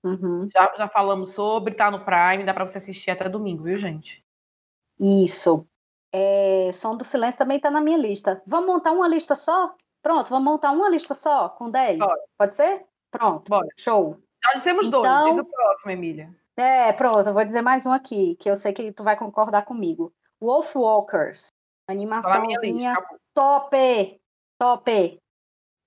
Uhum. Já, já falamos sobre, tá no Prime, dá para você assistir até domingo, viu, gente? Isso. É, Som do Silêncio também está na minha lista. Vamos montar uma lista só? Pronto, vamos montar uma lista só, com 10? Pode ser? Pronto. Bora. Show. Dissemos então, dois. Diz o próximo, Emília. É, pronto, eu vou dizer mais um aqui, que eu sei que tu vai concordar comigo. Wolf Walkers. Animaçãozinha top! Top!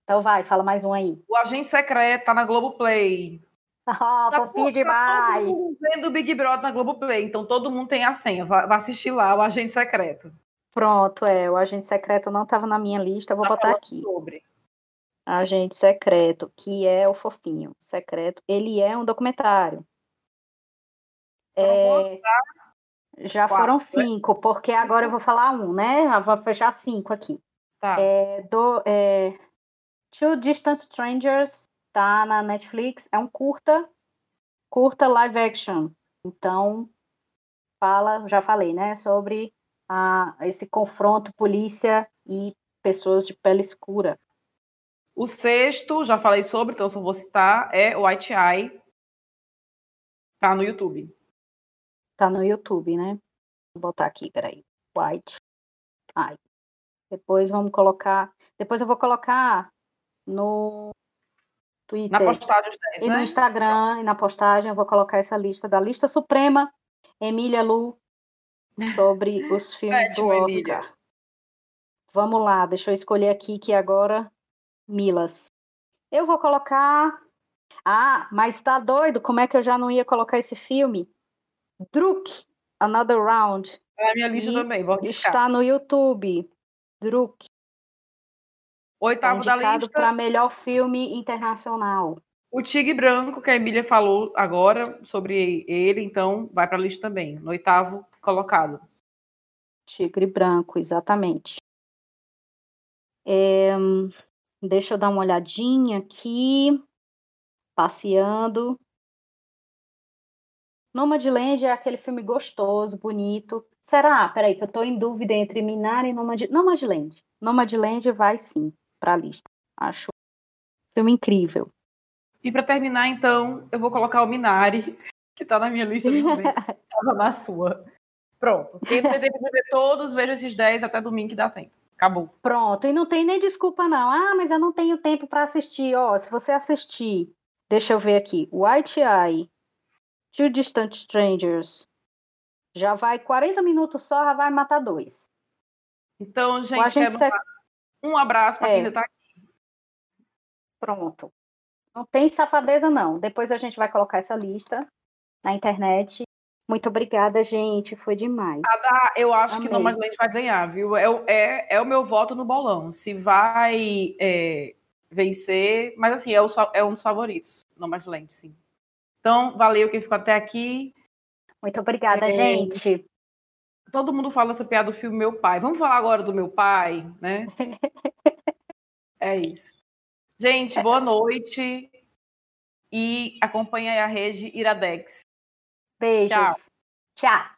Então vai, fala mais um aí. O Agente Secreto tá na Globoplay. Ah, tá fofinho demais! Tá todo mundo vendo o Big Brother na Globoplay, então todo mundo tem a senha. Vai, vai assistir lá, o Agente Secreto. Pronto, é, o Agente Secreto não estava na minha lista, eu vou tá botar aqui. Sobre. Agente Secreto, que é o fofinho secreto, ele é um documentário. É, já Quatro, foram né? cinco, né? porque agora eu vou falar um, né? Eu vou fechar cinco aqui. Tá. É, do, é, Two Distant Strangers tá na Netflix, é um curta, curta live action. Então, fala, já falei, né, sobre a, esse confronto polícia e pessoas de pele escura. O sexto, já falei sobre, então só vou citar, é White Eye. Tá no YouTube. Tá no YouTube, né? Vou botar aqui, peraí. White Eye. Depois vamos colocar. Depois eu vou colocar no Twitter. Na postagem 10, e né? no Instagram e na postagem eu vou colocar essa lista da lista suprema Emília Lu sobre os filmes do Oscar. Emília. Vamos lá, deixa eu escolher aqui que agora Milas. Eu vou colocar. Ah, mas tá doido? Como é que eu já não ia colocar esse filme? Druk, Another Round. É na minha lista também, vou Está no YouTube. Druk. Oitavo tá da lista. para melhor filme internacional. O Tigre Branco, que a Emília falou agora sobre ele, então vai para a lista também. No oitavo colocado. Tigre Branco, exatamente. É, Deixa eu dar uma olhadinha aqui. Passeando. Nomadland é aquele filme gostoso, bonito. Será? Peraí, que eu tô em dúvida entre Minari e Nomad... Nomadland. Nomadland vai sim para a lista. Acho filme incrível. E para terminar, então, eu vou colocar o Minari, que está na minha lista de estava na sua. Pronto. Quem tem tempo de ver todos, veja esses 10 até domingo que dá tempo. Acabou. Pronto. E não tem nem desculpa, não. Ah, mas eu não tenho tempo para assistir. Ó, se você assistir, deixa eu ver aqui. White Eye, Two Distant Strangers. Já vai 40 minutos só, já vai matar dois. Então, gente, gente se... um abraço para é. quem ainda está aqui. Pronto. Não tem safadeza, não. Depois a gente vai colocar essa lista na internet. Muito obrigada, gente. Foi demais. Cada, eu acho Amei. que Nomadland vai ganhar, viu? É, é, é o meu voto no bolão. Se vai é, vencer, mas assim, é, o, é um dos favoritos, Nomadland, sim. Então, valeu quem ficou até aqui. Muito obrigada, é, gente. Todo mundo fala essa piada do filme Meu Pai. Vamos falar agora do meu pai, né? é isso. Gente, boa noite. E acompanhe a rede Iradex. Beijos. Tchau. Tchau.